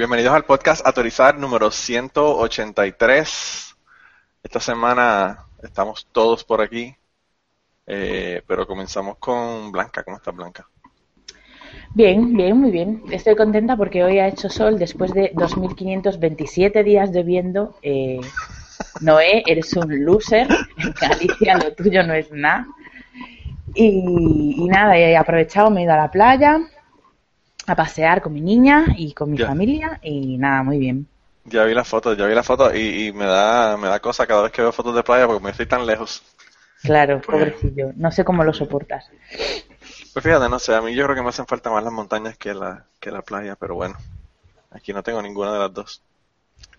Bienvenidos al podcast Autorizar número 183. Esta semana estamos todos por aquí, eh, pero comenzamos con Blanca. ¿Cómo estás, Blanca? Bien, bien, muy bien. Estoy contenta porque hoy ha hecho sol después de 2.527 días lloviendo. Eh, Noé, eres un loser. En Galicia lo tuyo no es nada. Y, y nada, he aprovechado, me he ido a la playa a pasear con mi niña y con mi Ya. familia y nada, muy bien. Ya vi las fotos, ya vi las fotos y, y me da me da cosa cada vez que veo fotos de playa porque me estoy tan lejos. Claro, pobrecillo. No sé cómo lo soportas. Pues fíjate, no sé, a mí yo creo que me hacen falta más las montañas que la, que la playa, pero bueno, aquí no tengo ninguna de las dos.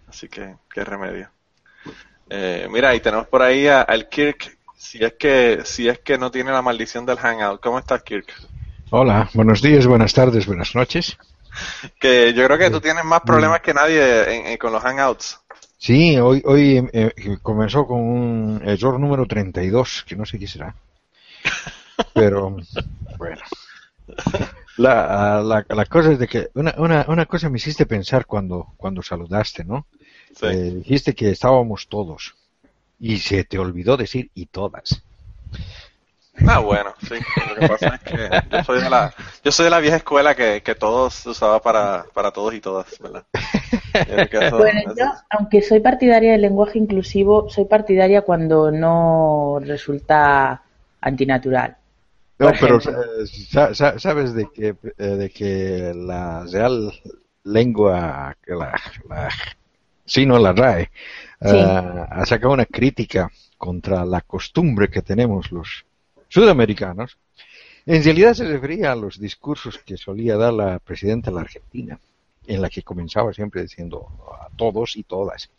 Así que, qué remedio. Eh, mira, y tenemos por ahí al Kirk, si es que, si es que no tiene la maldición del hangout. ¿Cómo estás, Kirk? Hola, buenos días, buenas tardes, buenas noches. Que yo creo que tú tienes más problemas que nadie en- en- con los hangouts. Sí, hoy, hoy eh, comenzó con un error número 32, que no sé qué será. Pero, bueno. La, la, la cosa es de que una, una, una cosa me hiciste pensar cuando, cuando saludaste, ¿no? Sí. Eh, dijiste que estábamos todos. Y se te olvidó decir y todas. Ah, bueno, sí. Lo que pasa es que yo soy de la, yo soy de la vieja escuela que, que todos usaba para, para todos y todas, ¿verdad? Eso- Bueno, yo, aunque soy partidaria del lenguaje inclusivo, soy partidaria cuando no resulta antinatural. No, pero eh, sa- sa- sabes de que, eh, de que la real lengua, que la, la, sí, no la RAE, Sí. ah, ha sacado una crítica contra la costumbre que tenemos los sudamericanos. En realidad se refería a los discursos que solía dar la presidenta de la Argentina, en la que comenzaba siempre diciendo a todos y todas.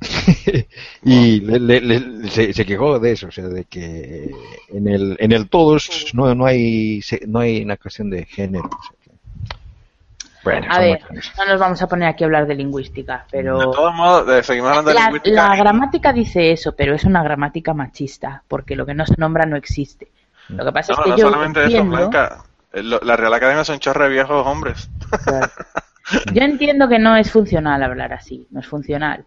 y le- le- le- se, se quejó de eso, o sea, de que en el, en el todos no, no hay no hay una cuestión de género. o sea bueno, A ver, no nos vamos a poner aquí a hablar de lingüística, De pero todos modos, seguimos hablando de la, lingüística. la gramática dice eso, pero es una gramática machista, porque lo que no se nombra no existe. Lo que pasa No, es que no yo solamente eso, entiendo, Blanca. Eh, lo- La Real Academia son chorre de viejos hombres. Claro. Yo entiendo que no es funcional hablar así, no es funcional.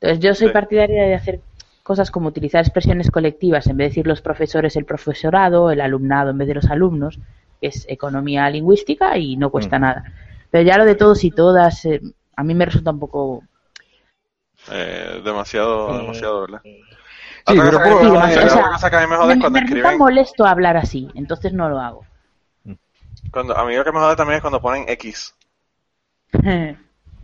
Entonces yo soy Sí. partidaria de hacer cosas como utilizar expresiones colectivas, en vez de decir los profesores, el profesorado, el alumnado en vez de los alumnos, que es economía lingüística y no cuesta nada. Pero ya lo de todos y todas, eh, a mí me resulta un poco... Eh, demasiado, Eh, demasiado, ¿verdad? Sí, pero puedo- Sí, otra demasiado, o sea, cosa que a mí me jode es cuando me escriben. molesto hablar así, entonces no lo hago. Cuando, a mí lo que me jode también es cuando ponen X.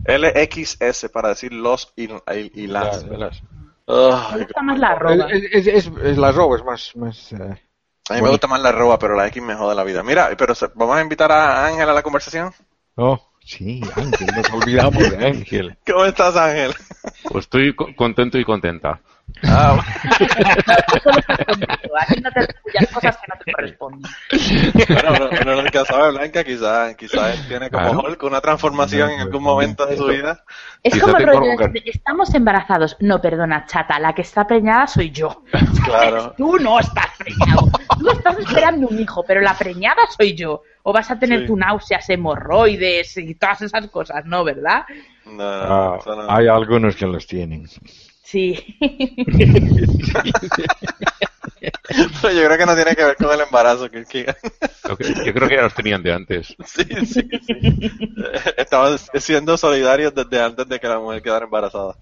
LXS para decir los y, y- y las. Me gusta más la arroba. Es, es, es- es la arroba, es más, más eh, a mí me gusta más la arroba, pero la X me jode la vida. Mira, pero se- vamos a invitar a Ángel a la conversación. Oh, sí, Ángel, nos olvidamos de Ángel. ¿Cómo estás, Ángel? Pues estoy co- contento y contenta. Ah. Aquí no te cosas que no te corresponden. bueno, no, no, no, que sabe Blanca, quizás él tiene como Claro. Hulk una transformación en algún momento de su vida. Es Quizá como el rollo algo de, estamos embarazados. No, perdona, chata, la que está preñada soy yo. Claro. Tú no estás preñado. Tú estás esperando un hijo, pero la preñada soy yo. O vas a tener Sí. tu náuseas, hemorroides y todas esas cosas, ¿no? ¿Verdad? No, no, Ah, no. hay algunos que los tienen. Sí. Pero yo creo que no tiene que ver con el embarazo, que, que- Yo cre- yo creo que ya los tenían de antes. sí, sí, sí. Eh, Estaban siendo solidarios desde antes de que la mujer quedara embarazada.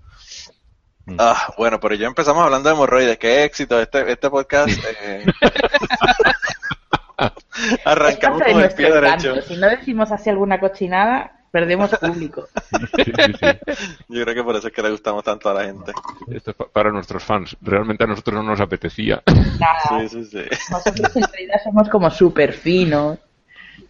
Mm. Ah, bueno, pero ya empezamos hablando de hemorroides. Qué éxito este, este podcast. eh. Arrancamos con el pie derecho. Si no decimos así alguna cochinada, perdemos público. Sí, sí, sí. Yo creo que por eso es que le gustamos tanto a la gente. Esto es pa- para nuestros fans. Realmente a nosotros no nos apetecía. Nada, Sí, sí, sí. nosotros en realidad somos como súper finos.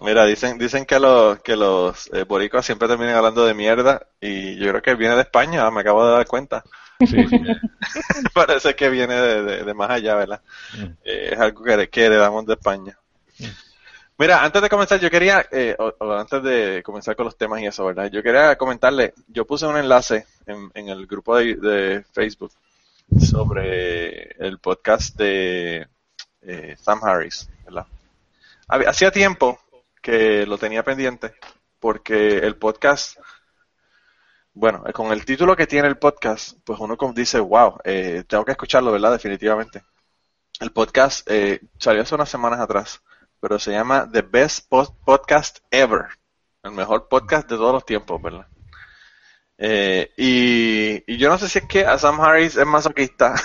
Mira, dicen, dicen que los, que los eh, boricuas siempre terminan hablando de mierda y yo creo que viene de España, ah, me acabo de dar cuenta. Sí, sí. Parece que viene de, de- de más allá, ¿verdad? Mm. Eh, es algo que, que heredamos de España. Mira, antes de comenzar, yo quería, eh, o, antes de comenzar con los temas y eso, ¿verdad? Yo quería comentarle, yo puse un enlace en, en el grupo de, de Facebook sobre el podcast de eh, Sam Harris, ¿verdad? Hacía tiempo que lo tenía pendiente porque el podcast, bueno, eh, con el título que tiene el podcast, pues uno dice, wow, eh, tengo que escucharlo, ¿verdad? Definitivamente. El podcast eh, salió hace unas semanas atrás, pero se llama The Best Pod- Podcast Ever, el mejor podcast de todos los tiempos, ¿verdad? Eh, y, y yo no sé si es que a Sam Harris es masoquista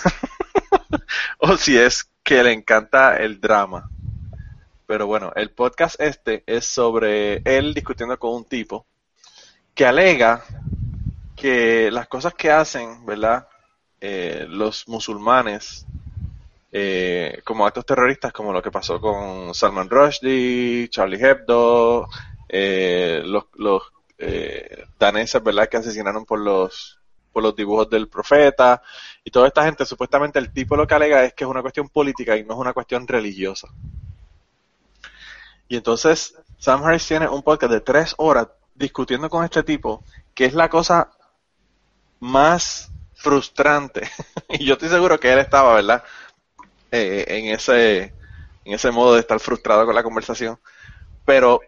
o si es que le encanta el drama. Pero bueno, el podcast este es sobre él discutiendo con un tipo que alega que las cosas que hacen, ¿verdad? Eh, los musulmanes eh, como actos terroristas, como lo que pasó con Salman Rushdie, Charlie Hebdo, eh, los, los eh, daneses, ¿verdad? Que asesinaron por los por los dibujos del profeta y toda esta gente, supuestamente el tipo lo que alega es que es una cuestión política y no es una cuestión religiosa. Y entonces Sam Harris tiene un podcast de tres horas discutiendo con este tipo, que es la cosa más frustrante. y yo estoy seguro que él estaba, ¿verdad? Eh, en ese en ese modo de estar frustrado con la conversación. Pero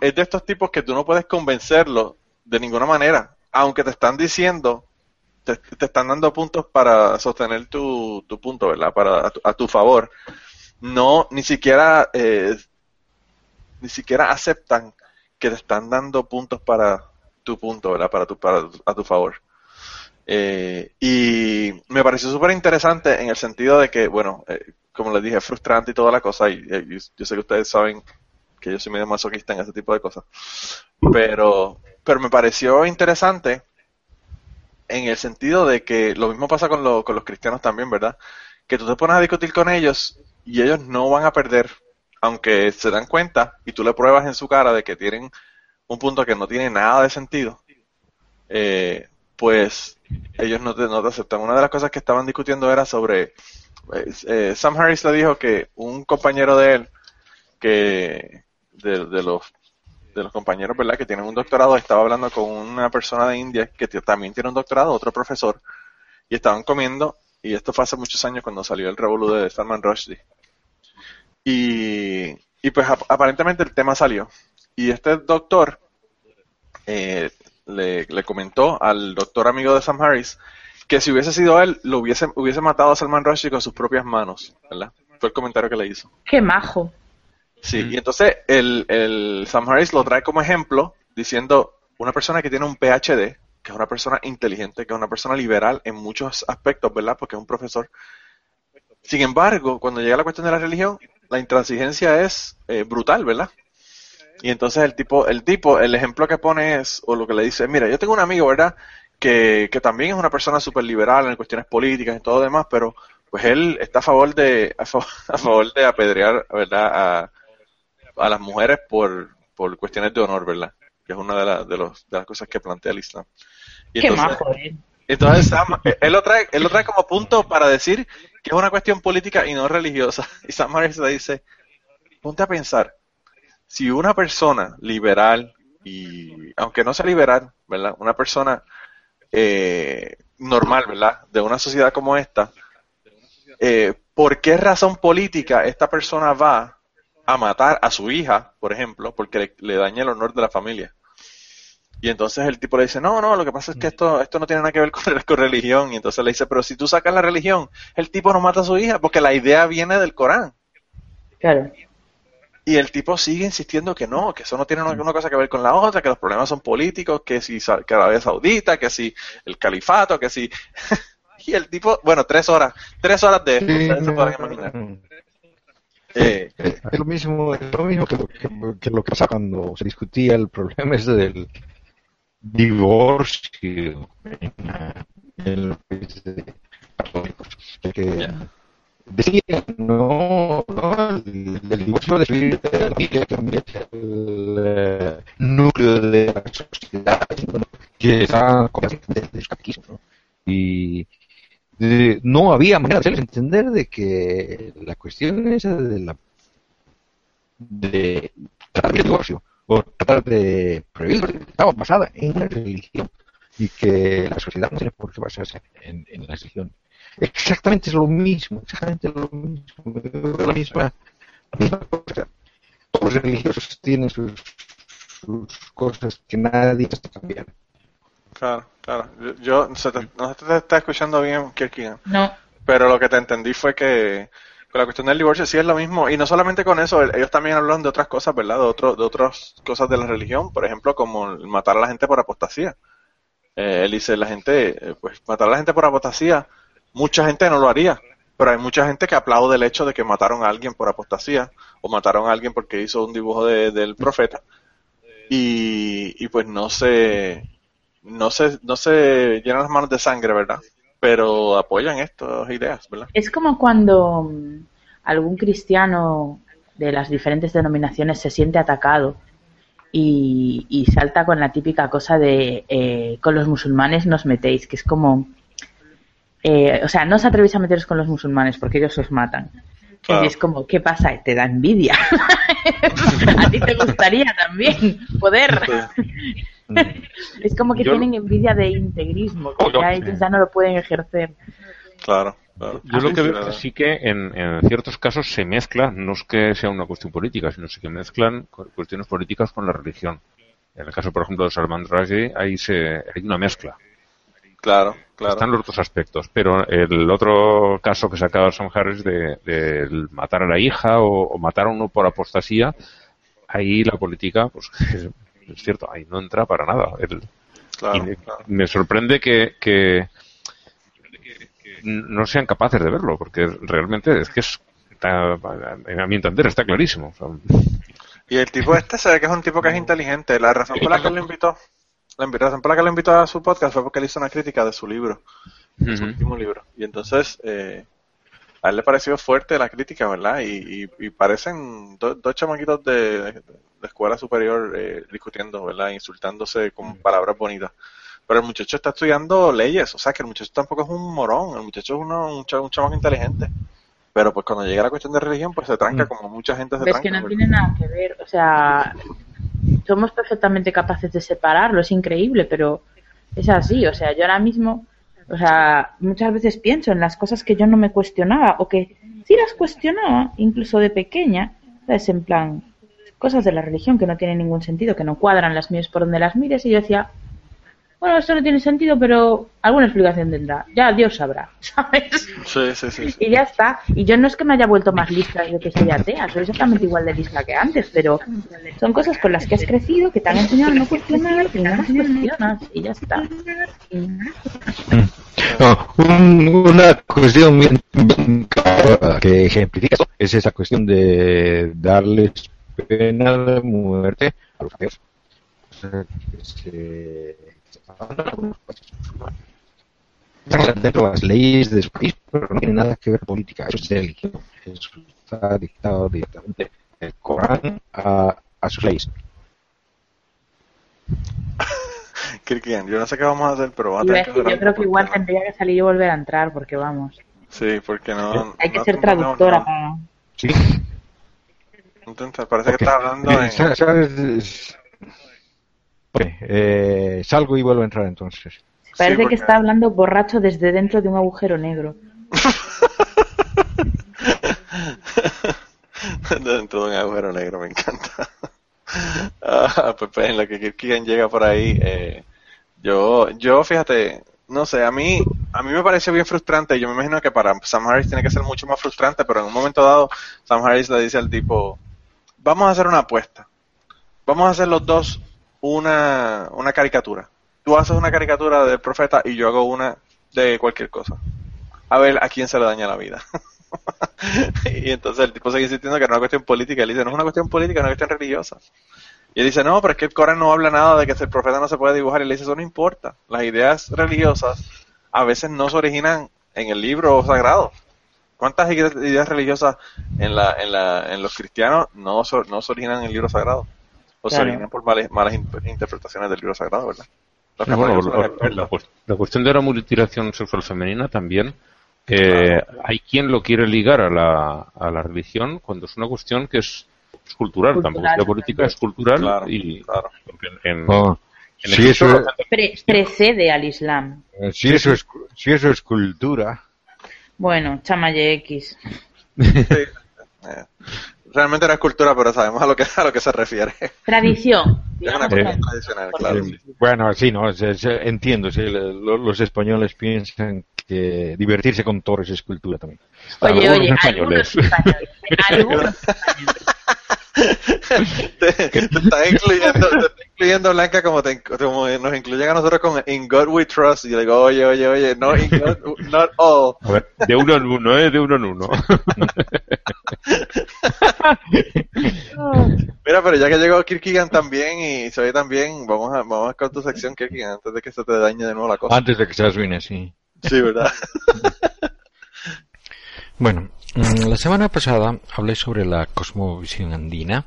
es de estos tipos que tú no puedes convencerlo de ninguna manera, aunque te están diciendo, te, te están dando puntos para sostener tu, tu punto, ¿verdad? Para a tu, a tu favor. No, ni siquiera eh, ni siquiera aceptan que te están dando puntos para tu punto, ¿verdad? Para tu, para a tu favor. Eh, y me pareció súper interesante en el sentido de que, bueno, eh, como les dije, frustrante y toda la cosa, y, eh, y yo sé que ustedes saben que yo soy medio masoquista en ese tipo de cosas, pero, pero me pareció interesante en el sentido de que lo mismo pasa con, con los cristianos también, ¿verdad? Que tú te pones a discutir con ellos y ellos no van a perder, aunque se dan cuenta y tú le pruebas en su cara de que tienen un punto que no tiene nada de sentido, eh, pues ellos no te, no te aceptan. Una de las cosas que estaban discutiendo era sobre, eh, eh, Sam Harris le dijo que un compañero de él, que de, de los de los compañeros, ¿verdad? Que tienen un doctorado, estaba hablando con una persona de India que también tiene un doctorado, otro profesor, y estaban comiendo, y esto fue hace muchos años cuando salió el revolú de Salman Rushdie. Y, y pues ap- aparentemente el tema salió. Y este doctor eh, le, le comentó al doctor amigo de Sam Harris que si hubiese sido él, lo hubiese, hubiese matado a Salman Rushdie con sus propias manos, ¿verdad? Fue el comentario que le hizo. Qué majo. Sí, y entonces el, el Sam Harris lo trae como ejemplo diciendo una persona que tiene un PhD, que es una persona inteligente, que es una persona liberal en muchos aspectos, ¿verdad? Porque es un profesor. Sin embargo, cuando llega la cuestión de la religión, la intransigencia es eh, brutal, ¿verdad? Y entonces el tipo, el tipo, el ejemplo que pone es, o lo que le dice, mira, yo tengo un amigo, ¿verdad? Que, que también es una persona súper liberal en cuestiones políticas y todo lo demás, pero pues él está a favor de, a favor, a favor de apedrear, ¿verdad? A, a las mujeres por, por cuestiones de honor, ¿verdad? Que es una de, la- de, los, de las cosas que plantea el Islam. Y Qué entonces- majo, ¿eh? Entonces Sam, eh, él lo, trae, él lo trae como punto para decir que es una cuestión política y no religiosa. Y Sam Harris le dice, ponte a pensar, si una persona liberal, y aunque no sea liberal, ¿verdad? Una persona eh, normal, ¿verdad? De una sociedad como esta, eh, ¿por qué razón política esta persona va a matar a su hija, por ejemplo, porque le, daña el honor de la familia? Y entonces el tipo le dice, no, no, lo que pasa es que esto, esto no tiene nada que ver con, con religión. Y entonces le dice, pero si tú sacas la religión, el tipo no mata a su hija porque la idea viene del Corán. Claro. Y el tipo sigue insistiendo que no, que eso no tiene una, una cosa que ver con la otra, que los problemas son políticos, que si que Arabia Saudita, que si el califato, que si... y el tipo, bueno, tres horas, tres horas de esto, ustedes se podrán imaginar. Eh, Es lo mismo, es lo mismo que, lo que, que lo que pasa cuando se discutía el problema ese del divorcio en, en los países católicos. Que decían, no, no, el, el divorcio de la familia también es el eh, núcleo de la sociedad, que está desde el catequismo. ¿no? Y de- no había manera de hacerles entender de que la cuestión esa de la de tratar de divorcio o tratar de prohibirlo estaba basada en la religión y que la sociedad no tiene por qué basarse en, en la religión. Exactamente es lo mismo, exactamente lo mismo, la misma, la misma cosa. Todos los religiosos tienen sus, sus cosas que nadie está cambiando. claro, claro. Yo, yo- se te- no se te está escuchando bien, Kirkigan. No, Pero lo que te entendí fue que con la cuestión del divorcio sí es lo mismo. Y no solamente con eso, el- ellos también hablan de otras cosas, ¿verdad? De, otro, de otras cosas de la religión, por ejemplo, como matar a la gente por apostasía. Eh, él dice, la gente, eh, pues matar a la gente por apostasía, mucha gente no lo haría. Pero hay mucha gente que aplaude el hecho de que mataron a alguien por apostasía o mataron a alguien porque hizo un dibujo de- del profeta. Y, y pues no se, no se, no se llenan las manos de sangre, ¿verdad? Pero apoyan estas ideas, ¿verdad? es como cuando mm, algún cristiano de las diferentes denominaciones se siente atacado y, y salta con la típica cosa de eh, con los musulmanes nos metéis, que es como, eh, o sea, no os atrevéis a meteros con los musulmanes porque ellos os matan. Claro. Y es como, ¿qué pasa? Te da envidia. a ti te gustaría también poder. es como que Yo- tienen envidia de integrismo, que Oh, ya ellos ya no lo pueden ejercer. Claro, claro. Yo lo que sí, veo verdad. es que sí que en, en ciertos casos se mezcla, no es que sea una cuestión política, sino sí que mezclan cu- cuestiones políticas con la religión. En el caso, por ejemplo, de Salman Rushdie, ahí se, hay una mezcla. Claro, claro. Están los dos aspectos. Pero el otro caso que sacaba Sam Harris de, de matar a la hija o, o matar a uno por apostasía, ahí la política, pues es, es cierto, ahí no entra para nada. El- claro, y me, claro. me sorprende que, que no sean capaces de verlo, porque realmente es que es, está- a mi entender, está clarísimo. O sea, Y el tipo este se ve que es un tipo que es inteligente. La razón por la que lo invitó, la razón por la que lo invitó a su podcast fue porque él hizo una crítica de su libro, de su último libro. Y entonces, eh, a él le pareció fuerte la crítica, ¿verdad? Y, y, y parecen do- dos chamaquitos de, de- de escuela superior eh, discutiendo, ¿verdad? Insultándose con palabras bonitas. Pero el muchacho está estudiando leyes, o sea que el muchacho tampoco es un morón, el muchacho es uno, un, cha- un chamaco inteligente. Pero pues cuando llega la cuestión de religión, pues se tranca como mucha gente se Ves tranca. que no tiene nada que ver, o sea, somos perfectamente capaces de separarlo, es increíble, pero es así, o sea, yo ahora mismo, o sea, muchas veces pienso en las cosas que yo no me cuestionaba o que sí las cuestionaba, incluso de pequeña, es en plan, cosas de la religión que no tienen ningún sentido, que no cuadran las mías por donde las mires y yo decía, bueno, esto no tiene sentido, pero alguna explicación tendrá, ya Dios sabrá, ¿sabes? Sí, sí, sí. sí. Y ya está. Y yo no es que me haya vuelto más lista desde que soy atea, soy exactamente igual de lista que antes, pero son cosas con las que has crecido, que te han enseñado a no cuestionar y no las cuestionas. Y ya está. No, un- una cuestión bien, bien que ejemplifica esto es esa cuestión de darles pena de muerte a los ateos. O sea, que se, dentro de las leyes de su país, pero no tiene nada que ver con política. Eso es religión. Eso está dictado directamente el Corán a, a sus leyes. Kirkian, yo no sé qué vamos a hacer, pero va a tener que yo creo que igual tendría que salir y volver a entrar, porque vamos. Sí, porque no... Hay que no ser traductora para... Sí. Entonces, parece Ok. que está hablando en... Ok, eh, salgo y vuelvo a entrar entonces. Parece porque- que está hablando borracho desde dentro de un agujero negro. Dentro de un agujero negro, me encanta. Ah, pues, pues, en lo que Kirkigan llega por ahí, eh, yo, yo, fíjate, no sé, a mí, a mí me parece bien frustrante. Yo me imagino que para Sam Harris tiene que ser mucho más frustrante, pero en un momento dado, Sam Harris le dice al tipo, vamos a hacer una apuesta. Vamos a hacer los dos una, una caricatura. Tú haces una caricatura del profeta y yo hago una de cualquier cosa. A ver a quién se le daña la vida. y entonces el tipo sigue insistiendo que no es una cuestión política. Él dice, no es una cuestión política, es una cuestión religiosa. Y él dice, no, pero es que el Corán no habla nada de que el profeta no se puede dibujar. Y le dice, eso no importa. Las ideas religiosas a veces no se originan en el libro sagrado. ¿Cuántas ide- ideas religiosas en, la, en, la, en los cristianos no, no se originan en el libro sagrado? O se Claro. originan por malas, malas in- interpretaciones del libro sagrado, ¿verdad? Sí, bueno, la, la- la cuestión de la mutilación sexual femenina también, eh, hay quien lo quiere ligar a la, a la religión cuando es una cuestión que es, es cultural, tampoco Cultural. la política es cultural Claro, y claro. en, en- Oh, en si, eso, Pre- precede al Islam. eh, si, eso es, si eso es cultura, Bueno, chamaye X. Sí. Realmente no es cultura, pero sabemos a lo que, a lo que se refiere. Tradición. Es una digamos cuestión que- tradicional, claro. Eh, bueno, sí, no, se- se- entiendo, sí, le- lo- los españoles piensan que divertirse con toros es cultura también. Oye, Algunos oye, españoles. algunos españoles. Algunos españoles. te, te estás incluyendo, te está incluyendo Blanca como, te, como nos incluyen a nosotros con In God We Trust. Y yo le digo, oye, oye, oye, no, in God, not all. A ver, de uno en uno, ¿eh? De uno en uno. Mira, pero ya que llegó Kirkigan también y se oye también, vamos a, vamos a con tu sección, Kirkigan, antes de que se te dañe de nuevo la cosa. Antes de que se arruine, sí. Sí, ¿verdad? Bueno, la semana pasada hablé sobre la cosmovisión andina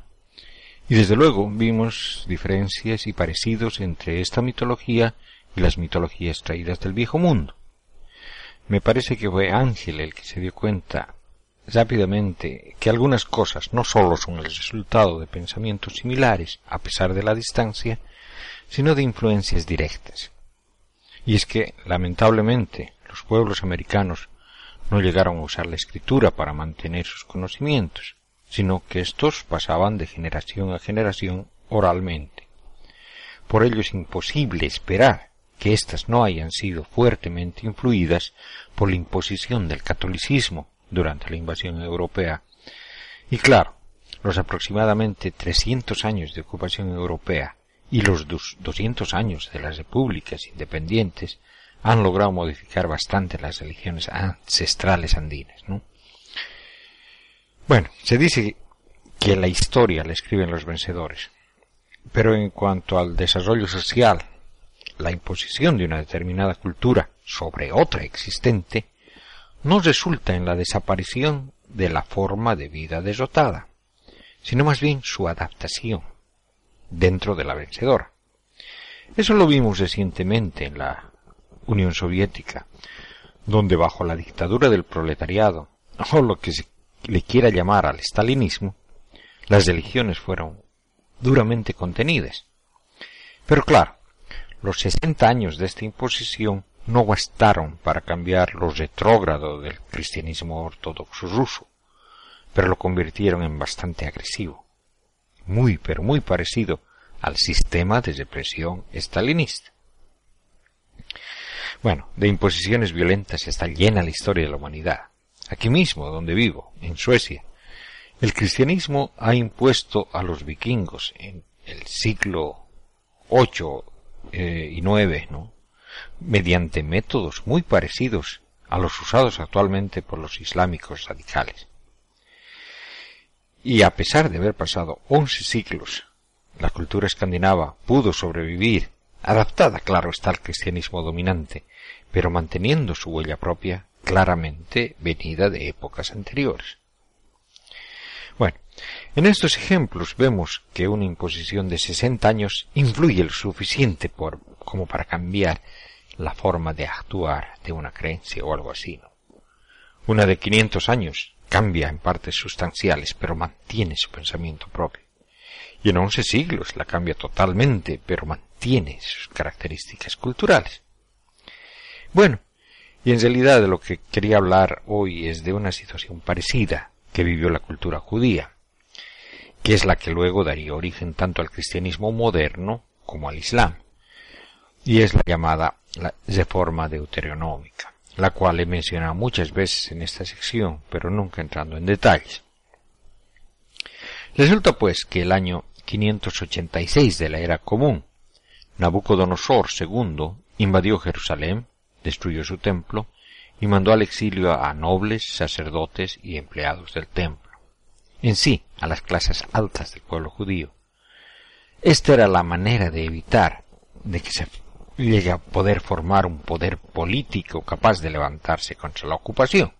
y desde luego vimos diferencias y parecidos entre esta mitología y las mitologías traídas del viejo mundo. Me parece que fue Ángel el que se dio cuenta rápidamente que algunas cosas no sólo son el resultado de pensamientos similares a pesar de la distancia, sino de influencias directas. Y es que, lamentablemente, los pueblos americanos no llegaron a usar la escritura para mantener sus conocimientos, sino que estos pasaban de generación a generación oralmente. Por ello es imposible esperar que éstas no hayan sido fuertemente influidas por la imposición del catolicismo durante la invasión europea. Y claro, los aproximadamente 300 años de ocupación europea y los dos- 200 años de las repúblicas independientes han logrado modificar bastante las religiones ancestrales andinas, ¿no? Bueno, se dice que la historia la escriben los vencedores, pero en cuanto al desarrollo social, la imposición de una determinada cultura sobre otra existente no resulta en la desaparición de la forma de vida derrotada, sino más bien su adaptación dentro de la vencedora. Eso lo vimos recientemente en la Unión Soviética, donde bajo la dictadura del proletariado, o lo que se le quiera llamar al stalinismo, las religiones fueron duramente contenidas. Pero claro, los 60 años de esta imposición no bastaron para cambiar lo retrógrado del cristianismo ortodoxo ruso, pero lo convirtieron en bastante agresivo, muy pero muy parecido al sistema de represión estalinista. Bueno, de imposiciones violentas está llena la historia de la humanidad. Aquí mismo, donde vivo, en Suecia, el cristianismo ha impuesto a los vikingos en el siglo VIII eh, y IX, ¿no? mediante métodos muy parecidos a los usados actualmente por los islámicos radicales. Y a pesar de haber pasado once siglos, la cultura escandinava pudo sobrevivir, adaptada, claro está, al cristianismo dominante, pero manteniendo su huella propia claramente venida de épocas anteriores. Bueno, en estos ejemplos vemos que una imposición de 60 años influye lo suficiente por como para cambiar la forma de actuar de una creencia o algo así. ¿no? Una de 500 años cambia en partes sustanciales, pero mantiene su pensamiento propio. Y en 11 siglos la cambia totalmente, pero mantiene sus características culturales. Bueno, y en realidad de lo que quería hablar hoy es de una situación parecida que vivió la cultura judía, que es la que luego daría origen tanto al cristianismo moderno como al islam, y es la llamada la reforma deuteronómica, la cual he mencionado muchas veces en esta sección, pero nunca entrando en detalles. Resulta pues que el año 586 de la era común, Nabucodonosor II invadió Jerusalén, destruyó su templo y mandó al exilio a nobles, sacerdotes y empleados del templo, en sí a las clases altas del pueblo judío. Esta era la manera de evitar de que se llegue a poder formar un poder político capaz de levantarse contra la ocupación.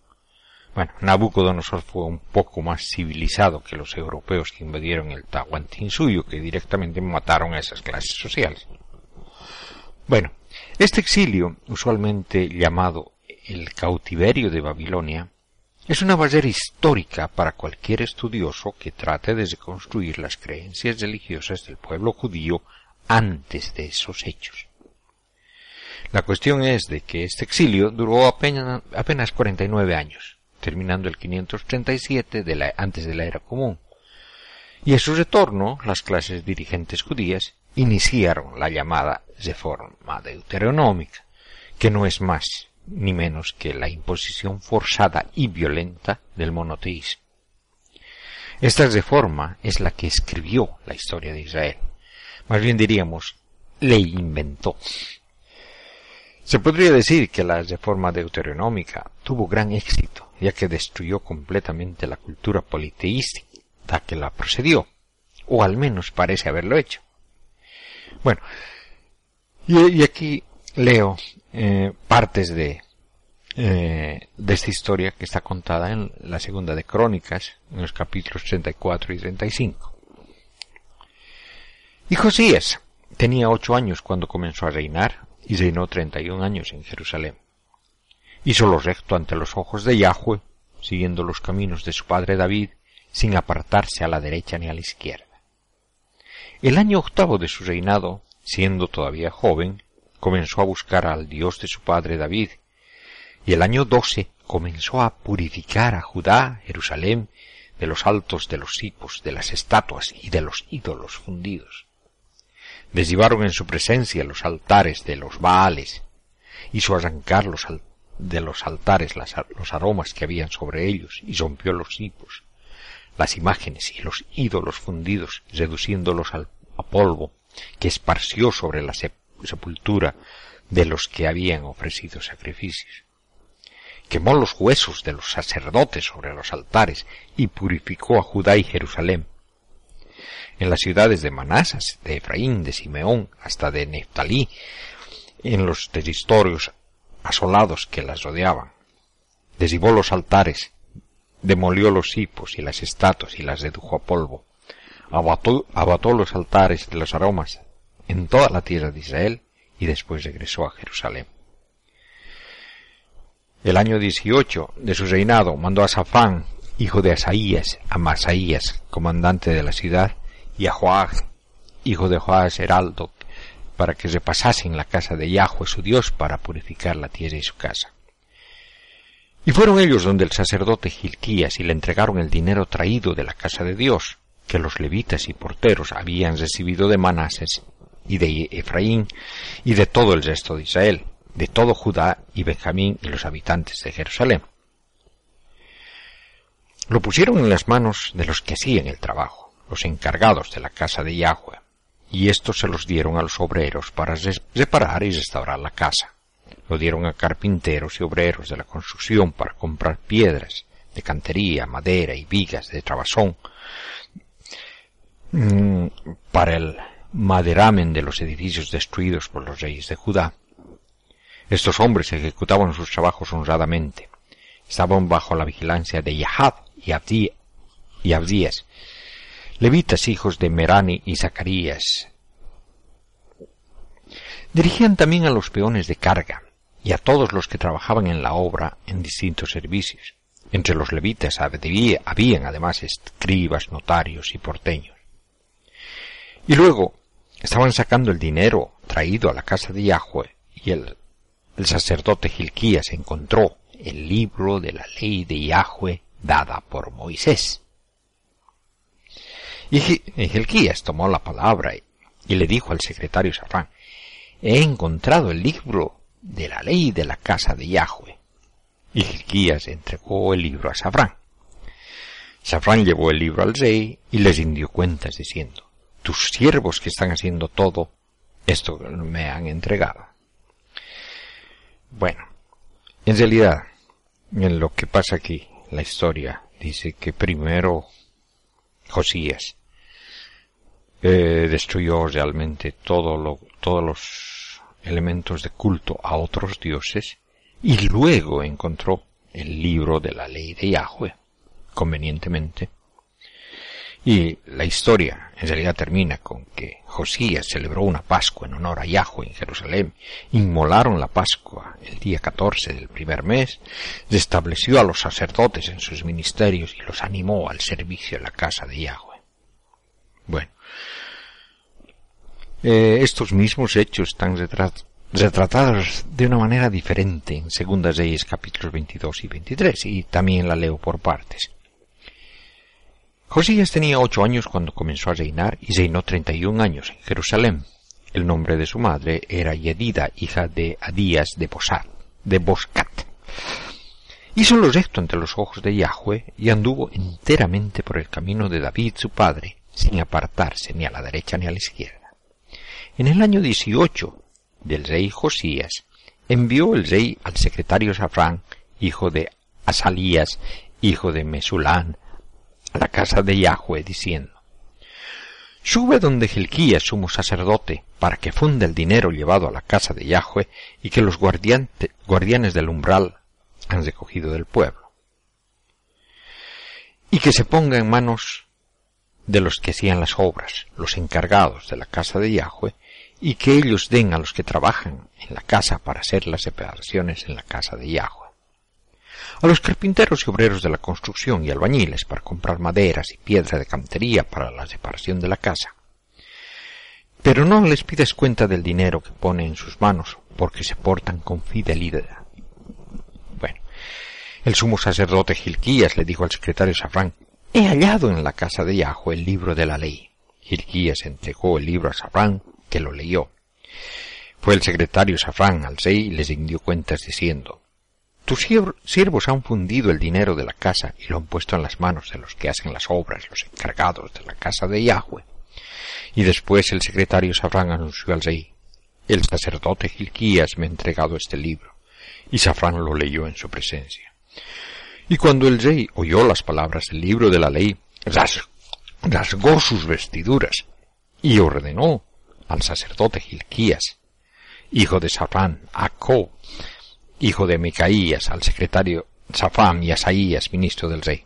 Bueno, Nabucodonosor fue un poco más civilizado que los europeos que invadieron el Tahuantinsuyo, que directamente mataron a esas clases sociales. Bueno, este exilio, usualmente llamado el cautiverio de Babilonia, es una barrera histórica para cualquier estudioso que trate de reconstruir las creencias religiosas del pueblo judío antes de esos hechos. La cuestión es de que este exilio duró apenas, apenas 49 años, terminando el 537 de antes de la era común. Y a su retorno, las clases dirigentes judías iniciaron la llamada reforma deuteronómica, que no es más ni menos que la imposición forzada y violenta del monoteísmo. Esta reforma es la que escribió la historia de Israel. Más bien diríamos, le inventó. Se podría decir que la reforma deuteronómica tuvo gran éxito, ya que destruyó completamente la cultura politeística que la procedió, o al menos parece haberlo hecho. Bueno, y, aquí leo eh, partes de, eh, de esta historia que está contada en la segunda de Crónicas, en los capítulos 34 y 35. Y Josías tenía ocho años cuando comenzó a reinar, y reinó treinta y un años en Jerusalén. Hizo lo recto ante los ojos de Yahweh, siguiendo los caminos de su padre David, sin apartarse a la derecha ni a la izquierda. El año octavo de su reinado, siendo todavía joven, comenzó a buscar al Dios de su padre David, y el año doce comenzó a purificar a Judá, Jerusalén, de los altos de los hipos, de las estatuas y de los ídolos fundidos. Deshivaron en su presencia los altares de los Baales, hizo arrancar de los altares los aromas que habían sobre ellos y rompió los hipos, las imágenes y los ídolos fundidos, reduciéndolos al, a polvo que esparció sobre la sepultura de los que habían ofrecido sacrificios. Quemó los huesos de los sacerdotes sobre los altares y purificó a Judá y Jerusalén en las ciudades de Manasas, de Efraín, de Simeón, hasta de Neftalí, en los territorios asolados que las rodeaban. Desibó los altares, demolió los hipos y las estatuas y las redujo a polvo. Abató, los altares de los aromas en toda la tierra de Israel y después regresó a Jerusalén. El año 18 de su reinado mandó a Safán, hijo de Asaías, a Masaías, comandante de la ciudad, y a Joag, hijo de Joás Heraldo, para que repasasen la casa de Yahweh su Dios para purificar la tierra y su casa. Y fueron ellos donde el sacerdote Gilquías y le entregaron el dinero traído de la casa de Dios, que los levitas y porteros habían recibido de Manases y de Efraín y de todo el resto de Israel, de todo Judá y Benjamín y los habitantes de Jerusalén. Lo pusieron en las manos de los que hacían el trabajo los encargados de la casa de Yahweh, y estos se los dieron a los obreros para reparar y restaurar la casa. Lo dieron a carpinteros y obreros de la construcción para comprar piedras, de cantería, madera y vigas de trabazón, mm, para el maderamen de los edificios destruidos por los reyes de Judá. Estos hombres ejecutaban sus trabajos honradamente. Estaban bajo la vigilancia de Yahad y Abdías, levitas hijos de Merani y Zacarías. Dirigían también a los peones de carga y a todos los que trabajaban en la obra en distintos servicios. Entre los levitas había, habían además escribas, notarios y porteños. Y luego estaban sacando el dinero traído a la casa de Yahweh y el, el sacerdote Gilquías encontró el libro de la ley de Yahweh dada por Moisés. Y Gilquías tomó la palabra y le dijo al secretario Safán, he encontrado el libro de la ley de la casa de Yahweh. Y Gilquías entregó el libro a Safrán. Safrán llevó el libro al rey y les dio cuentas diciendo, tus siervos que están haciendo todo esto me han entregado. Bueno, en realidad, en lo que pasa aquí, la historia dice que primero Josías eh, destruyó realmente todo lo, todos los elementos de culto a otros dioses y luego encontró el libro de la ley de Yahweh, convenientemente, y la historia en realidad termina con que Josías celebró una Pascua en honor a Yahweh en Jerusalén, inmolaron la Pascua el día 14 del primer mes, estableció a los sacerdotes en sus ministerios y los animó al servicio en la casa de Yahweh. Bueno, eh, estos mismos hechos están retratados de una manera diferente en Segundas Reyes capítulos 22 y 23 y también la leo por partes. Josías tenía ocho años cuando comenzó a reinar y reinó treinta y un años en Jerusalén. El nombre de su madre era Yedida, hija de Adías de Bosat, de Boscat. Hizo lo recto ante los ojos de Yahweh y anduvo enteramente por el camino de David su padre, sin apartarse ni a la derecha ni a la izquierda. En el año dieciocho del rey Josías, envió el rey al secretario Safrán, hijo de Asalías, hijo de Mesulán, a la casa de Yahweh, diciendo, Sube donde Gilquías, sumo sacerdote, para que funda el dinero llevado a la casa de Yahweh y que los guardianes del umbral han recogido del pueblo. Y que se ponga en manos de los que hacían las obras, los encargados de la casa de Yahweh, y que ellos den a los que trabajan en la casa para hacer las separaciones en la casa de Yahweh a los carpinteros y obreros de la construcción y albañiles para comprar maderas y piedra de cantería para la separación de la casa. Pero no les pides cuenta del dinero que pone en sus manos, porque se portan con fidelidad. Bueno, el sumo sacerdote Gilquías le dijo al secretario Safrán, he hallado en la casa de Yahweh el libro de la ley. Gilquías entregó el libro a Safrán, que lo leyó. Fue el secretario Safrán al rey y les dio cuentas diciendo, tus siervos han fundido el dinero de la casa y lo han puesto en las manos de los que hacen las obras, los encargados de la casa de Yahweh. Y después el secretario Safrán anunció al rey, el sacerdote Gilquías me ha entregado este libro. Y Safrán lo leyó en su presencia. Y cuando el rey oyó las palabras del libro de la ley, rasgó sus vestiduras y ordenó al sacerdote Gilquías, hijo de Safrán, Acó, hijo de Micaías, al secretario Safam y Asaías, ministro del rey.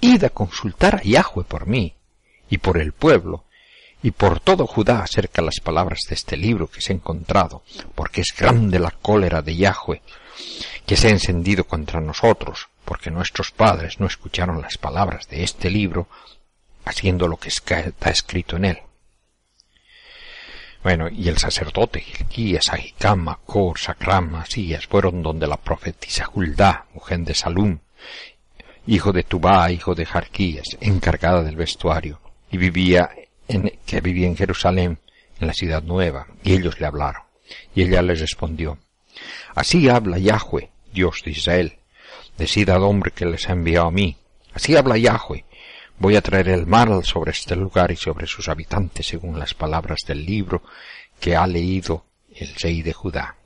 Id a consultar a Yahweh por mí y por el pueblo y por todo Judá acerca las palabras de este libro que se ha encontrado, porque es grande la cólera de Yahweh que se ha encendido contra nosotros, porque nuestros padres no escucharon las palabras de este libro, haciendo lo que está escrito en él. Bueno, y el sacerdote Gilquías, Ahikam, Akor, Sacram, Asías fueron donde la profetisa Huldá, mujer de Salum, hijo de Tubá, hijo de Jarquías, encargada del vestuario, y vivía en, que vivía en Jerusalén, en la ciudad nueva, y ellos le hablaron. Y ella les respondió, Así habla Yahweh, Dios de Israel, decid al hombre que les ha enviado a mí, así habla Yahweh, Voy a traer el mal sobre este lugar y sobre sus habitantes según las palabras del libro que ha leído el rey de Judá.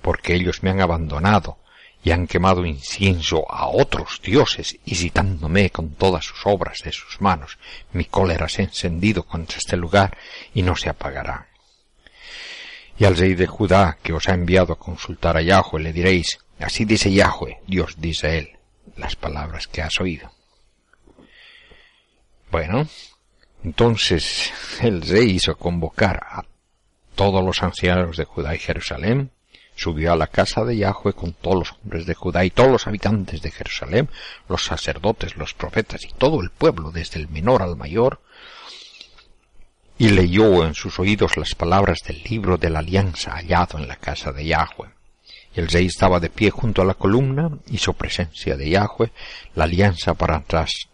Porque ellos me han abandonado y han quemado incienso a otros dioses, y citándome con todas sus obras de sus manos, mi cólera se ha encendido contra este lugar y no se apagará. Y al rey de Judá, que os ha enviado a consultar a Yahweh, le diréis, así dice Yahweh, Dios dice él, las palabras que has oído. Bueno, entonces el rey hizo convocar a todos los ancianos de Judá y Jerusalén, subió a la casa de Yahweh con todos los hombres de Judá y todos los habitantes de Jerusalén, los sacerdotes, los profetas y todo el pueblo, desde el menor al mayor, y leyó en sus oídos las palabras del libro de la alianza hallado en la casa de Yahweh. Y el rey estaba de pie junto a la columna, hizo presencia de Yahweh, la alianza para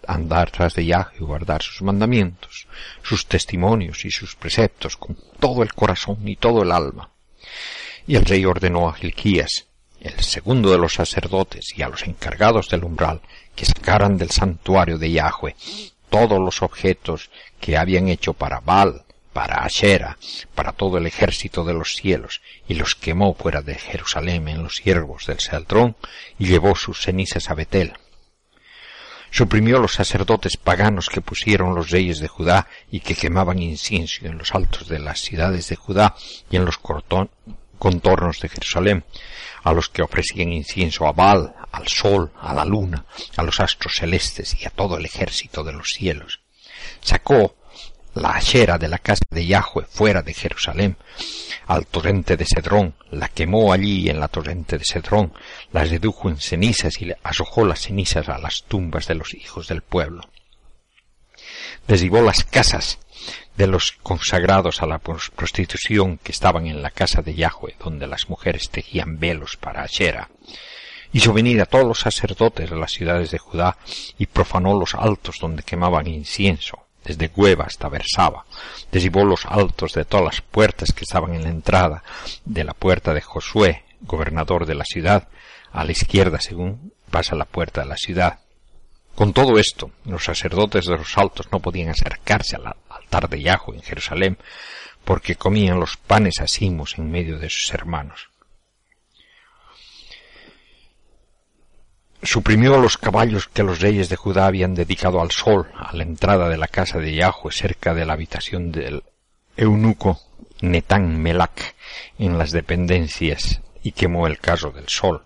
andar tras de Yahweh y guardar sus mandamientos, sus testimonios y sus preceptos con todo el corazón y todo el alma. Y el rey ordenó a Gilquías, el segundo de los sacerdotes, y a los encargados del umbral, que sacaran del santuario de Yahweh todos los objetos que habían hecho para Baal, para Ashera, para todo el ejército de los cielos, y los quemó fuera de Jerusalén en los siervos del Sealtrón, y llevó sus cenizas a Betel. Suprimió los sacerdotes paganos que pusieron los reyes de Judá y que quemaban incienso en los altos de las ciudades de Judá y en los contornos de Jerusalén, a los que ofrecían incienso a Baal, al sol, a la luna, a los astros celestes y a todo el ejército de los cielos. Sacó la ashera de la casa de Yahweh fuera de Jerusalén, al torrente de Cedrón, la quemó allí en la torrente de Cedrón, la redujo en cenizas y le arrojó las cenizas a las tumbas de los hijos del pueblo. Derribó las casas de los consagrados a la prostitución que estaban en la casa de Yahweh, donde las mujeres tejían velos para Ashera. Hizo venir a todos los sacerdotes de las ciudades de Judá y profanó los altos donde quemaban incienso desde Cueva hasta Versaba, derribó los altos de todas las puertas que estaban en la entrada de la puerta de Josué, gobernador de la ciudad, a la izquierda según pasa la puerta de la ciudad. Con todo esto, los sacerdotes de los altos no podían acercarse al altar de Yahweh en Jerusalén, porque comían los panes asimos en medio de sus hermanos. Suprimió los caballos que los reyes de Judá habían dedicado al sol a la entrada de la casa de Yahweh cerca de la habitación del eunuco Netán Melach en las dependencias y quemó el caso del sol.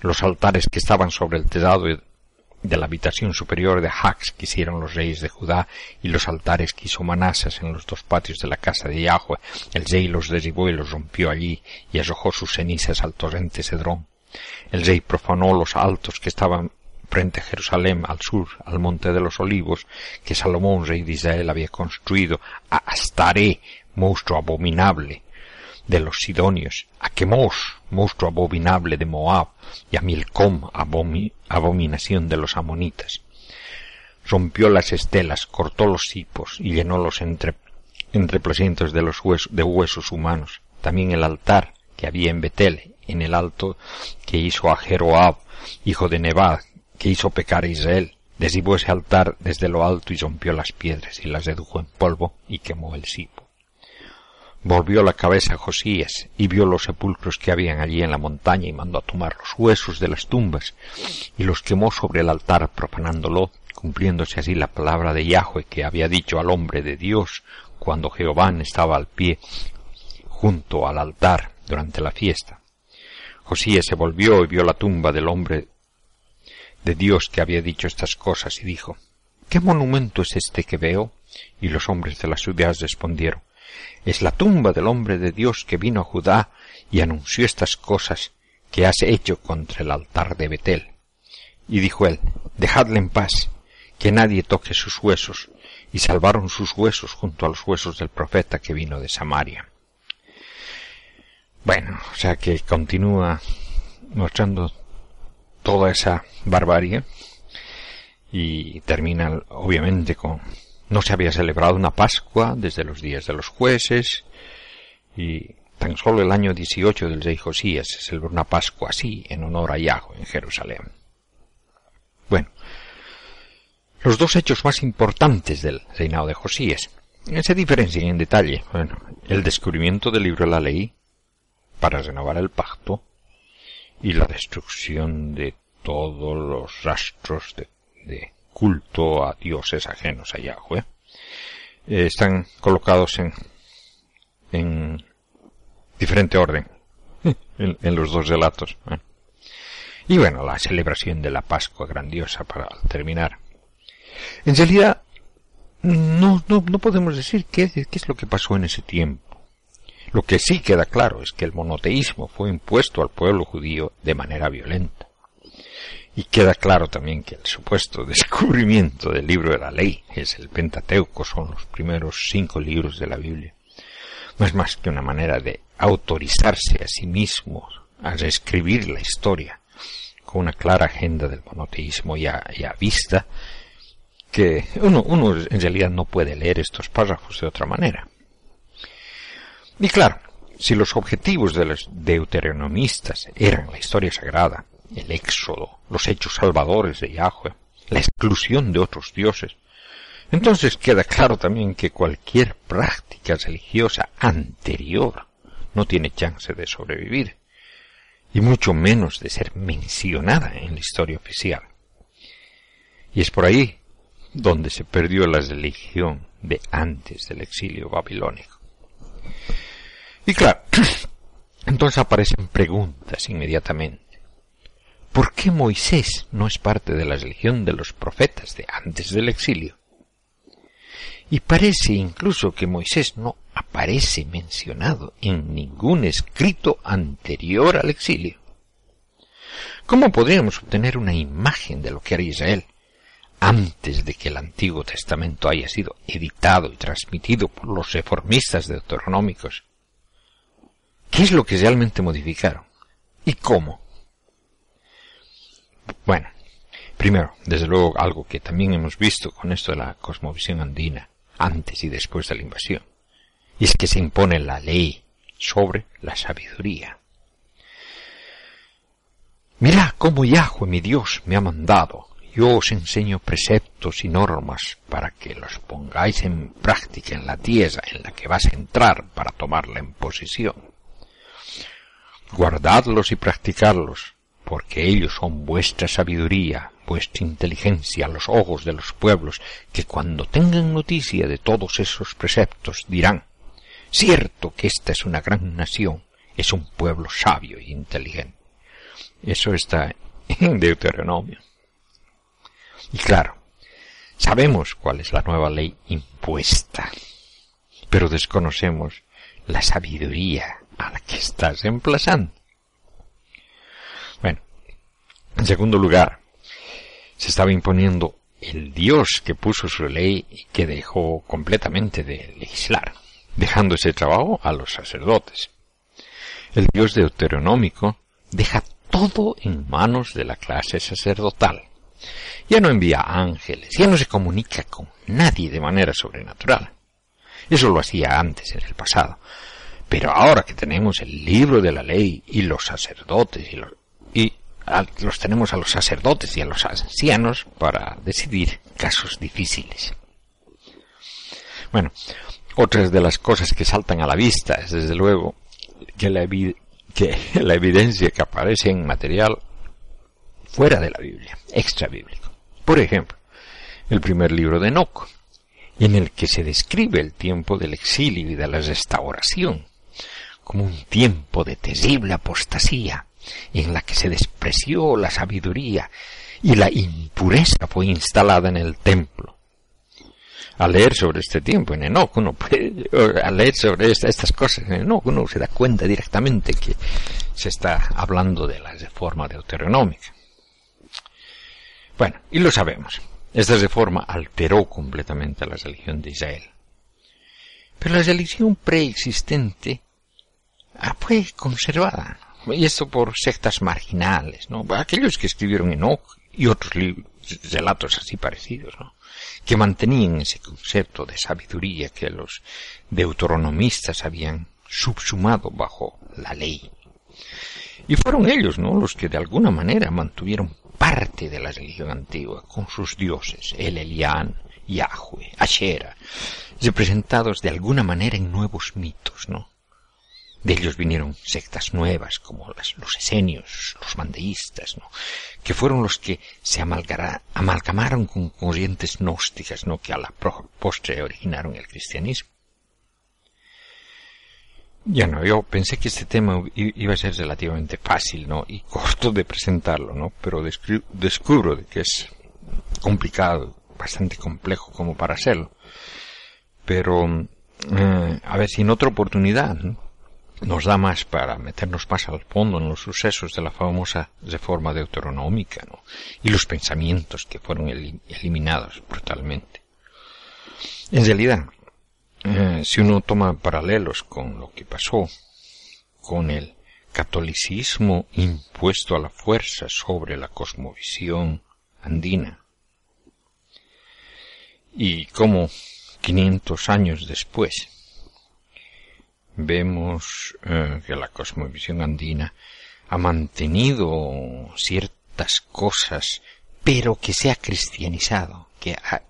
Los altares que estaban sobre el tejado de la habitación superior de Hax que hicieron los reyes de Judá y los altares que hizo Manasas en los dos patios de la casa de Yahweh. El rey los derribó y los rompió allí y arrojó sus cenizas al torrente Cedrón. El rey profanó los altos que estaban frente a Jerusalén, al sur, al monte de los olivos, que Salomón, rey de Israel, había construido, a Astaré, monstruo abominable de los sidonios, a Quemos, monstruo abominable de Moab, y a Milcom, abominación de los amonitas. Rompió las estelas, cortó los cipos y llenó los entre, de los de huesos humanos. También el altar que había en Betel en el alto que hizo a Jeroab, hijo de Nebat, que hizo pecar a Israel. Derribó ese altar desde lo alto y rompió las piedras y las redujo en polvo y quemó el cipo. Volvió la cabeza a Josías y vio los sepulcros que habían allí en la montaña y mandó a tomar los huesos de las tumbas y los quemó sobre el altar profanándolo, cumpliéndose así la palabra de Yahweh que había dicho al hombre de Dios cuando Jehová estaba al pie junto al altar durante la fiesta. Josías se volvió y vio la tumba del hombre de Dios que había dicho estas cosas y dijo, ¿Qué monumento es este que veo? Y los hombres de la ciudad respondieron, es la tumba del hombre de Dios que vino a Judá y anunció estas cosas que has hecho contra el altar de Betel. Y dijo él, dejadle en paz, que nadie toque sus huesos, y salvaron sus huesos junto a los huesos del profeta que vino de Samaria. Bueno, o sea que continúa mostrando toda esa barbarie y termina obviamente con no se había celebrado una Pascua desde los días de los jueces y tan solo el año 18 del rey Josías se celebró una Pascua así en honor a Yahweh en Jerusalén. Bueno, los dos hechos más importantes del reinado de Josías se diferencian en detalle. Bueno, el descubrimiento del libro de la ley para renovar el pacto y la destrucción de todos los rastros de, culto a dioses ajenos a Yahweh. Eh, están colocados en, en diferente orden en, los dos relatos. ¿eh? Y bueno, la celebración de la Pascua grandiosa para terminar. En realidad, no, no, no podemos decir qué, qué es lo que pasó en ese tiempo. Lo que sí queda claro es que el monoteísmo fue impuesto al pueblo judío de manera violenta. Y queda claro también que el supuesto descubrimiento del libro de la ley, es el Pentateuco, son los primeros cinco libros de la Biblia, no es más que una manera de autorizarse a sí mismo a reescribir la historia con una clara agenda del monoteísmo ya, ya vista, que uno, uno en realidad no puede leer estos párrafos de otra manera. Y claro, si los objetivos de los deuteronomistas eran la historia sagrada, el éxodo, los hechos salvadores de Yahweh, la exclusión de otros dioses, entonces queda claro también que cualquier práctica religiosa anterior no tiene chance de sobrevivir, y mucho menos de ser mencionada en la historia oficial. Y es por ahí donde se perdió la religión de antes del exilio babilónico. Y claro, entonces aparecen preguntas inmediatamente. ¿Por qué Moisés no es parte de la religión de los profetas de antes del exilio? Y parece incluso que Moisés no aparece mencionado en ningún escrito anterior al exilio. ¿Cómo podríamos obtener una imagen de lo que haría Israel antes de que el Antiguo Testamento haya sido editado y transmitido por los reformistas deuteronómicos? ¿Qué es lo que realmente modificaron? ¿Y cómo? Bueno, primero, desde luego algo que también hemos visto con esto de la cosmovisión andina, antes y después de la invasión, y es que se impone la ley sobre la sabiduría. Mirad cómo Yahweh mi Dios me ha mandado. Yo os enseño preceptos y normas para que los pongáis en práctica en la tierra en la que vas a entrar para tomarla en posesión. Guardadlos y practicadlos, porque ellos son vuestra sabiduría, vuestra inteligencia los ojos de los pueblos, que cuando tengan noticia de todos esos preceptos dirán, cierto que esta es una gran nación, es un pueblo sabio e inteligente. Eso está en Deuteronomio. Y claro, sabemos cuál es la nueva ley impuesta, pero desconocemos la sabiduría a la que estás emplazando. Bueno, en segundo lugar, se estaba imponiendo el Dios que puso su ley y que dejó completamente de legislar, dejando ese trabajo a los sacerdotes. El Dios deuteronómico deja todo en manos de la clase sacerdotal. Ya no envía ángeles, ya no se comunica con nadie de manera sobrenatural. Eso lo hacía antes, en el pasado. Pero ahora que tenemos el libro de la ley y los sacerdotes y los, y los tenemos a los sacerdotes y a los ancianos para decidir casos difíciles. Bueno, otras de las cosas que saltan a la vista es desde luego que la, que la evidencia que aparece en material fuera de la Biblia, extra bíblico. Por ejemplo, el primer libro de Enoch, en el que se describe el tiempo del exilio y de la restauración, como un tiempo de terrible apostasía, en la que se despreció la sabiduría y la impureza fue instalada en el templo, al leer sobre este tiempo en Enoch, uno puede, al leer sobre estas cosas en Enoch, uno se da cuenta directamente que se está hablando de la reforma deuteronómica. Bueno, y lo sabemos. Esta reforma alteró completamente la religión de Israel. Pero la religión preexistente ah, fue conservada. Y esto por sectas marginales, ¿no? Aquellos que escribieron Enoch y otros relatos así parecidos, ¿no? que mantenían ese concepto de sabiduría que los deuteronomistas habían subsumado bajo la ley. Y fueron ellos, ¿no?, los que de alguna manera mantuvieron parte de la religión antigua con sus dioses, el Elián, Yahweh, Ashera, representados de alguna manera en nuevos mitos, ¿no? De ellos vinieron sectas nuevas como las, los esenios, los mandeístas, ¿no? que fueron los que se amalgamaron con corrientes gnósticas ¿no? que a la postre originaron el cristianismo. Ya no, yo pensé que este tema iba a ser relativamente fácil, ¿no? Y corto de presentarlo, ¿no? Pero descubro de que es complicado, bastante complejo como para hacerlo. Pero, eh, a ver si en otra oportunidad, ¿no? nos da más para meternos más al fondo en los sucesos de la famosa reforma deuteronómica ¿no? y los pensamientos que fueron eliminados brutalmente. En realidad, eh, si uno toma paralelos con lo que pasó con el catolicismo impuesto a la fuerza sobre la cosmovisión andina, y como 500 años después vemos eh, que la cosmovisión andina ha mantenido ciertas cosas, pero que se ha cristianizado, que ha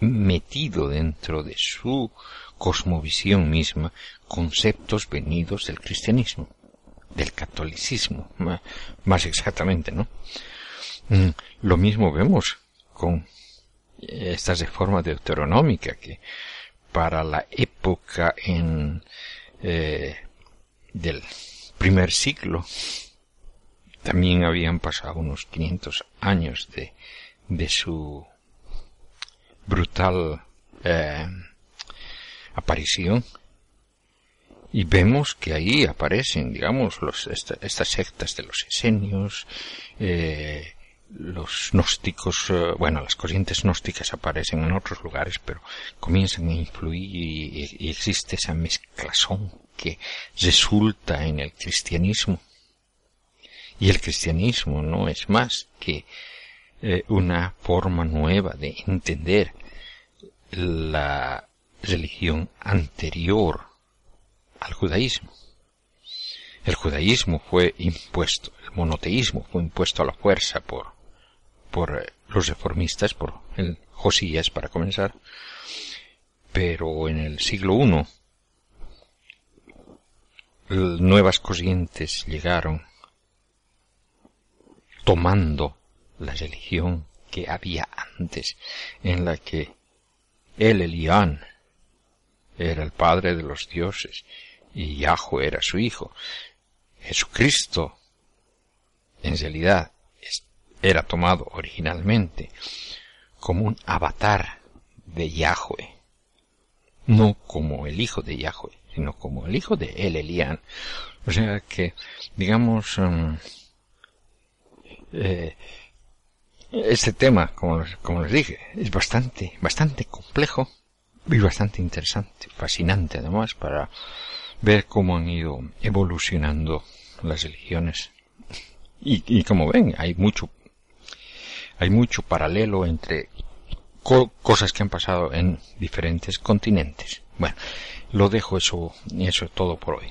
metido dentro de su cosmovisión misma conceptos venidos del cristianismo, del catolicismo, más exactamente, ¿no? Mm, lo mismo vemos con esta reforma deuteronómica que para la época en eh, del primer siglo también habían pasado unos 500 años de, de su brutal eh, aparición y vemos que ahí aparecen, digamos, los, estas sectas de los esenios, eh, los gnósticos, eh, bueno, las corrientes gnósticas aparecen en otros lugares, pero comienzan a influir y, existe esa mezclazón que resulta en el cristianismo. Y el cristianismo no es más que eh, una forma nueva de entender la religión anterior al judaísmo. El judaísmo fue impuesto, el monoteísmo fue impuesto a la fuerza por por eh, los reformistas, por el Josías para comenzar, pero en el siglo I nuevas corrientes llegaron tomando la religión que había antes, en la que el Elián era el padre de los dioses y Yahweh era su hijo. Jesucristo, en realidad, era tomado originalmente como un avatar de Yahweh, no como el hijo de Yahweh, sino como el hijo de El Elián. O sea que, digamos, um, eh, este tema, como, como les dije, es bastante, bastante complejo y bastante interesante, fascinante además para ver cómo han ido evolucionando las religiones. Y, y como ven, hay mucho hay mucho paralelo entre cosas que han pasado en diferentes continentes. Bueno, lo dejo eso y eso es todo por hoy.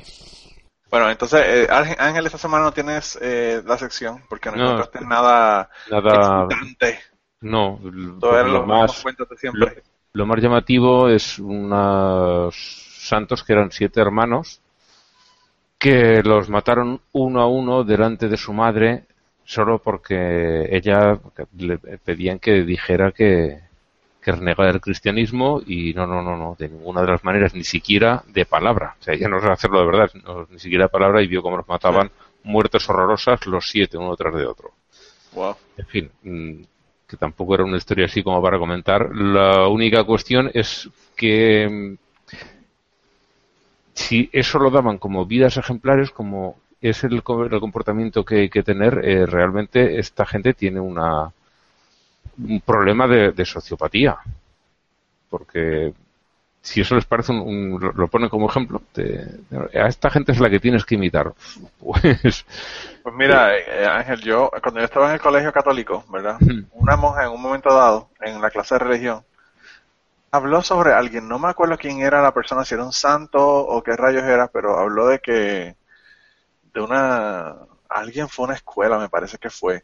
Bueno, entonces, eh, Ángel, esta semana no tienes eh, la sección porque no, encontraste nada, nada. No, lo, más, lo, más llamativo es unos santos que eran siete hermanos que los mataron uno a uno delante de su madre solo porque ella le pedían que dijera que, que renegara del cristianismo y no, no, no, no, de ninguna de las maneras, ni siquiera de palabra. O sea, ella no sabe hacerlo de verdad, ni siquiera de palabra y vio cómo los mataban muertes horrorosas los siete, uno tras de otro. Wow. En fin, mm, que tampoco era una historia así como para comentar. La única cuestión es que mm, si eso lo daban como vidas ejemplares, como es el, el comportamiento que hay que tener, eh, realmente esta gente tiene una, un problema de, sociopatía. Porque si eso les parece un, lo ponen como ejemplo, a esta gente es la que tienes que imitar. Pues, pues mira, eh, Ángel, yo cuando yo estaba en el colegio católico, ¿verdad? Una monja en un momento dado, en la clase de religión, habló sobre alguien, no me acuerdo quién era la persona, si era un santo o qué rayos era, pero habló de que de una, alguien fue a una escuela, me parece que fue,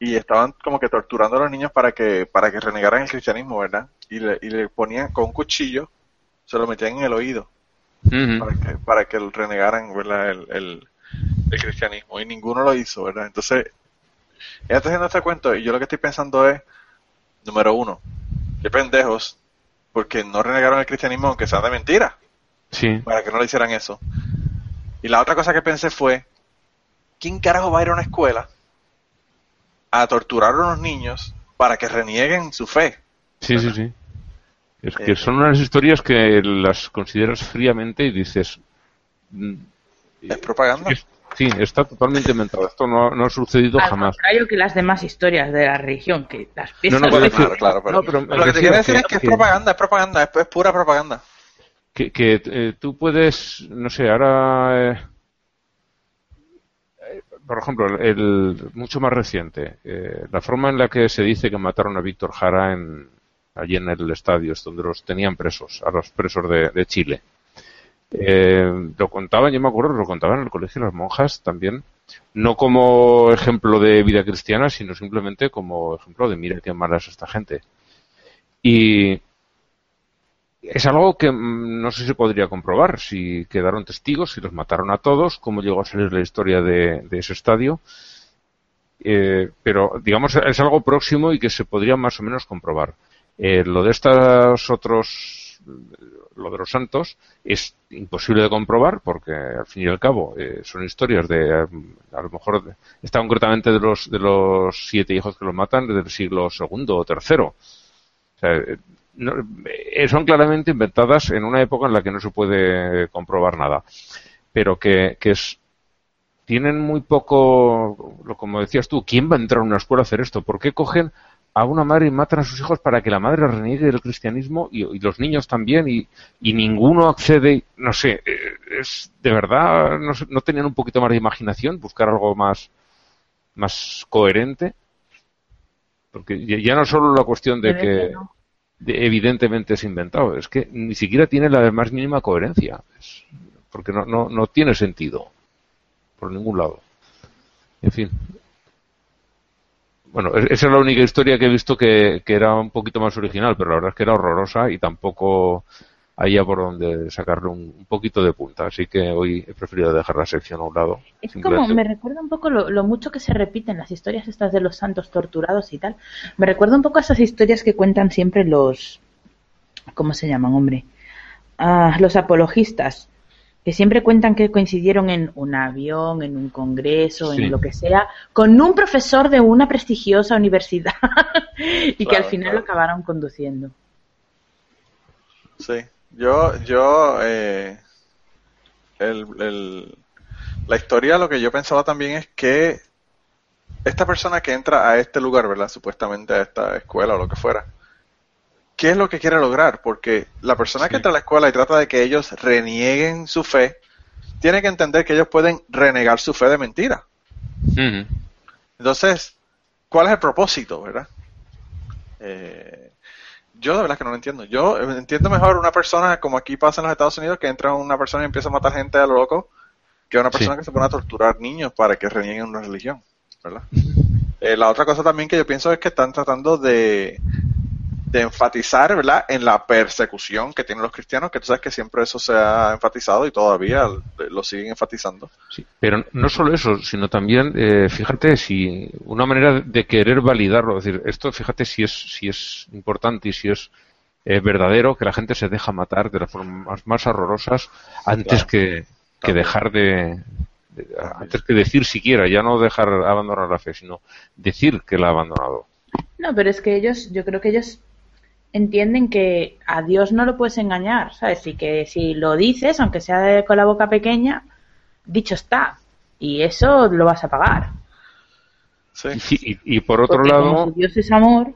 y estaban como que torturando a los niños para que, para que renegaran el cristianismo, ¿verdad? Y le, y le ponían con un cuchillo, se lo metían en el oído, para que, para que renegaran, ¿verdad? El, el, el cristianismo, y ninguno lo hizo, ¿verdad? Entonces, ella está haciendo este cuento, y yo lo que estoy pensando es, número uno, qué pendejos, porque no renegaron el cristianismo aunque sea de mentira. Sí. Para que no le hicieran eso. Y la otra cosa que pensé fue, ¿quién carajo va a ir a una escuela a torturar a unos niños para que renieguen su fe? Sí, sí, sí. Es que eh, son unas historias que las consideras fríamente y dices, mm, Es propaganda. Es- sí, está totalmente inventado. Esto no, no ha sucedido Al jamás. contrario que las demás historias de la religión, que las piezas no, pero- de- claro, claro, pero, no, pero me lo que te quiero decir que- es que es que- propaganda, es propaganda, es, es pura propaganda. que, que, eh, tú puedes, no sé, ahora, eh, por ejemplo, el, mucho más reciente, eh, la forma en la que se dice que mataron a Víctor Jara en, allí en el estadio, es donde los tenían presos, a los presos de, de Chile. Eh, lo contaban, yo me acuerdo, lo contaban en el colegio de las monjas también, no como ejemplo de vida cristiana, sino simplemente como ejemplo de mira qué mala es esta gente. Y, es algo que mm, no sé si podría comprobar, si quedaron testigos, si los mataron a todos, cómo llegó a salir la historia de, ese estadio. Eh, pero, digamos, es algo próximo y que se podría más o menos comprobar. Eh, lo de estos otros, lo de los santos, es imposible de comprobar porque, al fin y al cabo, eh, son historias de, eh, a lo mejor, está concretamente de los, de los siete hijos que los matan desde el siglo segundo o tercero. O sea, eh, no- eh, son claramente inventadas en una época en la que no se puede comprobar nada. Pero que, que es, tienen muy poco, como decías tú, ¿quién va a entrar a una escuela a hacer esto? ¿Por qué cogen a una madre y matan a sus hijos para que la madre reniegue del cristianismo y, y los niños también y, y ninguno accede? No sé, eh, es de verdad, no, tenían un poquito más de imaginación, buscar algo más, más coherente. Porque ya no solo la cuestión de que que no. De- evidentemente es inventado. Es que ni siquiera tiene la más mínima coherencia. Porque no, no, no tiene sentido. Por ningún lado. En fin. Bueno, es- esa es la única historia que he visto que, que era un poquito más original, pero la verdad es que era horrorosa y tampoco había por donde sacarle un, un poquito de punta. Así que hoy he preferido dejar la sección a un lado. Es como, me recuerda un poco lo, lo mucho que se repiten las historias estas de los santos torturados y tal. Me recuerda un poco a esas historias que cuentan siempre los, ¿cómo se llaman, hombre? Ah, los apologistas, que siempre cuentan que coincidieron en un avión, en un congreso, Sí. en lo que sea, con un profesor de una prestigiosa universidad y que al final claro. lo acabaron conduciendo. Sí, yo, yo, eh, el, el- la historia, lo que yo pensaba también es que esta persona que entra a este lugar, ¿verdad? Supuestamente a esta escuela o lo que fuera, ¿qué es lo que quiere lograr? Porque la persona Sí. que entra a la escuela y trata de que ellos renieguen su fe, tiene que entender que ellos pueden renegar su fe de mentira. Entonces, ¿cuál es el propósito, verdad? Eh, yo de verdad que no lo entiendo. Yo eh, entiendo mejor una persona, como aquí pasa en los Estados Unidos, que entra una persona y empieza a matar gente a lo loco, que una persona Sí. que se pone a torturar niños para que renieguen una religión, ¿verdad? Eh, la otra cosa también que yo pienso es que están tratando de, de enfatizar, ¿verdad?, en la persecución que tienen los cristianos, que tú sabes que siempre eso se ha enfatizado y todavía lo siguen enfatizando. Sí, pero no solo eso, sino también, eh, fíjate, si una manera de querer validarlo, es decir, esto, fíjate si es, si es importante y si es eh, verdadero que la gente se deja matar de las formas más horrorosas antes Claro. que, que dejar de, de- antes que decir siquiera, ya no dejar abandonar la fe, sino decir que la ha abandonado. No, pero es que ellos, yo creo que ellos entienden que a Dios no lo puedes engañar, ¿sabes? Y que si lo dices, aunque sea de- con la boca pequeña, dicho está. Y eso lo vas a pagar. Sí. Y, sí, y- y por otro Porque lado, Dios es amor,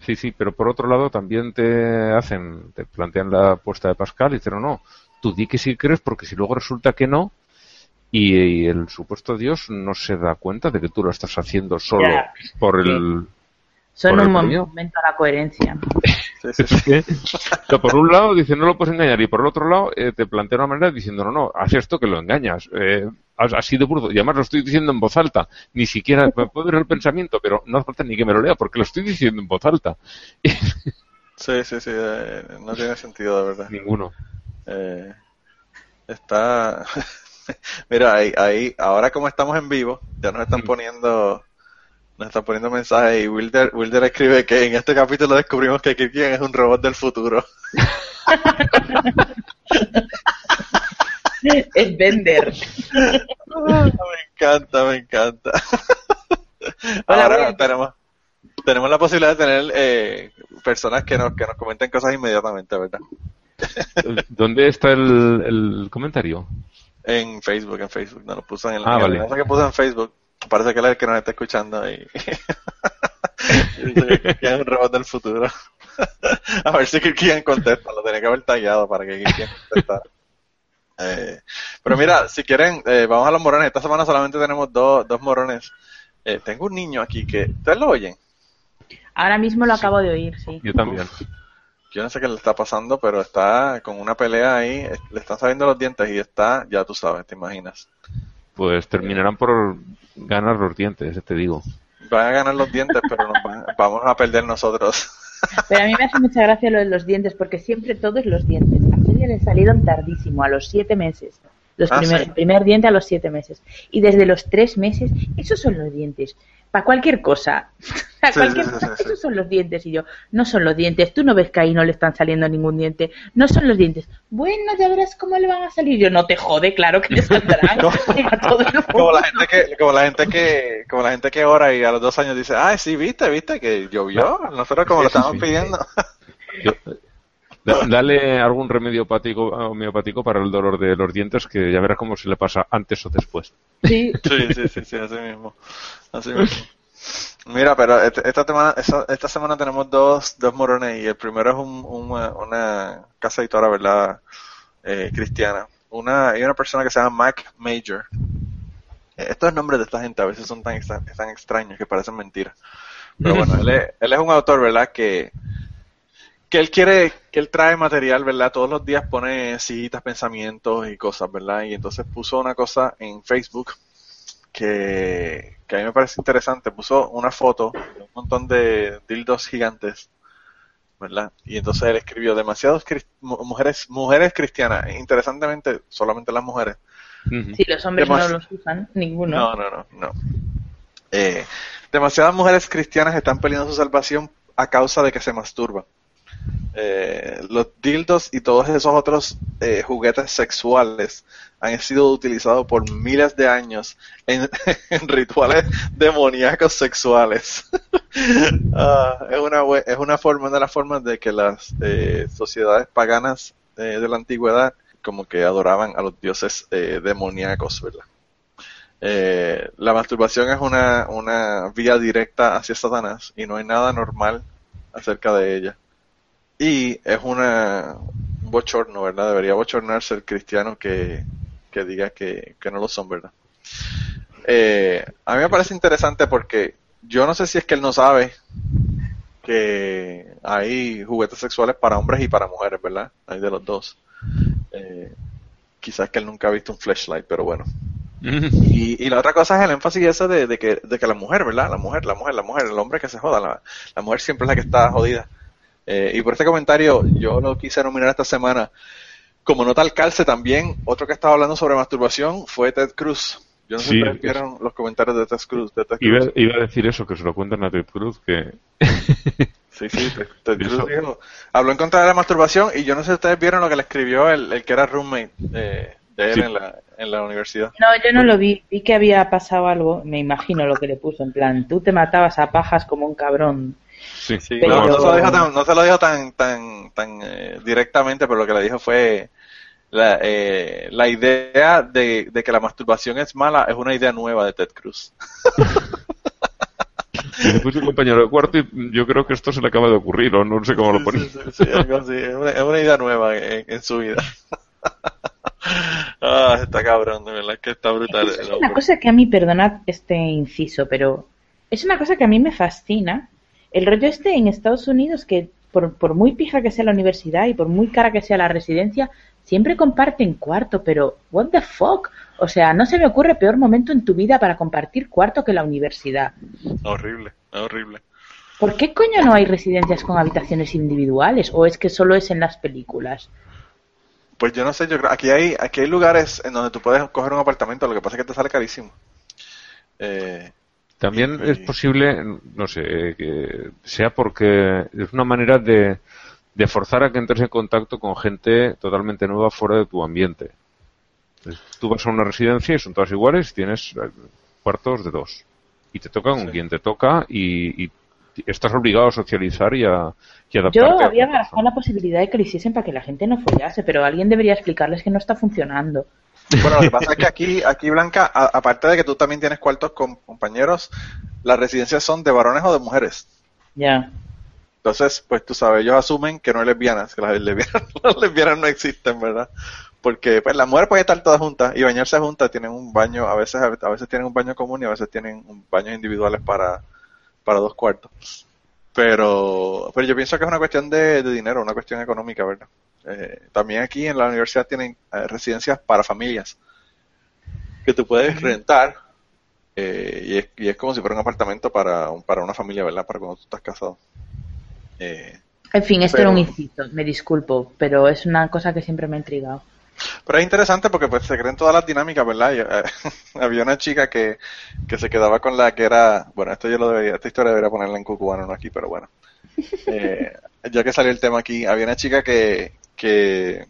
Sí, sí, pero por otro lado también te hacen, te plantean la apuesta de Pascal y dicen, no, no, tú di que sí crees porque si luego resulta que no y, y el supuesto Dios no se da cuenta de que tú lo estás haciendo solo Ya. por el... son ¿Por el un premio? momento a la coherencia. Sí, sí, sí. O sea, por un lado dice no lo puedes engañar y por el otro lado eh, te plantea una manera diciendo no, no, haz esto que lo engañas. Eh, así de burdo. Y además lo estoy diciendo en voz alta. Ni siquiera me puedo ver el pensamiento, pero no hace falta ni que me lo lea porque lo estoy diciendo en voz alta. Sí, sí, sí, eh, no tiene sentido de verdad. Ninguno. Eh, está, mira, ahí, ahí, ahora como estamos en vivo, ya nos están Mm. poniendo, nos están poniendo mensajes y Wilder, Wilder escribe que en este capítulo descubrimos que Kirkian es un robot del futuro. es vender. me encanta, me encanta. Hola, ahora tenemos, tenemos la posibilidad de tener eh, personas que nos, que nos comenten cosas inmediatamente, ¿verdad? ¿Dónde está el, el comentario? En Facebook, en Facebook, no lo puso en el, Ah, vale. que puso en Facebook. Parece que él es el que nos está escuchando y, que es un robot del futuro. A ver si Kirkian contesta, lo tenía que haber tallado para que Kirkian contestara. Eh, pero mira, si quieren, eh, vamos a los morones. Esta semana solamente tenemos dos, dos morones. Eh, tengo un niño aquí que, ¿ustedes lo oyen? Ahora mismo lo acabo de oír, sí. Yo también. Yo no sé qué le está pasando, pero está con una pelea ahí, le están saliendo los dientes y está, ya tú sabes, te imaginas. Pues terminarán por ganar los dientes, te digo. Van a ganar los dientes, pero nos van- vamos a perder nosotros. Pero a mí me hace mucha gracia lo de los dientes, porque siempre todos los dientes. A Celia le salieron tardísimo, a los siete meses. Los Ah, primer, sí. El primer diente a los siete meses. Y desde los tres meses, esos son los dientes. Para cualquier cosa. Para Sí, cualquier sí, sí, cosa, sí, sí. esos son los dientes. Y yo, no son los dientes. Tú no ves que ahí no le están saliendo ningún diente. No son los dientes. Bueno, ya verás cómo le van a salir. Yo, no te jode, claro que le saldrán. A todo el mundo. Como la gente que, como la gente que, como la gente que ora y a los dos años dice, ah, sí, viste, viste, que llovió. Nosotros como lo sí. pidiendo. Yo- da- dale algún remedio hepático, homeopático para el dolor de los dientes que ya verás cómo se le pasa antes o después. Sí. Sí, sí, sí, sí, así mismo. Así mismo. Mira, pero este- esta semana, esta, semana tenemos dos, dos morones y el primero es un, una, una casa editora, ¿verdad? Eh, cristiana. Una, hay una persona que se llama Mac Major. Eh, Estos nombres de esta gente a veces son tan, tan extraños que parecen mentiras. Pero bueno, él es, él es un autor, ¿verdad? Que, que él quiere, que él trae material, ¿verdad? Todos los días pone citas, pensamientos y cosas, ¿verdad? Y entonces puso una cosa en Facebook que, que a mí me parece interesante. Puso una foto de un montón de dildos gigantes, ¿verdad? Y entonces él escribió mu- mujeres, mujeres cristianas. Interesantemente, solamente las mujeres. Si los hombres no los usan, ninguno. No, no, no, no. Eh, demasiadas mujeres cristianas están peleando su salvación a causa de que se masturban. Eh, los dildos y todos esos otros eh, juguetes sexuales han sido utilizados por miles de años en, rituales demoníacos sexuales. Ah, es, una, es una forma de las formas de que las eh, sociedades paganas de la antigüedad como que adoraban a los dioses demoníacos, ¿verdad? La masturbación es una, una vía directa hacia Satanás y no hay nada normal acerca de ella. Y es una, un bochorno, ¿verdad? Debería bochornarse el cristiano que, que diga que, que no lo son, ¿verdad? Eh, a mí me parece interesante porque yo no sé si es que él no sabe que hay juguetes sexuales para hombres y para mujeres, ¿verdad? Hay de los dos. Eh, quizás que él nunca ha visto un flashlight, pero bueno. Y, y la otra cosa es el énfasis ese de, de que, de que la mujer, ¿verdad? La mujer, la mujer, la mujer, el hombre que se joda, la, la mujer siempre es la que está jodida. Eh, y por este comentario yo lo quise nominar esta semana. Como nota al calce también, otro que estaba hablando sobre masturbación fue Ted Cruz. Yo no sé Sí, si ustedes vieron los comentarios de Ted Cruz. De Ted Iba, Cruz. iba a decir eso, que se lo cuentan a Ted Cruz, que... Sí, sí, Ted, Cruz dijo- habló en contra de la masturbación y yo no sé si ustedes vieron lo que le escribió el, el que era roommate eh, de él Sí. en, la, en la universidad. No, yo no lo vi. Vi que había pasado algo. Me imagino lo que le puso. En plan, tú te matabas a pajas como un cabrón. Sí, Sí, Pero- no, no se lo dijo tan, no se lo dijo tan, tan, tan eh, directamente, pero lo que le dijo fue la, eh, la idea de, de que la masturbación es mala es una idea nueva de Ted Cruz. Después un compañero de cuarto y yo creo que esto se le acaba de ocurrir, o no sé cómo lo ponía. Sí, sí, es, una, es una idea nueva en, en su vida. ah, está cabrón, de verdad que está brutal. Es una cosa que a mí, perdonad este inciso, pero es una cosa que a mí me fascina. El rollo este en Estados Unidos que por, por muy pija que sea la universidad y por muy cara que sea la residencia, siempre comparten cuarto, pero what the fuck? O sea, no se me ocurre peor momento en tu vida para compartir cuarto que la universidad. Horrible, horrible. ¿Por qué coño no hay residencias con habitaciones individuales? ¿O es que solo es en las películas? Pues yo no sé, yo creo, aquí hay, aquí hay lugares en donde tú puedes coger un apartamento, lo que pasa es que te sale carísimo. Eh, También Y- es posible, no sé, que sea porque es una manera de, de forzar a que entres en contacto con gente totalmente nueva fuera de tu ambiente. Entonces, tú vas a una residencia y son todas iguales, tienes eh, cuartos de dos. Y te toca con Sí. quien te toca y, y estás obligado a socializar y a, y adaptarte. Yo a- había barajado la posibilidad de que lo hiciesen para que la gente no follase, pero alguien debería explicarles que no está funcionando. Bueno, lo que pasa es que aquí, aquí Blanca, a- aparte de que tú también tienes cuartos con compañeros, las residencias son de varones o de mujeres. Ya. Entonces, pues tú sabes, ellos asumen que no hay lesbianas, que las lesbianas, las lesbianas no existen, ¿verdad? Porque pues las mujeres pueden estar todas juntas y bañarse juntas, tienen un baño, a veces a veces tienen un baño común y a veces tienen un baños individuales para, para dos cuartos. Pero, pero yo pienso que es una cuestión de, de dinero, una cuestión económica, ¿verdad? Eh, también aquí en la universidad tienen eh, residencias para familias que tú puedes rentar eh, y, es, y es como si fuera un apartamento para, un- para una familia, ¿verdad? Para cuando tú estás casado. Eh, En fin, esto era un incito, me disculpo, pero es una cosa que siempre me ha intrigado. Pero es interesante porque pues se creen todas las dinámicas, ¿verdad? Eh, había una chica que, que se quedaba con la que era, bueno, esto yo lo debería, esta historia debería ponerla en cucubano, no aquí, pero bueno. Eh, ya que salió el tema aquí, había una chica que, que,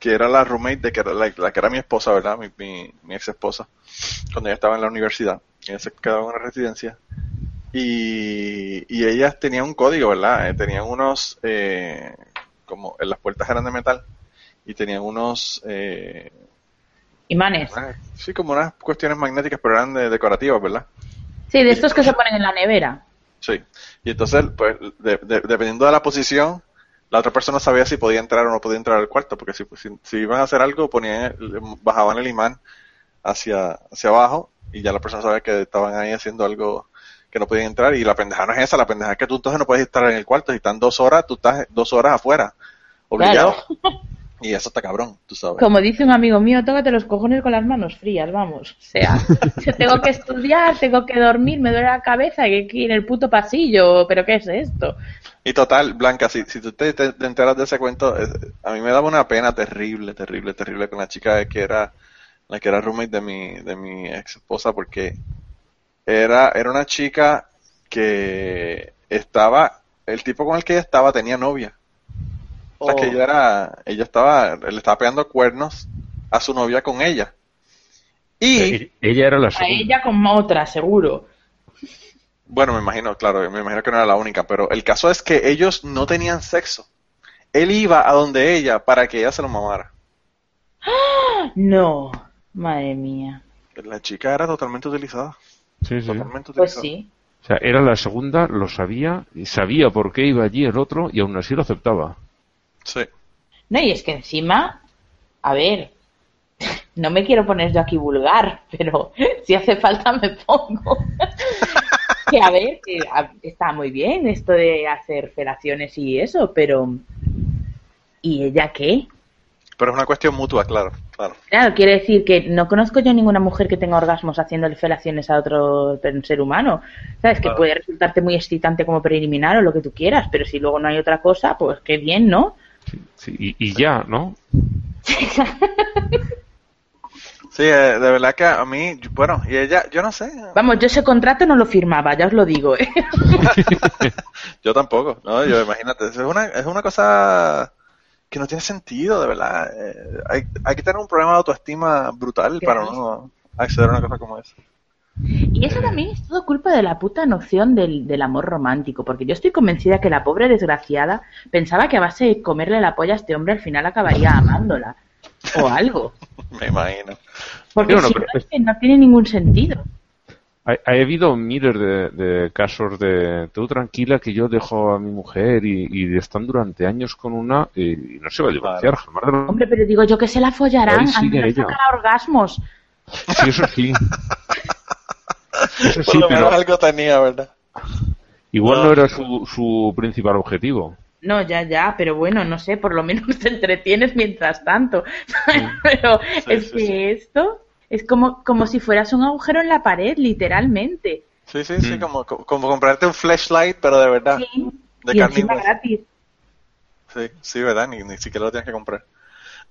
que era la roommate de que era la, la que era mi esposa, ¿verdad? Mi, mi, mi ex esposa, cuando ella estaba en la universidad. Ella se quedaba en una residencia. Y, y ellas tenían un código, ¿verdad? Eh, tenían unos, eh, como en las puertas eran de metal y tenían unos, eh, Imanes. sí, como unas cuestiones magnéticas, pero eran de- decorativas, ¿verdad? Sí, de estos que se ponen en la nevera. Sí. Y entonces, pues, de- de- dependiendo de la posición, la otra persona sabía si podía entrar o no podía entrar al cuarto, porque si, si, si iban a hacer algo, ponían, bajaban el imán hacia, hacia abajo y ya la persona sabía que estaban ahí haciendo algo que no podían entrar y la pendeja no es esa, la pendeja es que tú entonces no puedes estar en el cuarto, si están dos horas, tú estás dos horas afuera, obligado. Y eso está cabrón, tú sabes. Como dice un amigo mío, tócate los cojones con las manos frías, vamos. O sea, si tengo que estudiar, tengo que dormir, me duele la cabeza, que aquí en el puto pasillo, pero ¿qué es esto? Y total, Blanca, si, si tú te, te- te enteras de ese cuento, eh, a mí me daba una pena terrible, terrible, terrible con la chica que era la que era roommate de mi, de mi ex esposa, porque era, era una chica que estaba, el tipo con el que ella estaba tenía novia. O sea, que Oh. ella era, ella estaba, le estaba pegando cuernos a su novia con ella. Y, Ella era la A segunda. ella con otra, seguro. bueno, me imagino, claro, me imagino que no era la única, pero el caso es que ellos no tenían sexo. Él iba a donde ella para que ella se lo mamara. No, madre mía. La chica era totalmente utilizada. Sí, sí. Totalmente Pues utilizada. sí. O sea, era la segunda, lo sabía, y sabía por qué iba allí el otro, y aún así lo aceptaba. Sí. No, y es que encima, a ver, no me quiero poner yo aquí vulgar, pero si hace falta me pongo. que a ver, que está muy bien esto de hacer felaciones y eso, pero ¿y ella qué? Pero es una cuestión mutua, claro. claro. Claro, quiere decir que no conozco yo ninguna mujer que tenga orgasmos haciéndole felaciones a otro ser humano. ¿Sabes? Que puede resultarte muy excitante como preliminar o lo que tú quieras, pero si luego no hay otra cosa, pues qué bien, ¿no? Sí, y, y ya, ¿no? Sí, eh, de verdad que a mí, bueno, y ella, yo no sé. Vamos, yo ese contrato no lo firmaba, ya os lo digo, ¿eh? Yo tampoco, ¿no? Yo imagínate, es una, es una cosa que no tiene sentido, de verdad. Eh, hay, hay que tener un problema de autoestima brutal para no acceder a una cosa como esa. Y eso también es todo culpa de la puta noción del, del amor romántico, porque yo estoy convencida que la pobre desgraciada pensaba que a base de comerle la polla a este hombre al final acabaría amándola. O algo. Me imagino. Porque si no, es que no tiene ningún sentido. Ha, ha habido miles de, de casos de tú tranquila que yo dejo a mi mujer y, y están durante años con una y, y no se va a divorciar jamás. Hombre, pero digo yo que se la follarán Ahí sigue antes de orgasmos. Sí, eso sí. Eso Por sí, lo menos pero algo tenía, ¿verdad? igual No. no era su, su principal objetivo. No, ya, ya, pero bueno, no sé, por lo menos te entretienes mientras tanto. pero Sí, es sí, que sí. esto es como, como si fueras un agujero en la pared, literalmente. Sí, sí, sí, Mm. como, como comprarte un flashlight, pero de verdad. Sí. De y carne y encima gratis. Sí, sí, ¿verdad? Ni, ni siquiera lo tienes que comprar.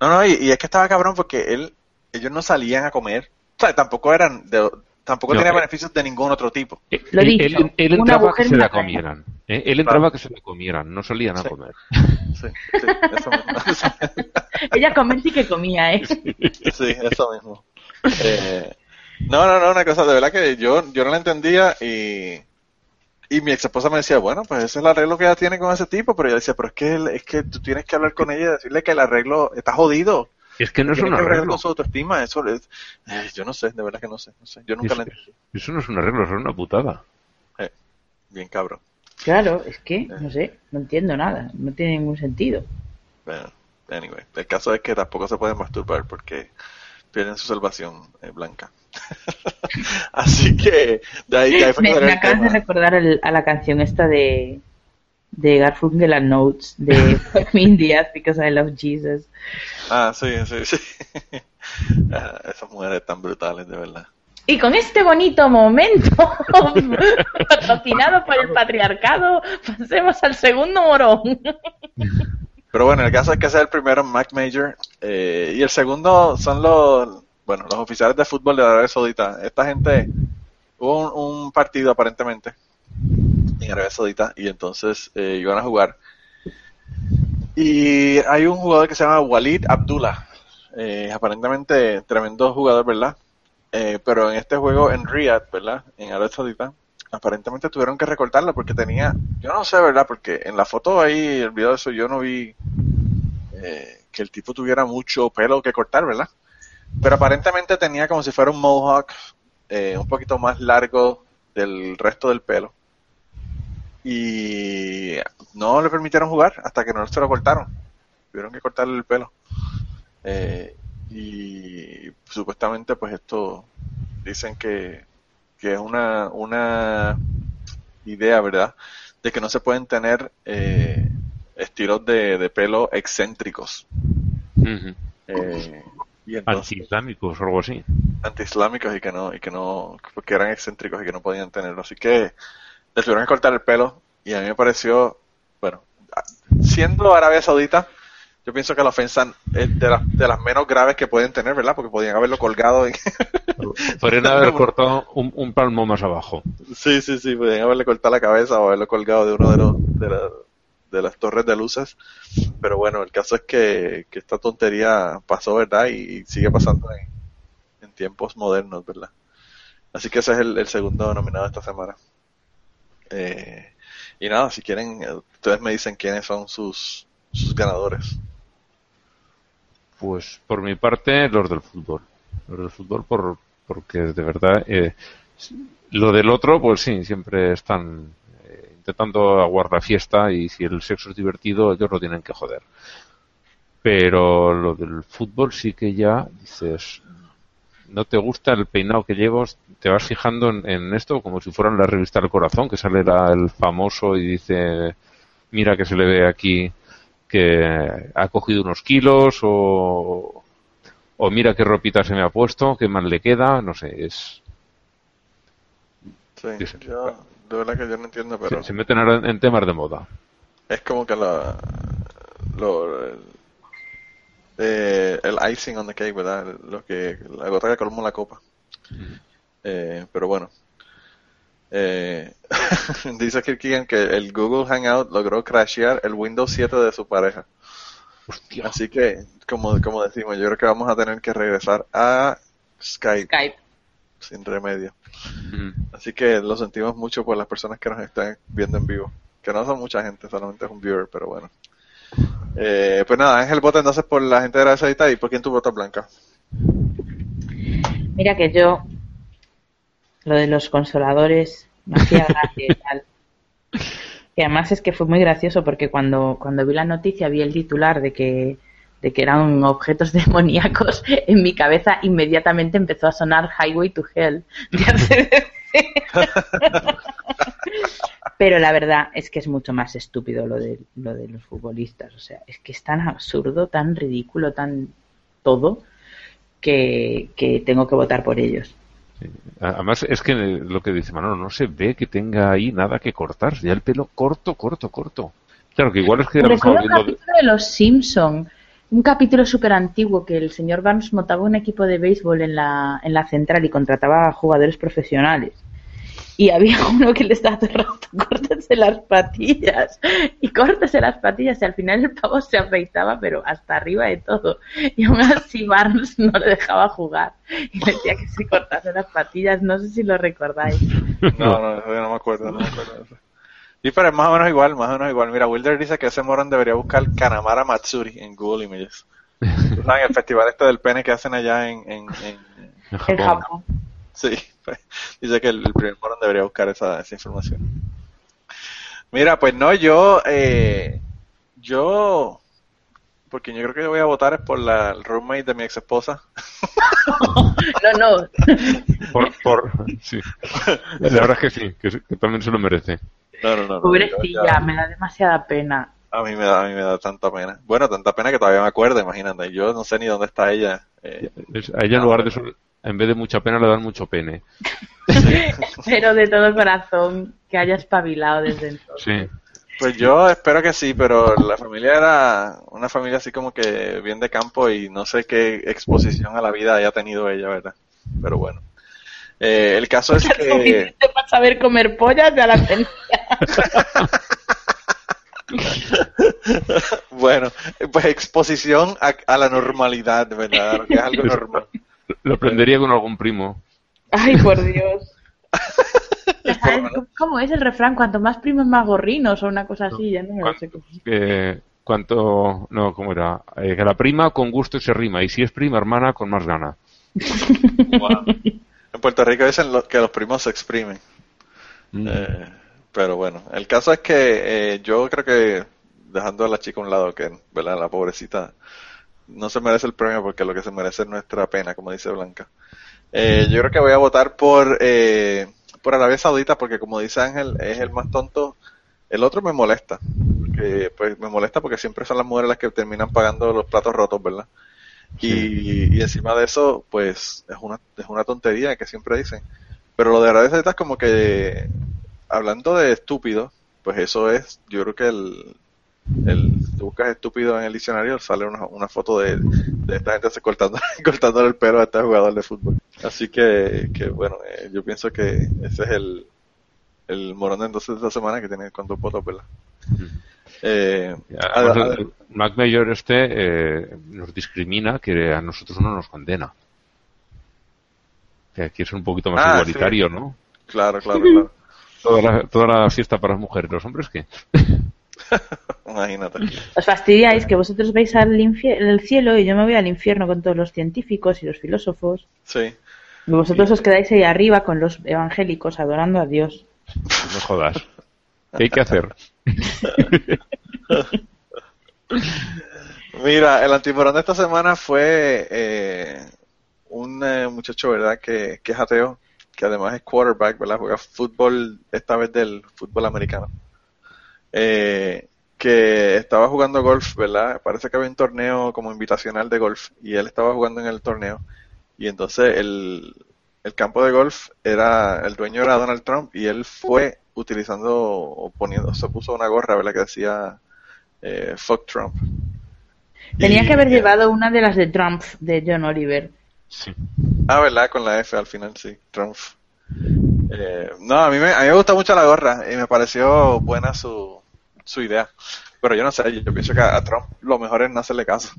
No, no, y, y es que estaba cabrón porque él, ellos no salían a comer. O sea, tampoco eran, de, tampoco No, tenía eh. beneficios de ningún otro tipo. Eh, Lo él, dicho, él- él entraba a que se la comieran. ¿eh? Él entraba a que se la comieran, no salían a Sí. comer. Sí, sí, eso mismo. Ella comer sí que comía, ¿eh? Sí, eso mismo. Eh, no, no, no, una cosa de verdad que yo, yo no la entendía y, y mi ex esposa me decía, bueno, pues ese es el arreglo que ella tiene con ese tipo, pero yo decía, pero es que, es que tú tienes que hablar con ella y decirle que el arreglo está jodido. Es que no es un arreglo. con su autoestima, eso es, eh, yo no sé, de verdad que no sé, no sé, yo nunca Es- lo entendí. Eso no es un arreglo, eso es una putada. Bien cabrón. Claro, es que, no sé, no entiendo nada, no tiene ningún sentido. Bueno, anyway, el caso es que tampoco se pueden masturbar porque pierden su salvación eh, blanca. Así que de ahí, de ahí fue Me, me acabas de recordar el- a la canción esta de de Garfunkel and Notes de Fuck Me in the Ass because I love Jesus. Ah, sí, sí, sí. Ah, esas mujeres tan brutales, de verdad. Y con este bonito momento, patrocinado por el patriarcado, pasemos al segundo morón. Pero bueno, el caso es que ese es el primero, Mac Major. eh, y el segundo son los, bueno, los oficiales de fútbol de Arabia Saudita. Esta gente, hubo un, un partido aparentemente en Arabia Saudita y entonces eh, iban a jugar. Y hay un jugador que se llama Walid Abdullah. Eh, aparentemente tremendo jugador, ¿verdad? Eh, pero en este juego en Riyadh, ¿verdad? En Arabia Saudita, aparentemente tuvieron que recortarlo porque tenía, yo no sé, ¿verdad? Porque en la foto ahí, el video de eso, yo no vi eh, que el tipo tuviera mucho pelo que cortar, ¿verdad? Pero aparentemente tenía como si fuera un mohawk un poquito más largo del resto del pelo. Y no le permitieron jugar hasta que no se lo cortaron. Tuvieron que cortarle el pelo. Eh, y supuestamente pues esto dicen que, que es una, una idea, ¿verdad? De que no se pueden tener eh, estilos de, de pelo excéntricos. Ujú. Eh, y entonces, Antiislámicos o algo así. antiislámicos y que no, y que no, porque eran excéntricos y que no podían tenerlo. Así que le tuvieron que cortar el pelo y a mí me pareció, bueno, siendo Arabia Saudita, yo pienso que la ofensa es de las, de las menos graves que pueden tener, ¿verdad? Porque podían haberlo colgado en... Podrían haber cortado un, un palmo más abajo. sí, sí, sí, podían haberle cortado la cabeza o haberlo colgado de uno de los, de, la- de las torres de luces. Pero bueno, el caso es que, que esta tontería pasó, ¿verdad? Y, sigue pasando en, en tiempos modernos, ¿verdad? Así que ese es el, el segundo nominado esta semana. Eh, y nada, si quieren, eh, ustedes me dicen quiénes son sus, sus ganadores. Pues por mi parte, los del fútbol. Los del fútbol por, porque de verdad, eh, lo del otro, pues sí, siempre están eh, intentando aguar la fiesta y si el sexo es divertido, ellos lo tienen que joder. Pero lo del fútbol sí que ya dices, no te gusta el peinado que llevo, te vas fijando en, en esto como si fuera en la revista El Corazón, que sale la- el famoso y dice, mira que se le ve aquí que ha cogido unos kilos o, o mira qué ropita se me ha puesto, qué mal le queda, no sé, es Sí, yo, de verdad que yo no entiendo, pero se, se meten ahora en, en temas de moda. es como que la, lo, eh, el icing on the cake, ¿verdad? Lo que, la gota que colmó la copa. Eh, pero bueno. Eh, dice Kirkigan que el Google Hangout logró crashear el Windows 7 de su pareja. Hostia. Así que, como, como decimos, yo creo que vamos a tener que regresar a Skype Skype. sin remedio. Mm. Así que lo sentimos mucho por las personas que nos están viendo en vivo. Que no son mucha gente, solamente es un viewer, pero bueno. Eh, pues nada, Ángel vota entonces por la gente de la Saudita y por quién tú votas Blanca. Mira que yo, lo de los consoladores, me hacía gracia y tal. Y además es que fue muy gracioso porque cuando, cuando vi la noticia, vi el titular de que, de que eran objetos demoníacos, en mi cabeza inmediatamente empezó a sonar Highway to Hell. de Pero la verdad es que es mucho más estúpido lo de, lo de los futbolistas. O sea, es que es tan absurdo, tan ridículo, tan todo, que, que tengo que votar por ellos. Además, es que lo que dice Manolo, no se ve que tenga ahí nada que cortar. Ya el pelo corto, corto, corto. Claro, que igual es que recuerda un viendo. de- capítulo de Los Simpson, un capítulo súper antiguo que el señor Barnes montaba un equipo de béisbol en la, en la central y contrataba a jugadores profesionales. y había uno que le estaba todo el rato, córtese las patillas y córtese las patillas y al final el pavo se afeitaba pero hasta arriba de todo y aún así Barnes no le dejaba jugar y le decía que se cortase las patillas, no sé si lo recordáis. No, no, no me acuerdo, no me acuerdo. Sí, pero es más o menos igual, más o menos igual. Mira, Wilder dice que ese morón debería buscar Kanamara Matsuri en Google Images. Tú sabes, el festival este del pene que hacen allá en... en, en- Japón. Japón. Sí, pues, dice que el, el primer morón debería buscar esa, esa información. Mira, pues no, yo... Eh, yo... Porque yo creo que yo voy a votar es por la el roommate de mi ex esposa. No, no, Por, por, sí. La verdad es que sí, que, que también se lo merece. No, no, no. pobrecilla, ya- me da demasiada pena. A mí me da, a mí me da tanta pena. Bueno, tanta pena que todavía me acuerdo, imagínate. Yo no sé ni dónde está ella. Eh, a ella en lugar de eso, en vez de mucha pena, le dan mucho pene. Pero de todo corazón que haya espabilado desde entonces. Sí. pues yo espero que sí, pero la familia era una familia así como que bien de campo y no sé qué exposición a la vida haya tenido ella, ¿verdad? Pero bueno. Eh, el caso es que... Suficiente para saber comer pollas ya la tenía. bueno, pues exposición a, a la normalidad, ¿verdad? Que es algo normal. Lo aprendería con algún primo. Ay, por Dios. ¿Sabes cómo es el refrán? Cuanto más primos, más gorrinos o una cosa así, ya no me lo sé. Eh, cuanto, no, ¿cómo era? Eh, que la prima con gusto se rima, y si es prima hermana, con más gana. Wow. En Puerto Rico dicen lo- que los primos se exprimen. Mm. Eh, pero bueno, el caso es que eh, yo creo que dejando a la chica a un lado, que ¿verdad? la pobrecita no se merece el premio porque lo que se merece es nuestra pena, como dice Blanca. Eh, yo creo que voy a votar por eh, por Arabia Saudita porque como dice Ángel es el más tonto. El otro me molesta, porque, pues me molesta porque siempre son las mujeres las que terminan pagando los platos rotos, ¿verdad? Y, encima de eso, pues es una, es una tontería que siempre dicen. Pero lo de Arabia Saudita es como que, hablando de estúpido, pues eso es, yo creo que el, el tú buscas estúpido en el diccionario, sale una, una foto de, de esta gente se cortando, cortándole el pelo a este jugador de fútbol. Así que, que bueno, eh, yo pienso que ese es el, el morón de entonces de esta semana que tiene cuántos votos, ¿verdad? Eh, Además, a- a- el- el Mac Mayor este eh, nos discrimina que a nosotros no nos condena. Que aquí es un poquito más Ah, igualitario, ¿no? claro, claro, claro. Toda la, toda la fiesta para las mujeres, los hombres qué. Imagínate. Os fastidiáis que vosotros vais al al cielo y yo me voy al infierno con todos los científicos y los filósofos. Sí. Y vosotros os quedáis ahí arriba con los evangélicos adorando a Dios. No jodas. ¿Qué hay que hacer? Mira, el antimorón de esta semana fue eh, un eh, muchacho, ¿verdad? Que, que es ateo, que además es quarterback, ¿verdad? Juega fútbol, esta vez del fútbol americano. Eh, que estaba jugando golf, ¿verdad? Parece que había un torneo como invitacional de golf y él estaba jugando en el torneo. Y entonces el, el campo de golf era, el dueño era Donald Trump y él fue utilizando o poniendo, se puso una gorra, ¿verdad? Que decía eh, fuck Trump. Tenía Y- que haber llevado una de las de Trump de John Oliver. Sí. Ah, ¿verdad? Con la F al final, sí. Trump. Eh, no, a mí, me, a mí me gusta mucho la gorra y me pareció buena su, su idea. Pero yo no sé, yo, pienso que a, a Trump lo mejor es no hacerle caso.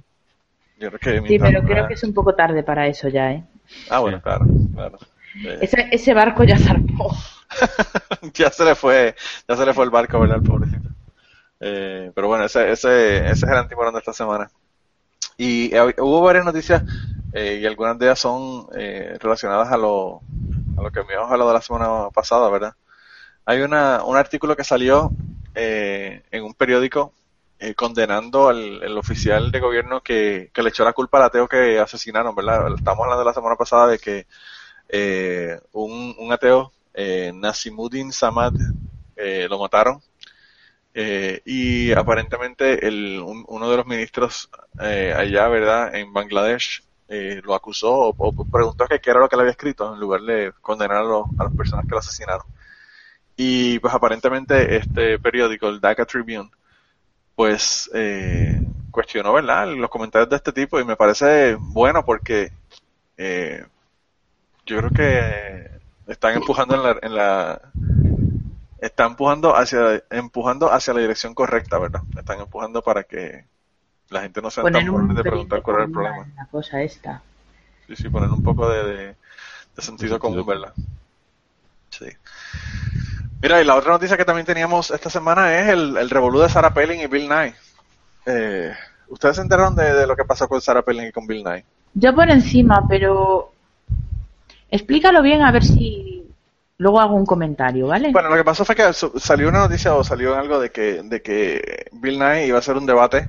Yo creo que Sí, pero creo que es un poco tarde para eso ya, ¿eh? Ah, bueno, claro, claro. Ese, ese barco ya zarpó. ya se le fue, ya se le fue el barco, ¿verdad? El pobrecito. Eh, pero bueno, ese, ese, ese es el antimorón de esta semana. Y eh, hubo varias noticias eh, y algunas de ellas son eh, relacionadas a lo, a lo que habíamos hablado la semana pasada, ¿verdad? Hay una, un artículo que salió eh, en un periódico eh, condenando al el oficial de gobierno que, que le echó la culpa al ateo que asesinaron, ¿verdad? Estamos hablando la semana pasada de que eh, un, un ateo, eh, Nasimuddin Samad, eh, lo mataron. Eh, y aparentemente el, un- uno de los ministros eh, allá, ¿verdad? En Bangladesh, eh, lo acusó o, preguntó que qué era lo que le había escrito en lugar de condenar a, los- a las personas que lo asesinaron. Y pues aparentemente este periódico, el Dhaka Tribune, pues eh, cuestionó, ¿verdad? Los comentarios de este tipo y me parece bueno porque eh, yo creo que están empujando en la, en la está empujando hacia, empujando hacia la dirección correcta, ¿verdad? Están empujando para que la gente no sea tan de preguntar cuál es el problema. La cosa esta. Sí, sí, poner un poco de, de, sentido común, ¿verdad? Sí. Mira, y la otra noticia que también teníamos esta semana es el, el revolú de Sarah Palin y Bill Nye. Eh, ¿Ustedes se enteraron de, de lo que pasó con Sarah Palin y con Bill Nye? Yo por encima, pero explícalo bien a ver si luego hago un comentario, ¿vale? Bueno, lo que pasó fue que salió una noticia o salió algo de que, de que Bill Nye iba a hacer un debate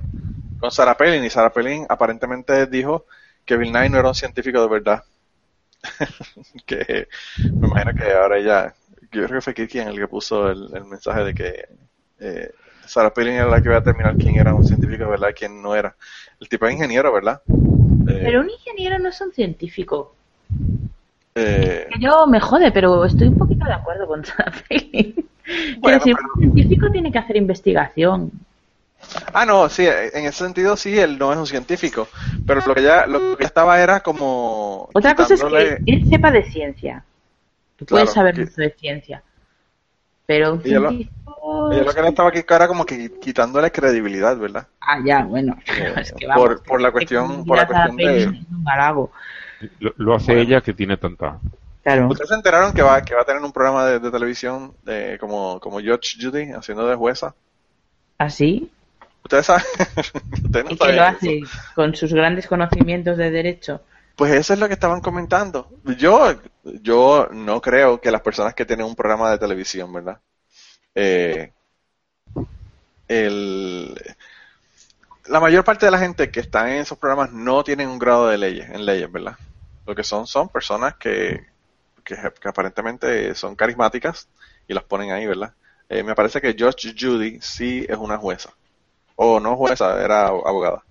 con Sarah Palin y Sarah Palin aparentemente dijo que Bill Nye no era un científico de verdad. que me imagino que ahora ella, yo creo que fue Kiki en el que puso el, el mensaje de que eh, Sarah Palin era la que iba a determinar quién era un científico de verdad y quién no era. El tipo es ingeniero, ¿verdad? Eh, Pero un ingeniero no es un científico. eh, Que yo me jode, pero estoy un poquito de acuerdo con Sarah Palin. Bueno, decir, pero- un científico tiene que hacer investigación. Ah, no, sí, en ese sentido sí, él no es un científico, pero lo que ya, lo que ya estaba era como... Otra cosa es que él sepa de ciencia. Tú Claro, puedes saber que- mucho de ciencia. Pero un Ella lo- científico... Ella lo que le estaba aquí era como que quitándole credibilidad, ¿verdad? Ah, ya, bueno. Eh, es que por- vamos, por la cuestión- por la cuestión de-. Lo, lo hace ella que tiene tanta. Claro. ¿Ustedes se enteraron que va, que va a tener un programa de, de televisión de, como, como Judge Judy, haciendo de jueza? ¿Así? ¿Ustedes saben? Ustedes no ¿Y que saben lo eso. hace con sus grandes conocimientos de derecho? Pues eso es lo que estaban comentando. Yo, yo no creo que las personas que tienen un programa de televisión, ¿verdad? Eh, la mayor parte de la gente que está en esos programas no tienen un grado de leyes, en leyes, ¿verdad? Lo que son son personas que, que, que aparentemente son carismáticas y las ponen ahí, ¿verdad? Eh, me parece que Judge Judy sí es una jueza. O no jueza, era abogada.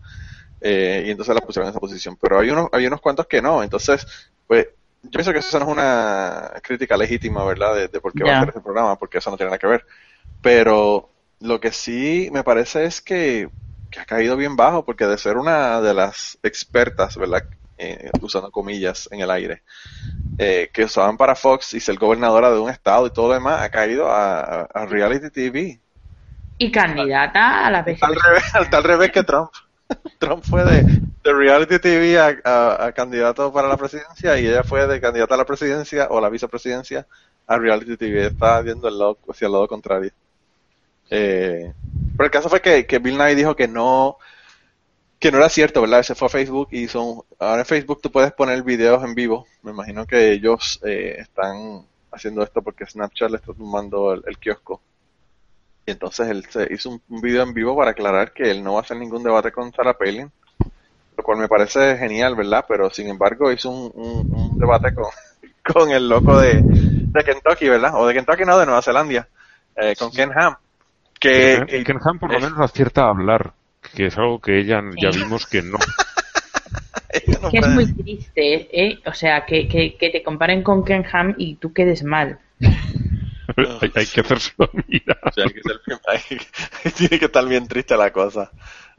Eh, y entonces la pusieron en esa posición. Pero hay unos, hay unos cuantos que no. Entonces, pues, yo pienso que eso no es una crítica legítima, ¿verdad? De, de por qué va a hacer ese programa, porque eso no tiene nada que ver. Pero lo que sí me parece es que, que ha caído bien bajo, porque de ser una de las expertas, ¿verdad? Eh, usando comillas en el aire, eh, que usaban para Fox y ser gobernadora de un estado y todo lo demás, ha caído a, a reality TV. Y candidata a la Está al revés, al revés que Trump. Trump fue de, reality TV a, candidato para la presidencia y ella fue de candidata a la presidencia o la vicepresidencia a reality TV. Está viendo el lado, hacia el lado contrario. Eh, pero el caso fue que, Bill Nye dijo que no que no era cierto, ¿verdad? Se fue a Facebook y son ahora en Facebook tú puedes poner videos en vivo. Me imagino que ellos eh, están haciendo esto porque Snapchat le está tomando el, el kiosco. Y entonces él se hizo un, un video en vivo para aclarar que él no va a hacer ningún debate con Sarah Palin, lo cual me parece genial, ¿verdad? Pero sin embargo hizo un, un- un debate con, con el loco de, de Kentucky, ¿verdad? O de Kentucky, no, de Nueva Zelanda, eh, con Ken Ham. Que, que- Ken Ham por lo eh, menos acierta a hablar, que es algo que ella ya vimos que no. Que es muy triste, ¿eh? O sea, que, que, que te comparen con Ken Ham y tú quedes mal. Hay, hay que hacérselo mirar. O sea, hay que ser- hay- tiene que estar bien triste la cosa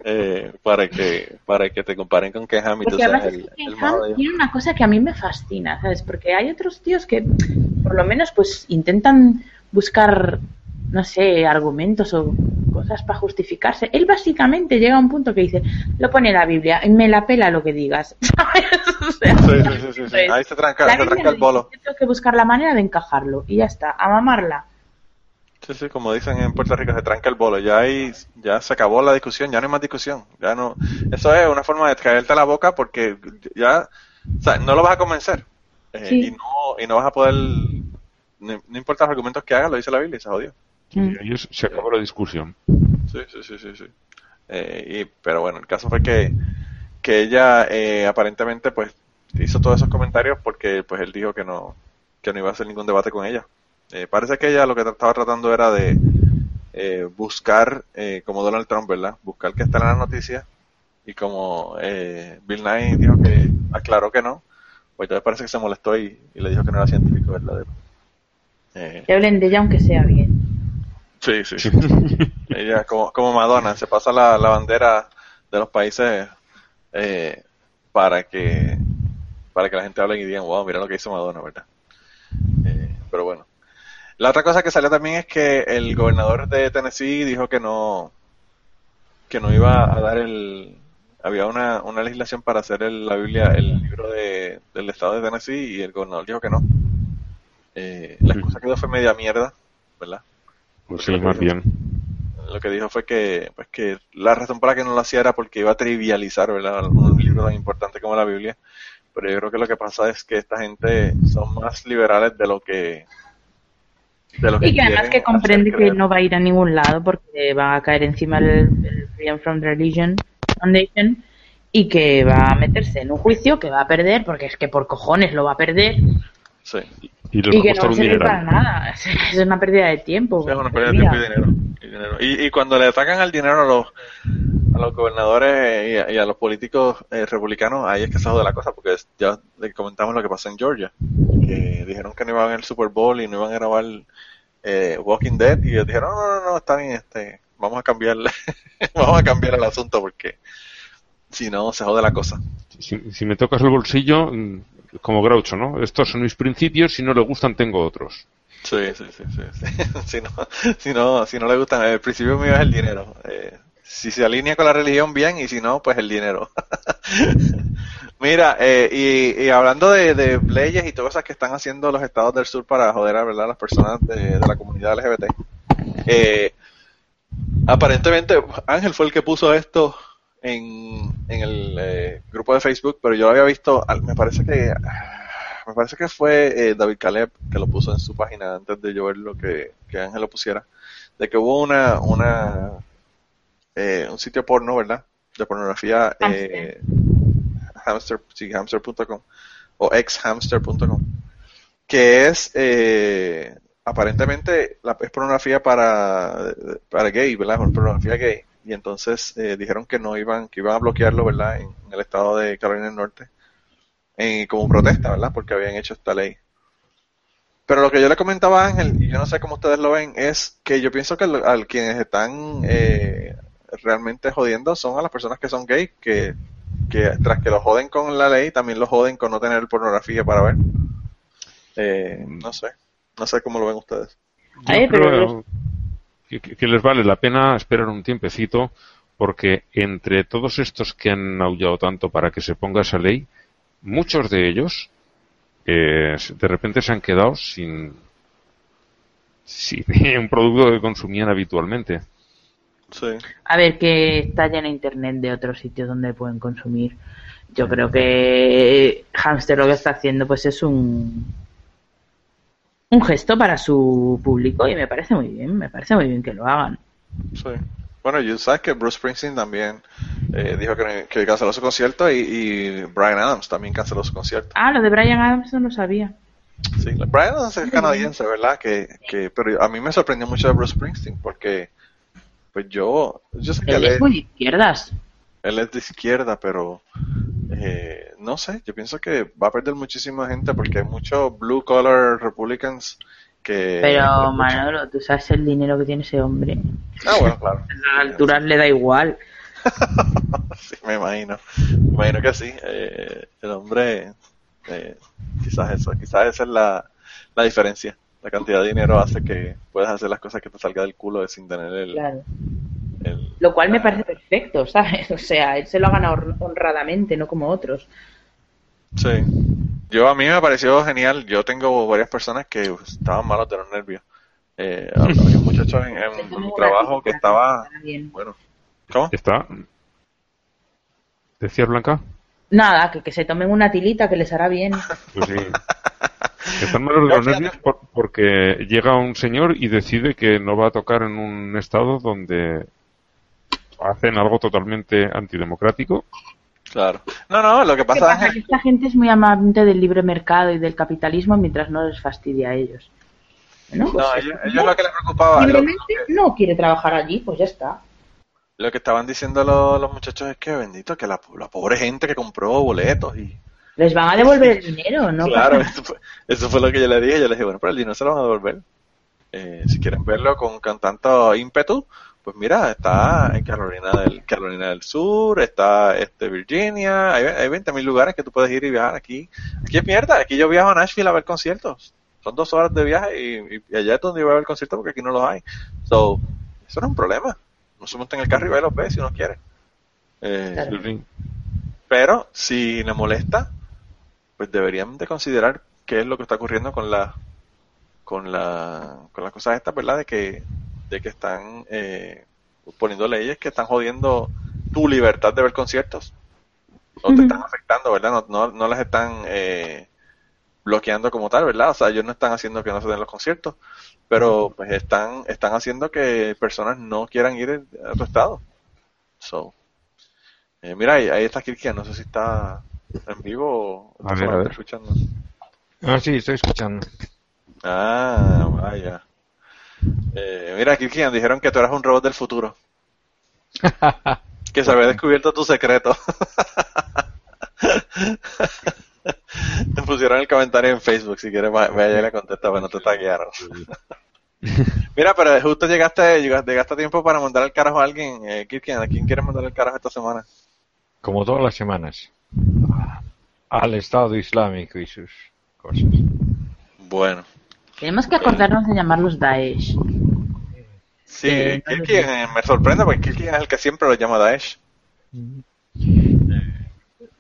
eh, para que para que te comparen con Ken Ham y tú seas el, el tiene una cosa que a mí me fascina, ¿sabes? Porque hay otros tíos que por lo menos pues intentan buscar, no sé, argumentos o cosas para justificarse. Él básicamente llega a un punto que dice, lo pone en la Biblia, me la pela lo que digas. pues, Ahí se tranca, se tranca el lo bolo. dice, Tengo que buscar la manera de encajarlo y ya está, a mamarla. Sí, sí, como dicen en Puerto Rico, se tranca el bolo. Ya ahí, ya se acabó la discusión, ya no hay más discusión. Ya no, eso es una forma de caerte la boca porque ya, o sea, no lo vas a convencer. Eh, y no, y no vas a poder, no, no importa los argumentos que hagas, lo dice la Biblia y se jodió. Y ahí es- se acabó la discusión. Sí, sí, sí, sí, sí. Eh, y, pero bueno, el caso fue que, que ella eh, aparentemente pues hizo todos esos comentarios porque pues él dijo que no, que no iba a hacer ningún debate con ella. Eh, parece que ella lo que estaba tratando era de eh, buscar, eh, como Donald Trump, ¿verdad? Buscar que está en las noticias y como eh, Bill Nye dijo que aclaró que no, pues entonces parece que se molestó y, y le dijo que no era científico verdadero. Eh, Que hablen de ella aunque sea bien. Sí, sí. Ella, como, como Madonna, se pasa la, la bandera de los países eh, para que para que la gente hable y digan, wow, mira lo que hizo Madonna, ¿verdad? Eh, pero bueno. La otra cosa que salió también es que el gobernador de Tennessee dijo que no que no iba a dar el había una, una legislación para hacer el- la Biblia el libro de, del estado de Tennessee y el gobernador dijo que no. Eh, la excusa que dio fue media mierda, ¿verdad? Pues sí, más bien. Lo que dijo fue que pues que la razón para que no lo hacía era porque iba a trivializar, ¿verdad? Un libro tan importante como la Biblia. Pero yo creo que lo que pasa es que esta gente son más liberales de lo que de lo Y que además que comprende que no va a ir a ningún lado porque va a caer encima el, el Freedom from Religion Foundation y que va a meterse en un juicio que va a perder porque es que por cojones lo va a perder Sí. Y les va y a que no costar va a un servir para nada. Es una pérdida de tiempo. Sí, es una Pues pérdida de tiempo y dinero. Y, dinero. Y- y cuando le atacan al dinero a los, a los gobernadores y a, y a los políticos eh, republicanos, ahí es que se jode la cosa, porque es- ya le comentamos lo que pasó en Georgia, que dijeron que no iban al Super Bowl y no iban a grabar eh, Walking Dead, y ellos dijeron, no, no, no, está bien, este, vamos a cambiarle, vamos a cambiar el asunto, porque si no, se jode la cosa. Si, si me tocas el bolsillo, como Groucho, ¿no? Estos son mis principios, si no le gustan tengo otros. Sí, sí, sí, sí. si, no, si, no, si no le gustan, el principio mío es el dinero. Eh, si se alinea con la religión, bien, y si no, pues el dinero. Mira, eh, y, hablando de, de leyes y todas esas que están haciendo los estados del sur para joder a ¿verdad? las personas de, de la comunidad LGBT, eh, aparentemente Ángel fue el que puso esto en, en el eh, grupo de Facebook, pero yo lo había visto, me parece que me parece que fue eh, David Caleb que lo puso en su página antes de yo ver lo que, que Ángel lo pusiera, de que hubo una, una eh, un sitio porno, ¿verdad? De pornografía eh, hamster, sí, hamster.com o exhamster.com que es eh, aparentemente la, es pornografía para, para gay, ¿verdad? Pornografía gay. Y entonces eh, dijeron que no iban, que iban a bloquearlo, ¿verdad? En, en el estado de Carolina del Norte. En, como protesta, ¿verdad? Porque habían hecho esta ley. Pero lo que yo le comentaba a Ángel, y yo no sé cómo ustedes lo ven, es que yo pienso que al, al quienes están eh, realmente jodiendo son a las personas que son gay, que, que tras que lo joden con la ley, también lo joden con no tener pornografía para ver. Eh, no sé, no sé cómo lo ven ustedes. Yo Ay, creo que- que les vale la pena esperar un tiempecito porque entre todos estos que han aullado tanto para que se ponga esa ley, muchos de ellos eh, de repente se han quedado sin, sin un producto que consumían habitualmente. Sí. A ver, que está lleno internet de otros sitios donde pueden consumir. Yo creo que Hamster lo que está haciendo pues es un un gesto para su público y me parece muy bien, me parece muy bien que lo hagan. Sí. Bueno, you sabes que Bruce Springsteen también eh, dijo que, que canceló su concierto y, y Brian Adams también canceló su concierto. Ah, lo de Brian Adams no lo sabía. Sí, Brian Adams es canadiense, ¿verdad? Que, que, pero a mí me sorprendió mucho de Bruce Springsteen porque, pues yo, yo sé que él Él es, es muy de izquierdas. él es de izquierda, pero eh, no sé, yo pienso que va a perder muchísima gente porque hay muchos blue collar Republicans que... Pero Manolo, tú sabes el dinero que tiene ese hombre. Ah, bueno, claro. A las alturas le da igual. Sí, me imagino. Me imagino que sí. Eh, el hombre, eh, quizás eso, quizás esa es la, la diferencia. La cantidad de dinero hace que puedas hacer las cosas que te salga del culo sin tener el... Claro. El- Lo cual me parece perfecto, ¿sabes? O sea, él se lo ha ganado honradamente, no como otros. Sí. Yo a mí me pareció genial. Yo tengo varias personas que estaban malos de los nervios. Eh, había un muchacho en, en mi trabajo que estaba... Bien. Bueno, ¿cómo? ¿Está? ¿Decías, Blanca? Nada, que, que se tomen una tilita que les hará bien. Pues sí. Están malos de los nervios por- porque llega un señor y decide que no va a tocar en un estado donde hacen algo totalmente antidemocrático. Claro. No, no, lo que ¿Qué pasa, pasa? Ángel, Que esta gente es muy amante del libre mercado y del capitalismo mientras no les fastidia a ellos. Pues No, es- ellos, ellos lo que les preocupaba, lo, libremente no quiere trabajar allí, pues ya está. lo que estaban diciendo los, los muchachos es que bendito, que la, la pobre gente que compró boletos y... Les van a devolver el dinero, ¿no? claro, eso fue, eso fue lo que yo le dije. Yo le dije, bueno, pero el dinero se lo van a devolver. Eh, si quieren verlo con, con tanto ímpetu, pues mira, está en Carolina del, Carolina del Sur, está este Virginia, hay, hay 20.000 lugares que tú puedes ir y viajar aquí. Aquí es mierda, aquí yo viajo a Nashville a ver conciertos. Son dos horas de viaje y, y allá es donde iba a haber el concierto porque aquí no los hay. So, eso no es un problema. No se monta en el carro y va y los ve si uno quiere. Eh, Claro. pero si le molesta, pues deberían de considerar qué es lo que está ocurriendo con la con la con las cosas estas, ¿verdad? De que de que están eh, poniendo leyes que están jodiendo tu libertad de ver conciertos. O te están afectando, ¿verdad? No, no, no las están eh, bloqueando como tal, ¿verdad? O sea, ellos no están haciendo que no se den los conciertos, pero pues están están haciendo que personas no quieran ir a tu estado. So, eh, mira, ahí, ahí está Kirkia, no sé si está en vivo o A está ver, a solamente ver. escuchando. Ah, sí, estoy escuchando. Ah, vaya. Eh, mira, Kirkian, dijeron que tú eras un robot del futuro. Que se había descubierto tu secreto. Te pusieron el comentario en Facebook, si quieres, vaya y le contesta, bueno, te taguearon. Mira, pero justo llegaste, llegaste, llegaste a tiempo para mandar el carajo a alguien. Eh, Kirkian, ¿a quién quieres mandar el carajo esta semana? Como todas las semanas. Al Estado Islámico y sus cosas. Bueno. Tenemos que acordarnos de llamarlos Daesh. Sí, Eh, eh, me sorprende porque Kirkian es el que siempre lo llama Daesh.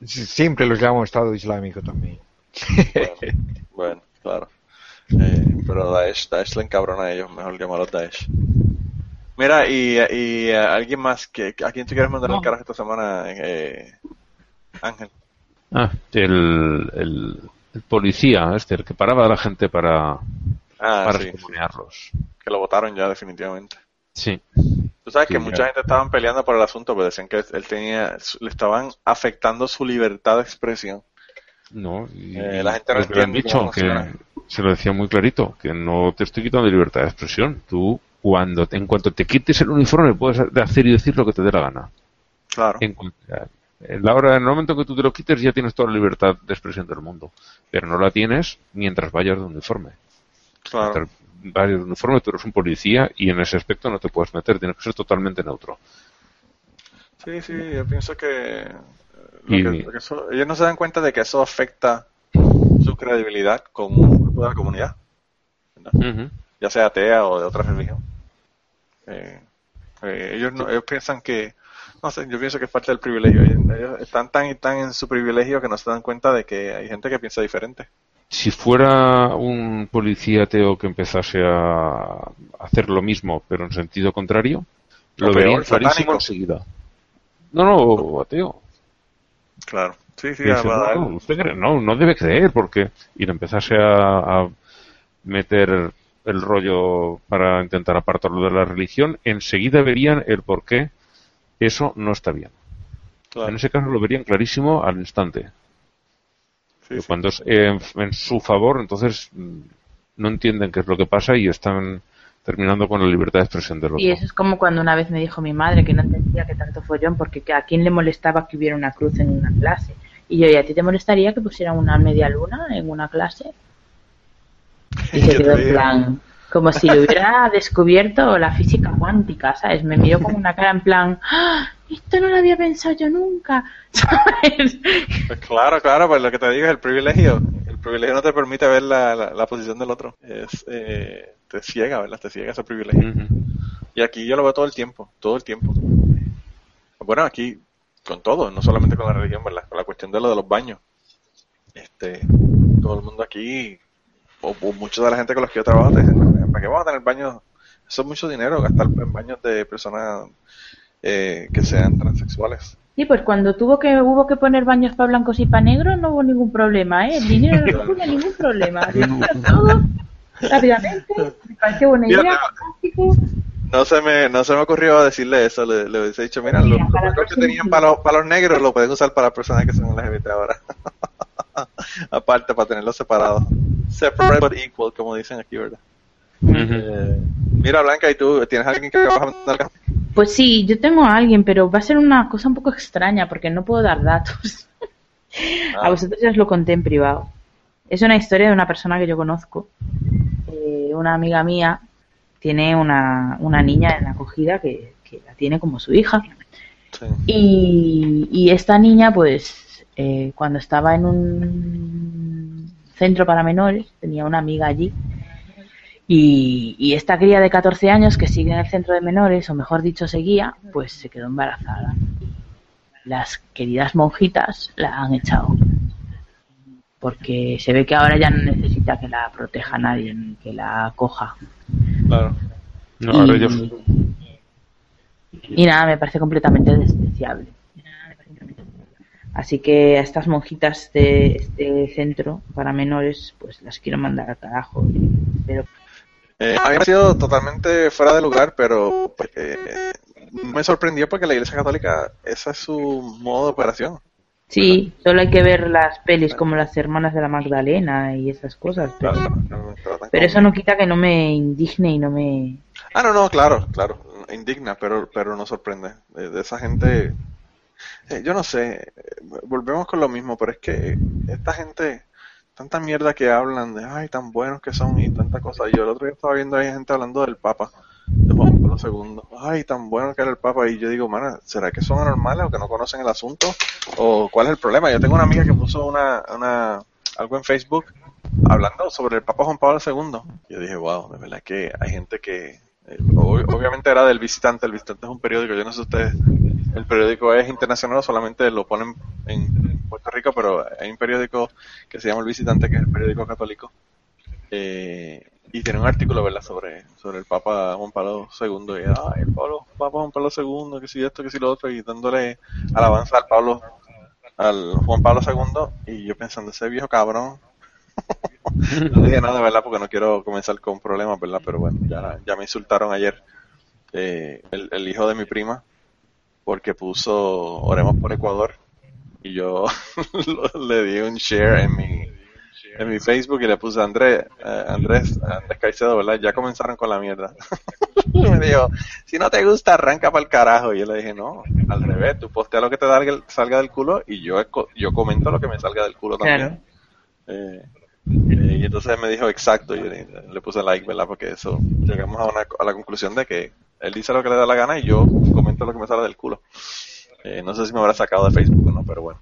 Sí, Siempre los llamo Estado Islámico también. Bueno, bueno, claro. Eh, pero Daesh, Daesh le encabrona a ellos, mejor llamarlos Daesh. Mira, y, y eh, alguien más, que, ¿a quién tú quieres mandar el No. carajo esta semana, eh, Ángel? Ah, el, el, el policía, este, el que paraba a la gente para, Ah, para sí, que lo votaron ya definitivamente. Sí. Tú sabes Sí, que ya. mucha gente estaban peleando por el asunto, pero decían que él tenía, le estaban afectando su libertad de expresión. No, y, Eh, la gente no han entiende dicho, que se lo decía muy clarito, que no te estoy quitando libertad de expresión. Tú, cuando te- en cuanto te quites el uniforme, puedes hacer y decir lo que te dé la gana. Claro. En, en la hora, en el momento que tú te lo quites, ya tienes toda la libertad de expresión del mundo. Pero no la tienes mientras vayas de uniforme. Claro. Mientras vayas de uniforme, tú eres un policía y en ese aspecto no te puedes meter, tienes que ser totalmente neutro. Sí, sí, yo pienso que, lo Y- que- lo que eso- ellos no se dan cuenta de que eso afecta su credibilidad como un grupo de la comunidad, ya sea atea o de otra religión. Eh, eh, ellos no, ellos piensan que, no sé, yo pienso que es parte del privilegio. Ellos, ellos están tan y tan en su privilegio que no se dan cuenta de que hay gente que piensa diferente. Si fuera un policía ateo que empezase a hacer lo mismo, pero en sentido contrario, lo verían clarísimo enseguida. No, no, ateo. Claro. Sí, sí, dice, va no, no, usted cree- no, no debe creer, porque. Y le empezase a, a meter el rollo para intentar apartarlo de la religión, enseguida verían el por qué eso no está bien. claro. En ese caso lo verían clarísimo al instante. Sí, que sí. cuando es en, en su favor, entonces mm, no entienden qué es lo que pasa y están terminando con la libertad de expresión del otro. Y eso es como cuando una vez me dijo mi madre que no entendía que tanto follón porque que a quién le molestaba que hubiera una cruz en una clase. Y yo, ¿y a ti te molestaría que pusieran una media luna en una clase? Y se quedó en plan, como si lo hubiera descubierto la física cuántica, ¿sabes? Me miró con una cara en plan, ¡Ah! Esto no lo había pensado yo nunca, ¿sabes? Pues claro, claro, pues lo que te digo es el privilegio. El privilegio no te permite ver la, la, la posición del otro. Es, eh, te ciega, ¿verdad? Te ciega ese privilegio. Y aquí yo lo veo todo el tiempo, todo el tiempo. Bueno, aquí con todo, no solamente con la religión, ¿verdad? Con la cuestión de lo de los baños. Este, todo el mundo aquí, o, o mucha de la gente con los que yo trabajo, te dicen, ¿para qué vamos a tener baños? Eso es mucho dinero, gastar en baños de personas eh, que sean transexuales. Sí, pues cuando tuvo que hubo que poner baños para blancos y para negros no hubo ningún problema, ¿eh? El dinero no tuvo ningún problema. Todo rápidamente, me pareció buena Mira, idea, fantástico. No se me, no se me ocurrió decirle eso, le, le hubiese dicho, mira, Mira, para lo la que tenían para los, para los negros lo pueden usar para las personas que son LGBT ahora. Aparte, para tenerlos separados. Separate but equal, como dicen aquí, ¿verdad? Eh, mira, Blanca, ¿y tú tienes alguien que vas a mandar? Pues sí, yo tengo a alguien, pero va a ser una cosa un poco extraña porque no puedo dar datos. Ah. A vosotros ya os lo conté en privado. Es una historia de una persona que yo conozco. Eh, una amiga mía tiene una, una niña en acogida que, que la tiene como su hija. Sí. Y, y esta niña, pues, eh, cuando estaba en un centro para menores, tenía una amiga allí. Y, y esta cría de 14 años que sigue en el centro de menores, o mejor dicho, seguía, pues se quedó embarazada. Las queridas monjitas la han echado. Porque se ve que ahora ya no necesita que la proteja nadie, ni que la coja. Claro. No, ahora y, ellos- y nada, me parece completamente despreciable. Así que a estas monjitas de este centro para menores, pues las quiero mandar al carajo. Pero Eh, a mí me ha sido totalmente fuera de lugar, pero eh, me sorprendió porque la Iglesia Católica, esa es su modo de operación. sí, solo hay que ver las pelis como las hermanas de la Magdalena y esas cosas. Pero, Claro, no, pero eso no quita que no me indigne y no me... Ah, no, no, claro, claro, indigna, pero, pero no sorprende. De, de esa gente, eh, yo no sé, eh, volvemos con lo mismo, pero es que esta gente, tanta mierda que hablan de, ay, tan buenos que son y tanta cosa. Yo el otro día estaba viendo ahí gente hablando del Papa, de Juan Pablo II, ay, tan bueno que era el Papa, y yo digo, mana, ¿será que son anormales o que no conocen el asunto? ¿O cuál es el problema? Yo tengo una amiga que puso una, una, algo en Facebook hablando sobre el Papa Juan Pablo II. Yo dije, wow, de verdad que hay gente que, eh, ob- obviamente era del visitante, el visitante es un periódico, yo no sé ustedes, el periódico es internacional, solamente lo ponen en Puerto Rico, pero hay un periódico que se llama El Visitante, que es el periódico católico, eh, y tiene un artículo, ¿verdad?, sobre, sobre el Papa Juan Pablo II, y, el Pablo, Papa Juan Pablo II, que si esto, que si lo otro, y dándole alabanza al Pablo, al Juan Pablo II, y yo pensando, ese viejo cabrón, no dije nada, ¿verdad? Porque no quiero comenzar con problemas, ¿verdad? Pero bueno, ya, ya me insultaron ayer eh, el, el hijo de mi prima porque puso Oremos por Ecuador y yo le di un share en mi en mi Facebook y le puse Andrés eh, Andrés Andrés Caicedo, ¿verdad? Ya comenzaron con la mierda. me dijo, si no te gusta, arranca para el carajo. Y yo le dije, no, al revés, tú postea lo que te da- salga del culo y yo, yo comento lo que me salga del culo también. Claro. Eh, eh, y entonces me dijo exacto, y yo le, le puse like, ¿verdad? Porque eso, llegamos a, una, a la conclusión de que él dice lo que le da la gana y yo comento lo que me sale del culo. Eh, no sé si me habrá sacado de Facebook o no, pero bueno.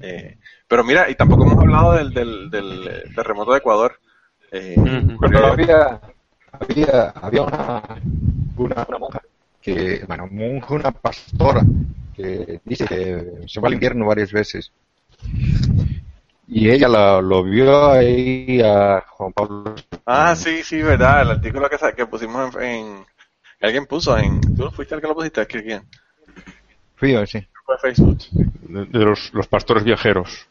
Eh, pero mira, y tampoco hemos hablado del, del, del eh, terremoto de Ecuador. Eh, Pero había, había, había una, una, una monja, que, bueno, monja, una pastora, que dice que se va al invierno varias veces. Y ella la- lo vio ahí a Juan Pablo. Ah, sí, sí, verdad, el artículo que, que pusimos en, en- que alguien puso en, ¿tú fuiste el que lo pusiste? ¿Es que quién? Facebook. de, de los, los pastores viajeros.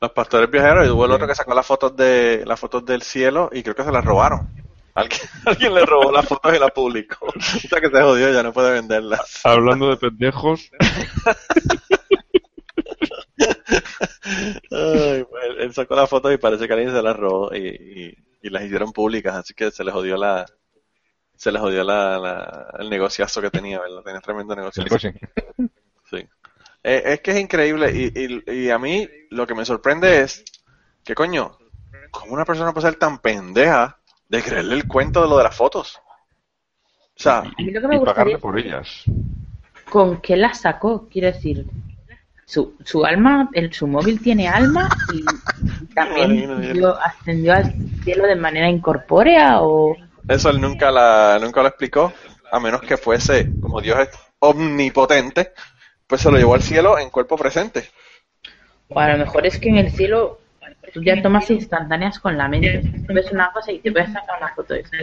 Los pastores viajeros y hubo el otro que sacó las fotos de las fotos del cielo y creo que se las robaron. Alguien, alguien le robó las fotos y las publicó. O sea que se jodió, ya no puede venderlas. Hablando de pendejos, Ay, pues, él sacó las fotos y parece que alguien se las robó y, y- y las hicieron públicas, así que se les jodió la se les jodió la, la- el negociazo que tenía, ¿verdad? Tenía tremendo negociazo. Pues sí. Sí. Eh, es que es increíble y, y, y a mí lo que me sorprende es que coño, ¿cómo una persona puede ser tan pendeja de creerle el cuento de lo de las fotos? O sea, A mí lo que me y pagarle por ellas. con qué la sacó, quiero decir. Su, su alma, el, su móvil tiene alma y también ascendió al cielo de manera incorpórea o eso él nunca, la, nunca lo explicó, a menos que fuese, como Dios es omnipotente, pues se lo llevó al cielo en cuerpo presente. O a lo mejor es que en el cielo tú ya tomas instantáneas con la mente. Ves una cosa y te puedes sacar una foto de esto.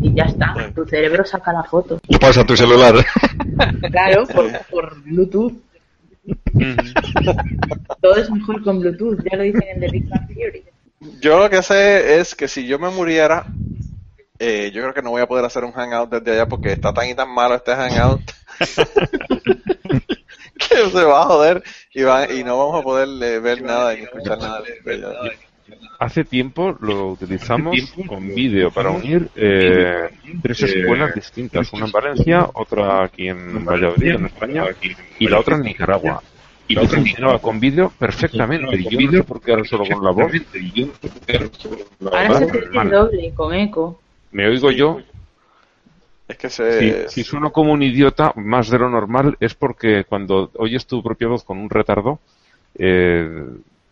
Y ya está. Tu cerebro saca la foto. Y pasa tu celular. Claro, por, por Bluetooth. Todo es mejor con Bluetooth. Ya lo dicen en The Big Bang Theory. Yo lo que sé es que si yo me muriera, eh, yo creo que no voy a poder hacer un hangout desde allá porque está tan y tan malo este hangout que se va a joder y, va, y no vamos a poder eh, ver nada ni escuchar nada. Hace tiempo lo utilizamos con vídeo para unir eh, tres escuelas distintas, una en Valencia, otra aquí en Valladolid, en España, y la otra en Nicaragua. Y funcionaba con vídeo perfectamente. Y yo no sé por qué ahora solo con la voz. Ahora se doble con eco. Me oigo yo. Es que se... Si, si sueno como un idiota, más de lo normal, es porque cuando oyes tu propia voz con un retardo, eh,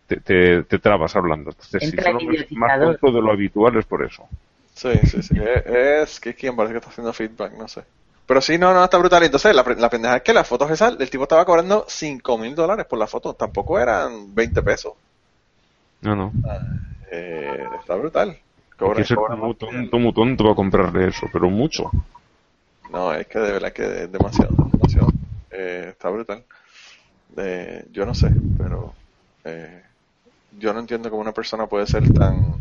te, te, te trabas hablando. Entonces, si Entra son el más corto de lo habitual es por eso. Sí, sí, sí. Es, es que quien parece que está haciendo feedback, no sé. Pero sí, no, no, está brutal. Entonces, la, la pendeja es que las fotos esas, el tipo estaba cobrando 5 mil dólares por la foto. Tampoco eran 20 pesos. No, no. Eh, está brutal. Hay Cobra- que ser cobra muy tonto, muy tonto para comprarle eso, pero mucho. No, es que de verdad que es demasiado, demasiado. Eh, está brutal. Eh, yo no sé, pero eh, yo no entiendo cómo una persona puede ser tan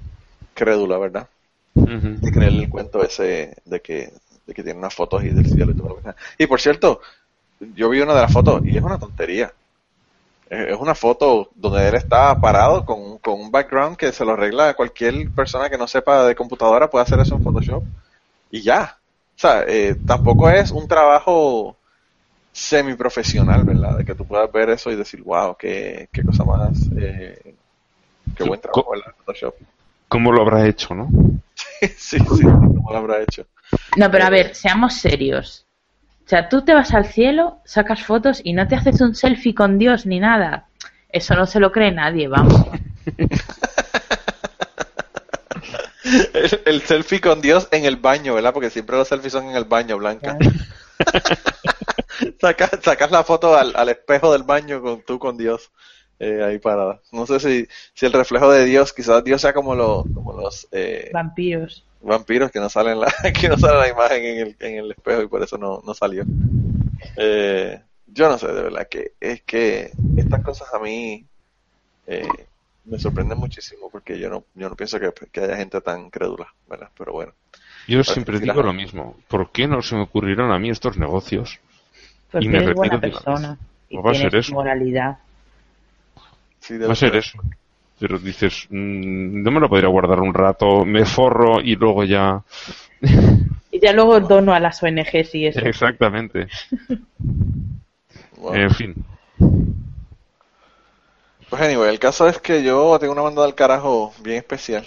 crédula, ¿verdad? Ujú. De creer el cuento ese de que, de que tiene unas fotos y del cielo y todo lo que sea. Y por cierto, yo vi una de las fotos y es una tontería. Es una foto donde él está parado con, con un background que se lo arregla cualquier persona que no sepa de computadora puede hacer eso en Photoshop y ya. O sea, eh, tampoco es un trabajo semiprofesional, ¿verdad? De que tú puedas ver eso y decir, wow, qué, qué cosa más, eh, qué buen trabajo, ¿verdad? Photoshop. ¿Cómo lo habrá hecho, no? sí, sí, cómo lo habrá hecho. No, pero a ver, seamos serios. O sea, tú te vas al cielo, sacas fotos y no te haces un selfie con Dios ni nada. Eso no se lo cree nadie, vamos. El, el selfie con Dios en el baño, ¿verdad? Porque siempre los selfies son en el baño, Blanca. sacas, sacas la foto al, al espejo del baño con tú con Dios eh, ahí parada. No sé si, si el reflejo de Dios, quizás Dios sea como, los como los eh, Vampiros. Vampiros que no salen la, que no sale la imagen en el, en el espejo y por eso no, no salió. Eh, yo no sé, de verdad, que es que estas cosas a mí eh, me sorprenden muchísimo porque yo no, yo no pienso que, que haya gente tan crédula, ¿verdad? Pero bueno. Yo siempre digo la- lo mismo. ¿Por qué no se me ocurrieron a mí estos negocios? Porque Y me eres buena persona. Y va a ser eso. moralidad. Sí, Va a ser eso. Pero dices, mm, no me lo podría guardar un rato, me forro y luego ya. Y ya luego dono a las ONGs y eso. Exactamente. Wow. En fin. Pues anyway, el caso es que yo tengo una banda del carajo bien especial.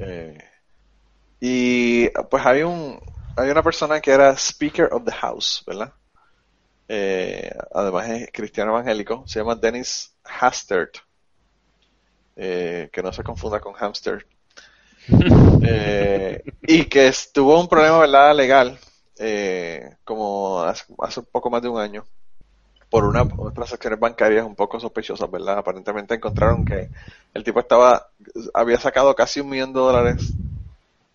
Eh, y pues hay un hay una persona que era Speaker of the House, ¿verdad? Eh, además es cristiano evangélico, se llama Dennis Hastert. Eh, que no se confunda con hamster. Eh, y que tuvo un problema, ¿verdad? Legal, eh, como hace, hace un poco más de un año por una, unas transacciones bancarias un poco sospechosas, ¿verdad? Aparentemente encontraron que el tipo estaba, había sacado casi un millón de dólares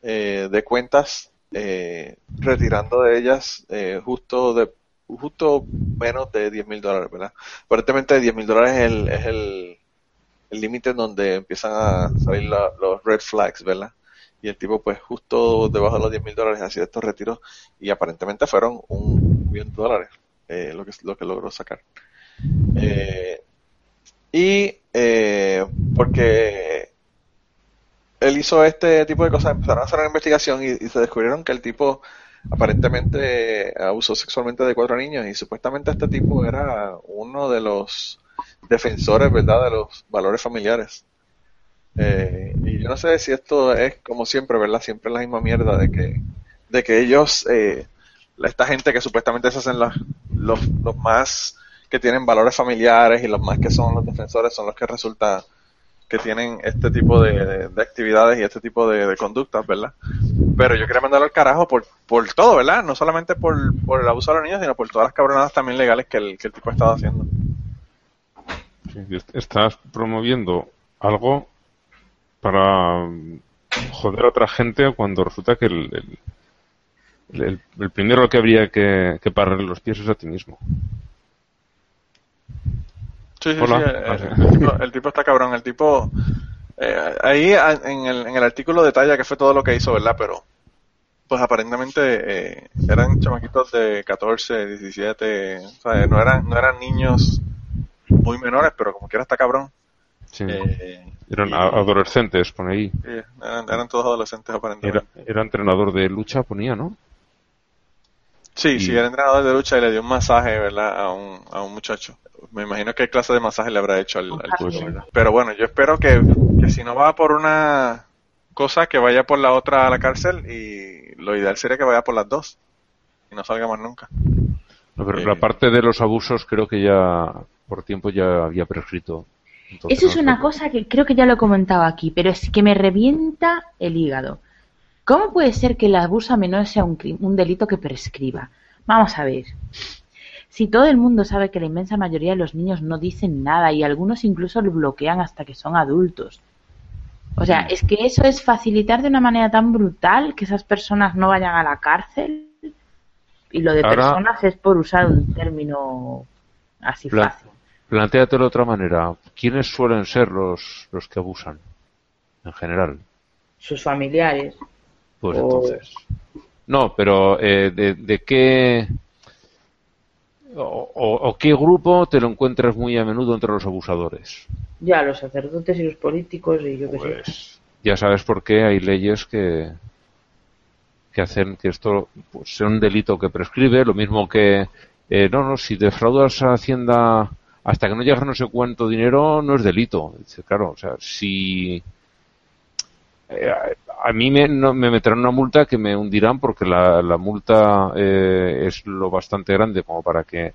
eh, de cuentas, eh, retirando de ellas eh, justo de justo menos de 10 mil dólares, ¿verdad? Aparentemente 10 mil dólares es el es el el límite en donde empiezan a salir la- los red flags, ¿verdad? Y el tipo, pues, justo debajo de los 10 mil dólares hacía estos retiros y aparentemente fueron un millón de dólares eh, lo, que, lo que logró sacar. Eh, y eh, porque él hizo este tipo de cosas, empezaron a hacer una investigación y, y se descubrieron que el tipo aparentemente abusó sexualmente de cuatro niños y supuestamente este tipo era uno de los defensores, ¿verdad?, de los valores familiares. Eh, y yo no sé si esto es como siempre, ¿verdad? Siempre la misma mierda de que, de que ellos, eh, esta gente que supuestamente se hacen los, los, los más que tienen valores familiares y los más que son los defensores son los que resulta que tienen este tipo de, de- de actividades y este tipo de, conductas, ¿verdad? Pero yo quería mandarlo al carajo por, por todo, ¿verdad? No solamente por, por el abuso de los niños, sino por todas las cabronadas también legales que el, que el tipo estaba haciendo. Sí, Estás promoviendo algo para mm, joder a otra gente cuando resulta que el, el, el- el primero que habría que, que pararle los pies es a ti mismo. Sí, sí, Hola. sí, el, el tipo, el tipo está cabrón. El tipo, eh, ahí en el, en el artículo detalla que fue todo lo que hizo, ¿verdad? Pero, pues aparentemente eh, eran chamaquitos de 14, 17, o sea, no eran, no eran niños muy menores, pero como quiera está cabrón. Sí. Eh, Eran y- adolescentes, pone ahí. eran, eran todos adolescentes aparentemente. Era, era entrenador de lucha, ponía, ¿no? Sí, Y- sí, era entrenador de lucha y le dio un masaje, ¿verdad? A un, a un muchacho. Me imagino qué clase de masaje le habrá hecho al, al Pues. Pero bueno, yo espero que, que si no va por una cosa, que vaya por la otra a la cárcel y lo ideal sería que vaya por las dos y no salga más nunca. No, pero Eh. la parte de los abusos creo que ya por tiempo ya había prescrito. Entonces, Eso es no una cosa que creo que ya lo he comentado aquí, pero es que me revienta el hígado. ¿Cómo puede ser que el abuso a menores sea un, un delito que prescriba? Vamos a ver. Si todo el mundo sabe que la inmensa mayoría de los niños no dicen nada y algunos incluso lo bloquean hasta que son adultos. O sea, es que eso es facilitar de una manera tan brutal que esas personas no vayan a la cárcel. Y lo de Ahora- personas es por usar un término así fácil. Plantéatelo de otra manera. ¿Quiénes suelen ser los, los que abusan? En general. Sus familiares. Pues O- entonces. No, pero eh, de, de qué. O, o- o qué grupo te lo encuentras muy a menudo entre los abusadores? Ya, los sacerdotes y los políticos y yo qué sé. Pues ya sabes por qué hay leyes que, que hacen que esto pues, sea un delito que prescribe, lo mismo que, eh, no, no, si defraudas a Hacienda hasta que no llegas no sé cuánto dinero, no es delito. Dice, claro, o sea, si eh, a mí me, no, me meterán una multa que me hundirán porque la, la multa eh, es lo bastante grande como para que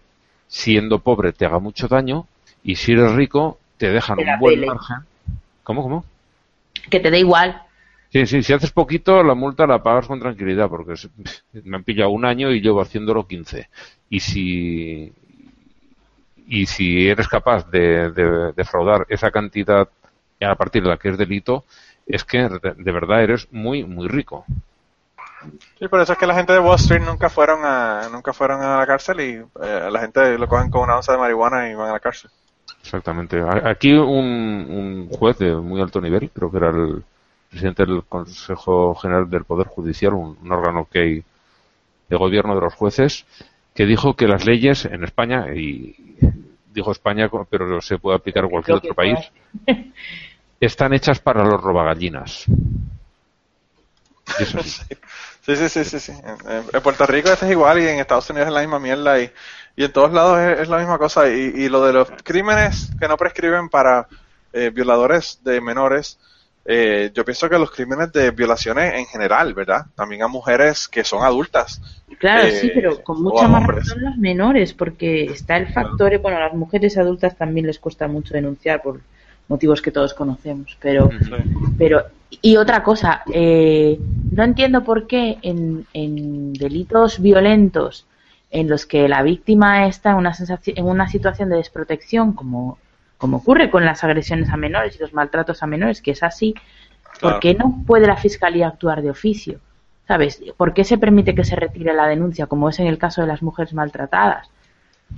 siendo pobre te haga mucho daño y si eres rico te dejan Te un buen pele. margen. ¿Cómo, cómo? Que te da igual. Sí, sí, si haces poquito, la multa la pagas con tranquilidad, porque me han pillado un año y llevo haciéndolo 15. Y si, y si eres capaz de, de defraudar esa cantidad a partir de la que es delito, es que de, de verdad eres muy, muy rico. Sí, por eso es que la gente de Wall Street nunca fueron a, nunca fueron a la cárcel y eh, la gente lo cogen con una onza de marihuana y van a la cárcel. Exactamente. Aquí un, un juez de muy alto nivel, creo que era el presidente del Consejo General del Poder Judicial, un, un órgano que hay de gobierno de los jueces, que dijo que las leyes en España, y dijo España, pero se puede aplicar a cualquier otro país, están hechas para los robagallinas. Eso sí. Sí, sí, sí, sí, sí. En, en- en Puerto Rico esto es igual y en Estados Unidos es la misma mierda y, y en todos lados es, es la misma cosa. Y, y lo de los crímenes que no prescriben para eh, violadores de menores, eh, yo pienso que los crímenes de violaciones en general, ¿verdad? También a mujeres que son adultas. Claro, Eh, sí, pero con mucha más hombres. razón los menores, porque está el factor, bueno, a las mujeres adultas también les cuesta mucho denunciar por motivos que todos conocemos, pero pero y otra cosa eh, no entiendo por qué en, en delitos violentos en los que la víctima está en una sensación, en una situación de desprotección como como ocurre con las agresiones a menores y los maltratos a menores que es así Claro. ¿por qué no puede la fiscalía actuar de oficio? ¿sabes? ¿por qué se permite que se retire la denuncia como es en el caso de las mujeres maltratadas?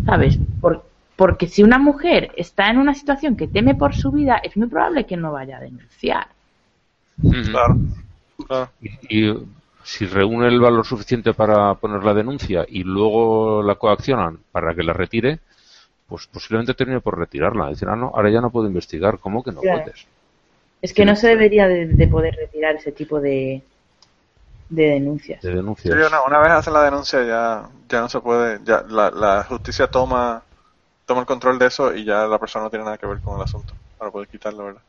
¿sabes? Por- porque si una mujer está en una situación que teme por su vida, es muy probable que no vaya a denunciar. Claro. claro. y, y si reúne el valor suficiente para poner la denuncia y luego la coaccionan para que la retire, pues posiblemente termine por retirarla. Dicen, ah, no, ahora ya no puedo investigar. ¿Cómo que no Claro. puedes? Es que no se debería de, de poder retirar ese tipo de, de denuncias. De Sí, denuncias. una, una vez hacen la denuncia ya, ya no se puede, ya la, la justicia toma, toma el control de eso y ya la persona no tiene nada que ver con el asunto para poder quitarlo, ¿verdad?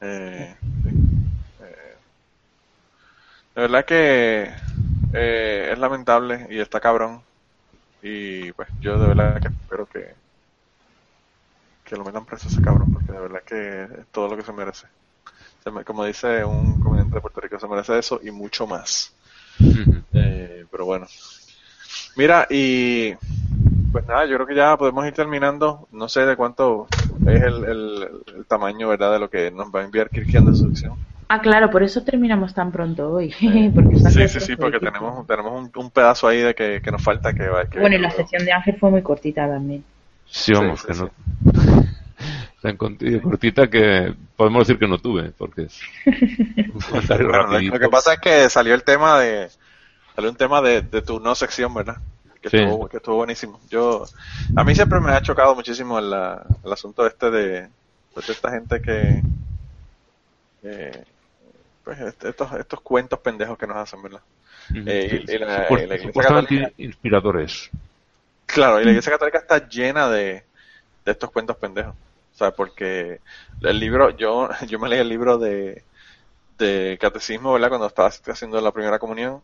Eh, sí. Eh, de verdad que eh, es lamentable y está cabrón y pues yo de verdad que espero que que lo metan preso a ese cabrón porque de verdad que es todo lo que se merece. Se me- como dice un comediante de Puerto Rico, se merece eso y mucho más. Eh, pero bueno. Mira, y pues nada, yo creo que ya podemos ir terminando. No sé de cuánto es el, el- el tamaño, ¿verdad?, de lo que nos va a enviar Kirkian de su sección. Ah, claro, por eso terminamos tan pronto hoy. porque Sí, todos sí, sí, los porque tenemos, tenemos un, un pedazo ahí de que, que nos falta que que Bueno, y la sección de Ángel fue muy cortita también. Sí, vamos, Sí, que sí, no. Tan cortita que podemos decir que no tuve, porque Bueno, lo, que pasa es que salió el tema de salió un tema de, de tu no sección, ¿verdad? Que, Sí. estuvo, que estuvo buenísimo. Yo a mí siempre me ha chocado muchísimo el, la- el asunto este de, pues, de esta gente que eh, pues est- estos estos cuentos pendejos que nos hacen, ¿verdad? Eh, y- y la- Supuest- y la Iglesia supuestamente Católica- inspiradores. Claro, y la Iglesia Católica está llena de, de estos cuentos pendejos. O sea, porque el libro, yo, yo me leí el libro de, de catecismo, ¿verdad? Cuando estaba haciendo la primera comunión.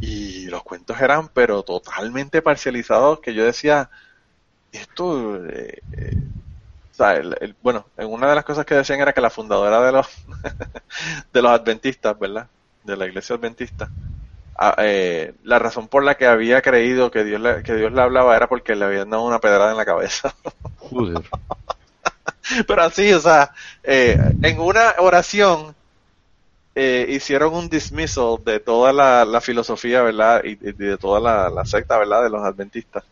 Y los cuentos eran, pero totalmente parcializados, que yo decía, esto, eh, eh, o sea, el- el- bueno, en una de las cosas que decían era que la fundadora de los de los adventistas, ¿verdad? De la iglesia adventista, ah, eh, la razón por la que había creído que Dios le, que Dios le hablaba era porque le habían dado una pedrada en la cabeza. Joder. Pero así, o sea, eh, en una oración eh, hicieron un dismissal de toda la, la filosofía, ¿verdad? Y, y de toda la, la secta, ¿verdad? De los adventistas.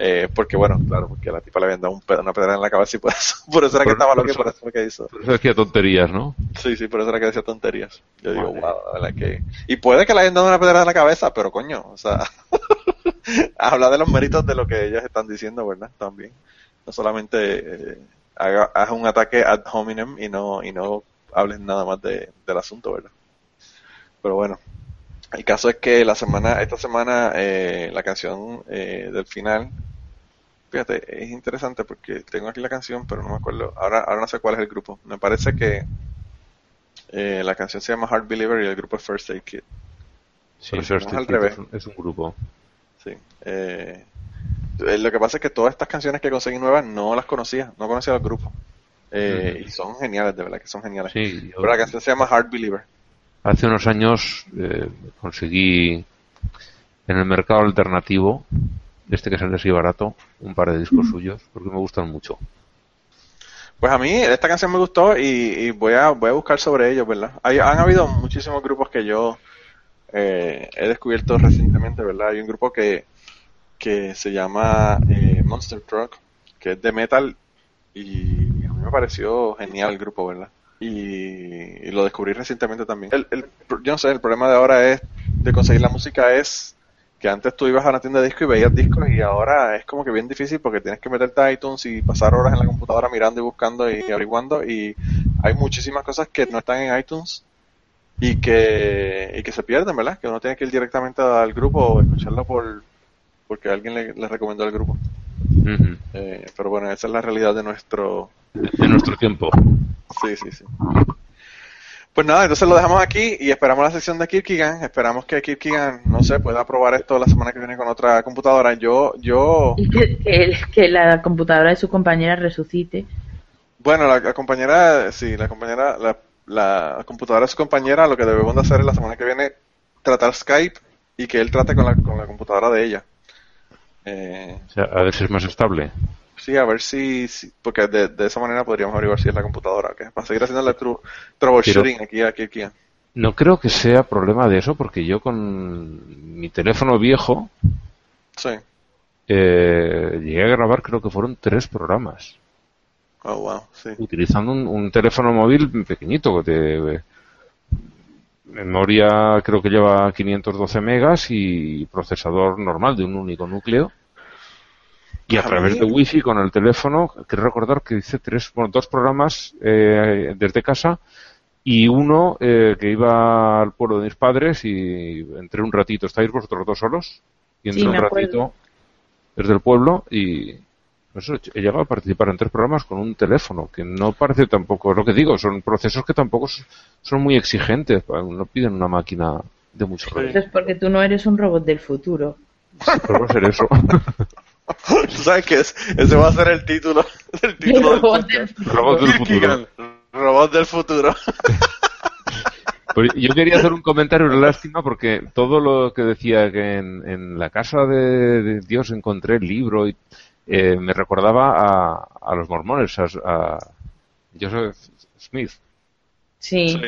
Eh, porque, bueno, claro, porque a la tipa le habían dado un una pedra en la cabeza y por eso, por eso era que Por- estaba por loca y por eso fue que hizo. Pero eso decía tonterías, ¿no? Sí, sí, por eso era que decía tonterías. Yo digo, wow, la verdad que... Y puede que le hayan dado una pedra en la cabeza, pero coño, o sea, habla de los méritos de lo que ellos están diciendo, ¿verdad? También. No solamente eh, haga, haz un ataque ad hominem y no, y no hables nada más de, del asunto, ¿verdad? Pero bueno, el caso es que la semana, esta semana, eh, la canción eh, del final, fíjate, es interesante porque tengo aquí la canción, pero no me acuerdo, ahora, ahora no sé cuál es el grupo. Me parece que eh, la canción se llama Heart Believer y el grupo es First Aid Kit. Sí, Pero First es Aid un, es un grupo. Sí. Eh, eh, lo que pasa es que todas estas canciones que conseguí nuevas no las conocía, no conocía los grupos. Eh, Ujú. Y son geniales, de verdad que son geniales. Sí, yo- Pero la canción se llama Heart Believer. Hace unos años eh, conseguí en el mercado alternativo, este que sale así barato, un par de discos suyos, porque me gustan mucho. Pues a mí esta canción me gustó y, y voy a voy a buscar sobre ellos, ¿verdad? Hay, han habido muchísimos grupos que yo eh, he descubierto recientemente, ¿verdad? Hay un grupo que, que se llama eh, Monster Truck, que es de metal y a mí me pareció genial el grupo, ¿verdad? Y, y lo descubrí recientemente también. El, el- yo no sé, el problema de ahora es de conseguir la música es que antes tú ibas a una tienda de discos y veías discos y ahora es como que bien difícil porque tienes que meterte a iTunes y pasar horas en la computadora mirando y buscando y averiguando y hay muchísimas cosas que no están en iTunes y que, y que se pierden, ¿verdad? Que uno tiene que ir directamente al grupo o escucharlo por porque alguien le, le recomendó al grupo. Eh, pero bueno, esa es la realidad de nuestro... De nuestro tiempo. Sí, sí, sí. Pues nada, entonces lo dejamos aquí y esperamos la sección de Kirkigan. Esperamos que Kirkigan, no sé, pueda probar esto la semana que viene con otra computadora. Yo, yo, Y que, que, que la computadora de su compañera resucite. bueno, la, la compañera, sí, la compañera, la, la computadora de su compañera, lo que debemos de hacer es la semana que viene tratar Skype y que él trate con la, con la computadora de ella. Eh, O sea, a ver si es más estable. Sí, a ver si, si- porque de, de esa manera podríamos averiguar si es la computadora, ¿ok? Para seguir haciendo el tru- troubleshooting aquí a Kirkigan. No creo que sea problema de eso, porque yo con mi teléfono viejo Sí. eh, llegué a grabar, creo que fueron tres programas. Oh, wow, sí. utilizando un, un teléfono móvil pequeñito de memoria creo que lleva 512 megas y procesador normal de un único núcleo y a través de wifi con el teléfono quiero recordar que hice tres bueno, dos programas eh, desde casa y uno eh, que iba al pueblo de mis padres y entré un ratito estáis vosotros dos solos y entré Sí, un ratito desde el pueblo y eso, he llegado a participar en tres programas con un teléfono, que no parece tampoco, es lo que digo, son procesos que tampoco son muy exigentes, no piden una máquina de mucho Sí. Eso es porque tú no eres un robot del futuro. Pero va a ser eso. Tú sabes que es- ese va a ser el título, el título del robot del podcast. Robot del futuro. Robot del futuro. Yo quería hacer un comentario, una lástima, porque todo lo que decía que en, en la casa de, de Dios encontré el libro y eh, me recordaba a, a los mormones, a, a Joseph Smith. Sí. Sí,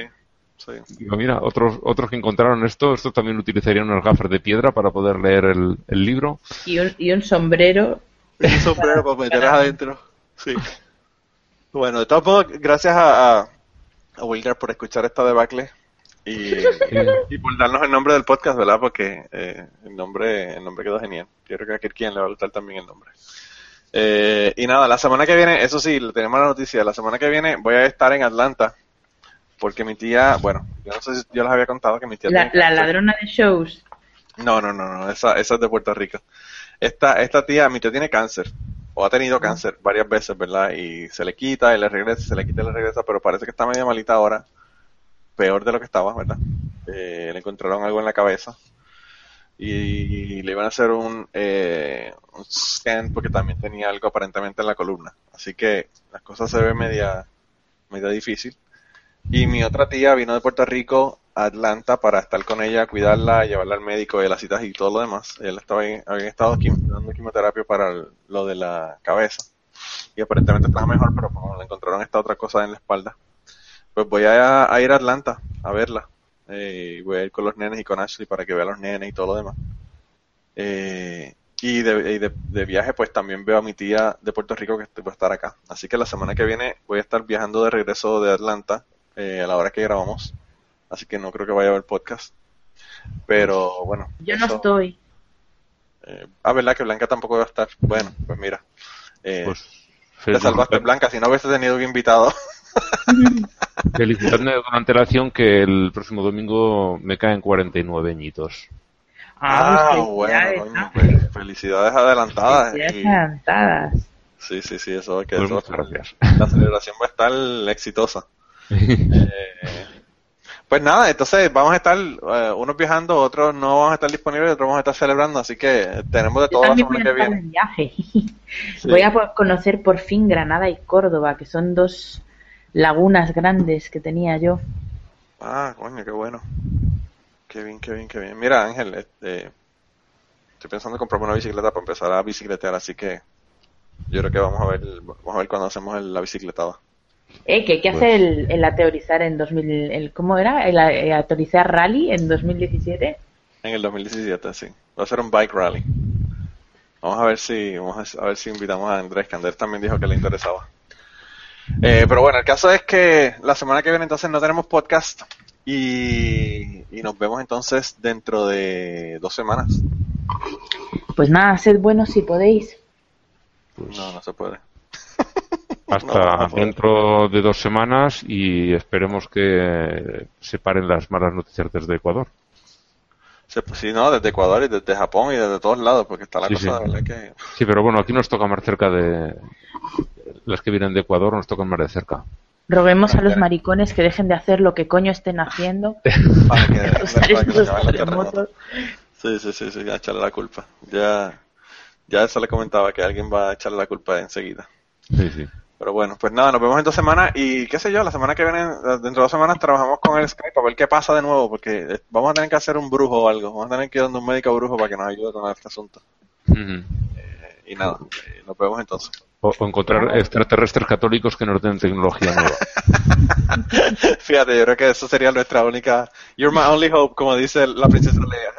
sí. Digo, mira, otros, otros que encontraron esto, estos también utilizarían unos gafas de piedra para poder leer el, el libro. Y, un, y un sombrero. Un sombrero para meterlas adentro. Sí. Bueno, de todos modos, gracias a, a, a Wilgar por escuchar esta debacle y, y por darnos el nombre del podcast, ¿verdad? Porque eh, el nombre el nombre quedó genial. Yo creo que a Kirkian le va a gustar también el nombre. Eh, y nada, la semana que viene, eso sí, le tenemos la noticia, la semana que viene voy a estar en Atlanta porque mi tía, bueno, yo no sé si yo les había contado que mi tía La, ladrona de shows. No, no, no, no, esa, esa es de Puerto Rico. Esta, esta tía, mi tía tiene cáncer, o ha tenido cáncer varias veces, ¿verdad? Y se le quita y le regresa, se le quita y le regresa, pero parece que está media malita ahora, peor de lo que estaba, ¿verdad? Eh, le encontraron algo en la cabeza. y le iban a hacer un, eh, un scan porque también tenía algo aparentemente en la columna. Así que las cosas se ven media, media difícil. Y mi otra tía vino de Puerto Rico a Atlanta para estar con ella, cuidarla, llevarla al médico de las citas y todo lo demás. Ella estaba ahí- habían estado dando quimioterapia para lo de la cabeza. Y aparentemente estaba mejor, pero como le encontraron esta otra cosa en la espalda. Pues voy a, ir a Atlanta a verla. Eh, y voy a ir con los nenes y con Ashley para que vea a los nenes y todo lo demás. Eh, y y de- de viaje, pues también veo a mi tía de Puerto Rico que va a estar acá. Así que la semana que viene voy a estar viajando de regreso de Atlanta eh, a la hora que grabamos. Así que no creo que vaya a haber podcast. Pero bueno. Yo no eso- estoy. eh, ah, ¿verdad? Que Blanca tampoco va a estar. Bueno, pues mira. eh, Pues te salvaste, Blanca. Si no hubiese tenido un invitado. felicitadme con antelación que el próximo domingo me caen 49 añitos. Ah, pues bueno, pues, felicidades adelantadas. Felicidades y- adelantadas. Sí, sí, sí, eso que Pues eso- muchas gracias. La celebración va a estar exitosa. Eh, pues nada, entonces vamos a estar eh, unos viajando, otros no vamos a estar disponibles, otros vamos a estar celebrando, así que tenemos de todo la semana que viene. en viaje. Sí. Voy a conocer por fin Granada y Córdoba, que son dos lagunas grandes que tenía yo. Ah, coño, qué bueno. Qué bien, qué bien, qué bien. Mira, Ángel, este, estoy pensando en comprarme una bicicleta para empezar a bicicletear, así que yo creo que vamos a ver, vamos a ver cuando hacemos el- la bicicletada. Eh, que hay que Pues- hacer el, el ateorizar en 2000, el, ¿cómo era? El, a- ateorizar rally en 2017. En el 2017, sí. Va a ser un bike rally. Vamos a ver si, vamos a, ver si invitamos a Andrés, que Andrés también dijo que le interesaba. Eh, pero bueno, el caso es que la semana que viene entonces no tenemos podcast y, y nos vemos entonces dentro de dos semanas. Pues nada, sed buenos si podéis. No, no se puede. Hasta No, dentro de dos semanas y esperemos que se paren las malas noticias desde Ecuador. Se- sí, no, desde Ecuador y desde Japón y desde todos lados, porque está la Sí, cosa sí. de verdad que... Sí, pero bueno, aquí nos toca más cerca de... Las que vienen de Ecuador nos tocan más de cerca. Roguemos a los maricones que dejen de hacer lo que coño estén haciendo. Para que, para que los. Sí, sí, sí, sí, a echarle la culpa. Ya, ya eso le comentaba que alguien va a echarle la culpa enseguida. Sí, sí. Pero bueno, pues nada, nos vemos en dos semanas y qué sé yo, la semana que viene, dentro de dos semanas trabajamos con el Skype a ver qué pasa de nuevo, porque eh, vamos a tener que hacer un brujo o algo, vamos a tener que ir donde un médico brujo para que nos ayude con este asunto. Ujú. Y nada, eh, nos vemos entonces. O, o encontrar extraterrestres católicos que nos den tecnología nueva. Fíjate, yo creo que eso sería nuestra única, you're my only hope, como dice la princesa Leia.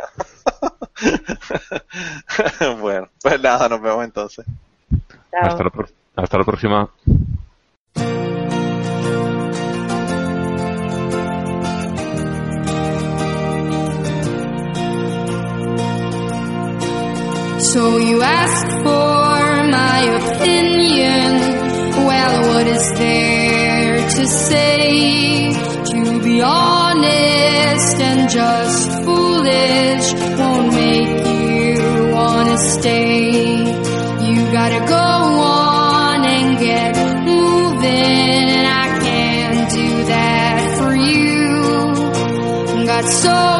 bueno, pues nada, nos vemos entonces. Chao. Hasta la, pro- hasta la próxima. So you ask for my opinion. Well, what is there to say? To be honest and just foolish won't make you wanna stay. You gotta go So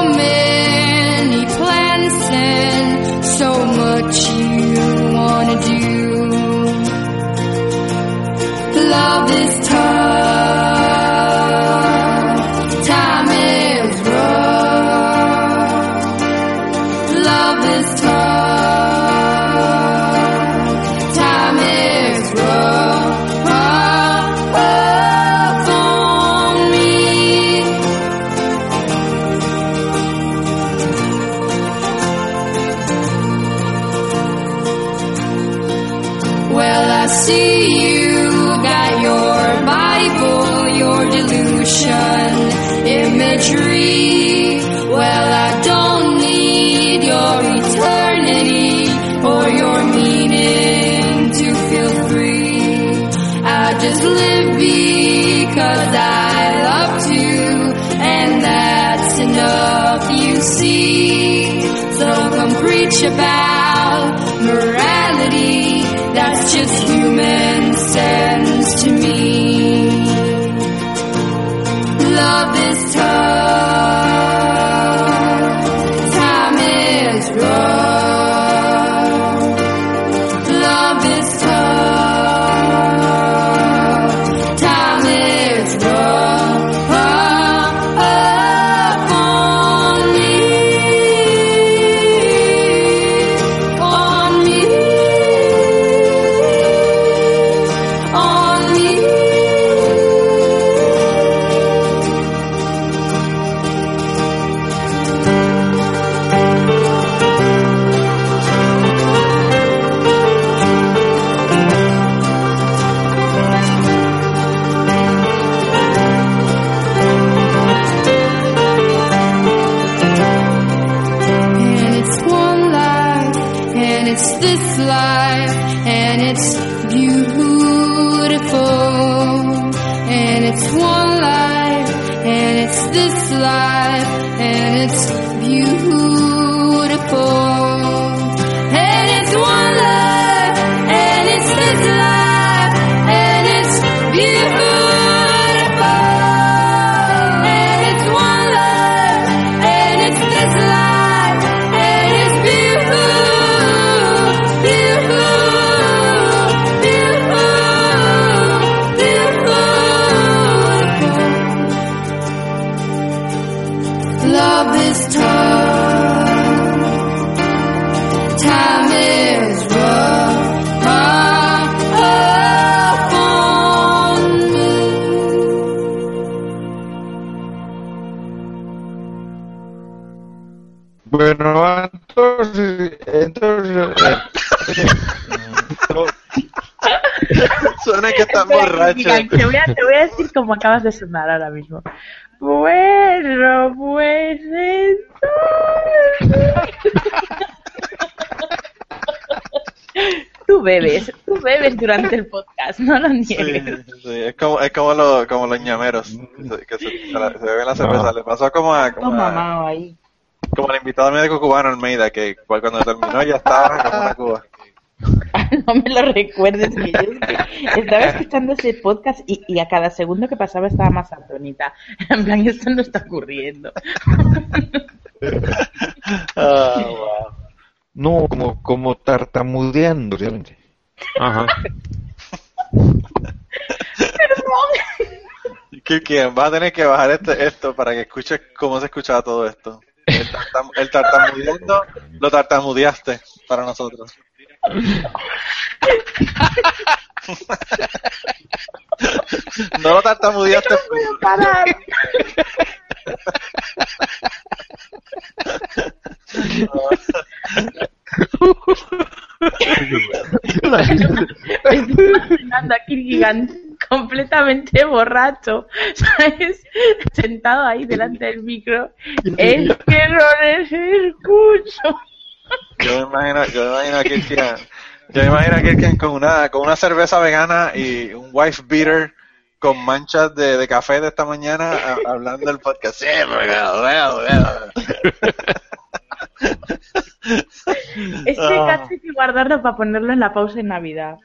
this Te voy, a, te voy a decir cómo acabas de sonar ahora mismo. Bueno, pues entonces... Tú bebes, tú bebes durante el podcast, no lo Sí, niegues. sí, es como, es como, lo- como los ñameros que, se, se la- se beben la cerveza. No. Le pasó como a, como, a- ahí. como al invitado médico cubano Almeida, que cu- cuando terminó ya estaba como una cuba. No me lo recuerdes, que yo estaba escuchando ese podcast y, y a cada segundo que pasaba estaba más atónita. En plan, esto no está ocurriendo. Ah, wow. no como, como tartamudeando realmente. Ajá. Kirkian, vas a tener que bajar este, esto para que escuches cómo se escuchaba todo esto. El, tartam- el tartamudeando lo tartamudeaste para nosotros. No lo tartamudeaste. Parar. Estoy imaginando a Kirkigan completamente borracho, ¿sabes? Sentado ahí delante del micro. Es que no les escucho. Yo me imagino, yo me imagino a Kirkian, yo me imagino a Kirkian con una, con una cerveza vegana y un wife beater con manchas de, de café de esta mañana a- hablando del podcast. Sí, porque lo veo, veo. Este Ah. cacho hay que guardarlo para ponerlo en la pausa en Navidad.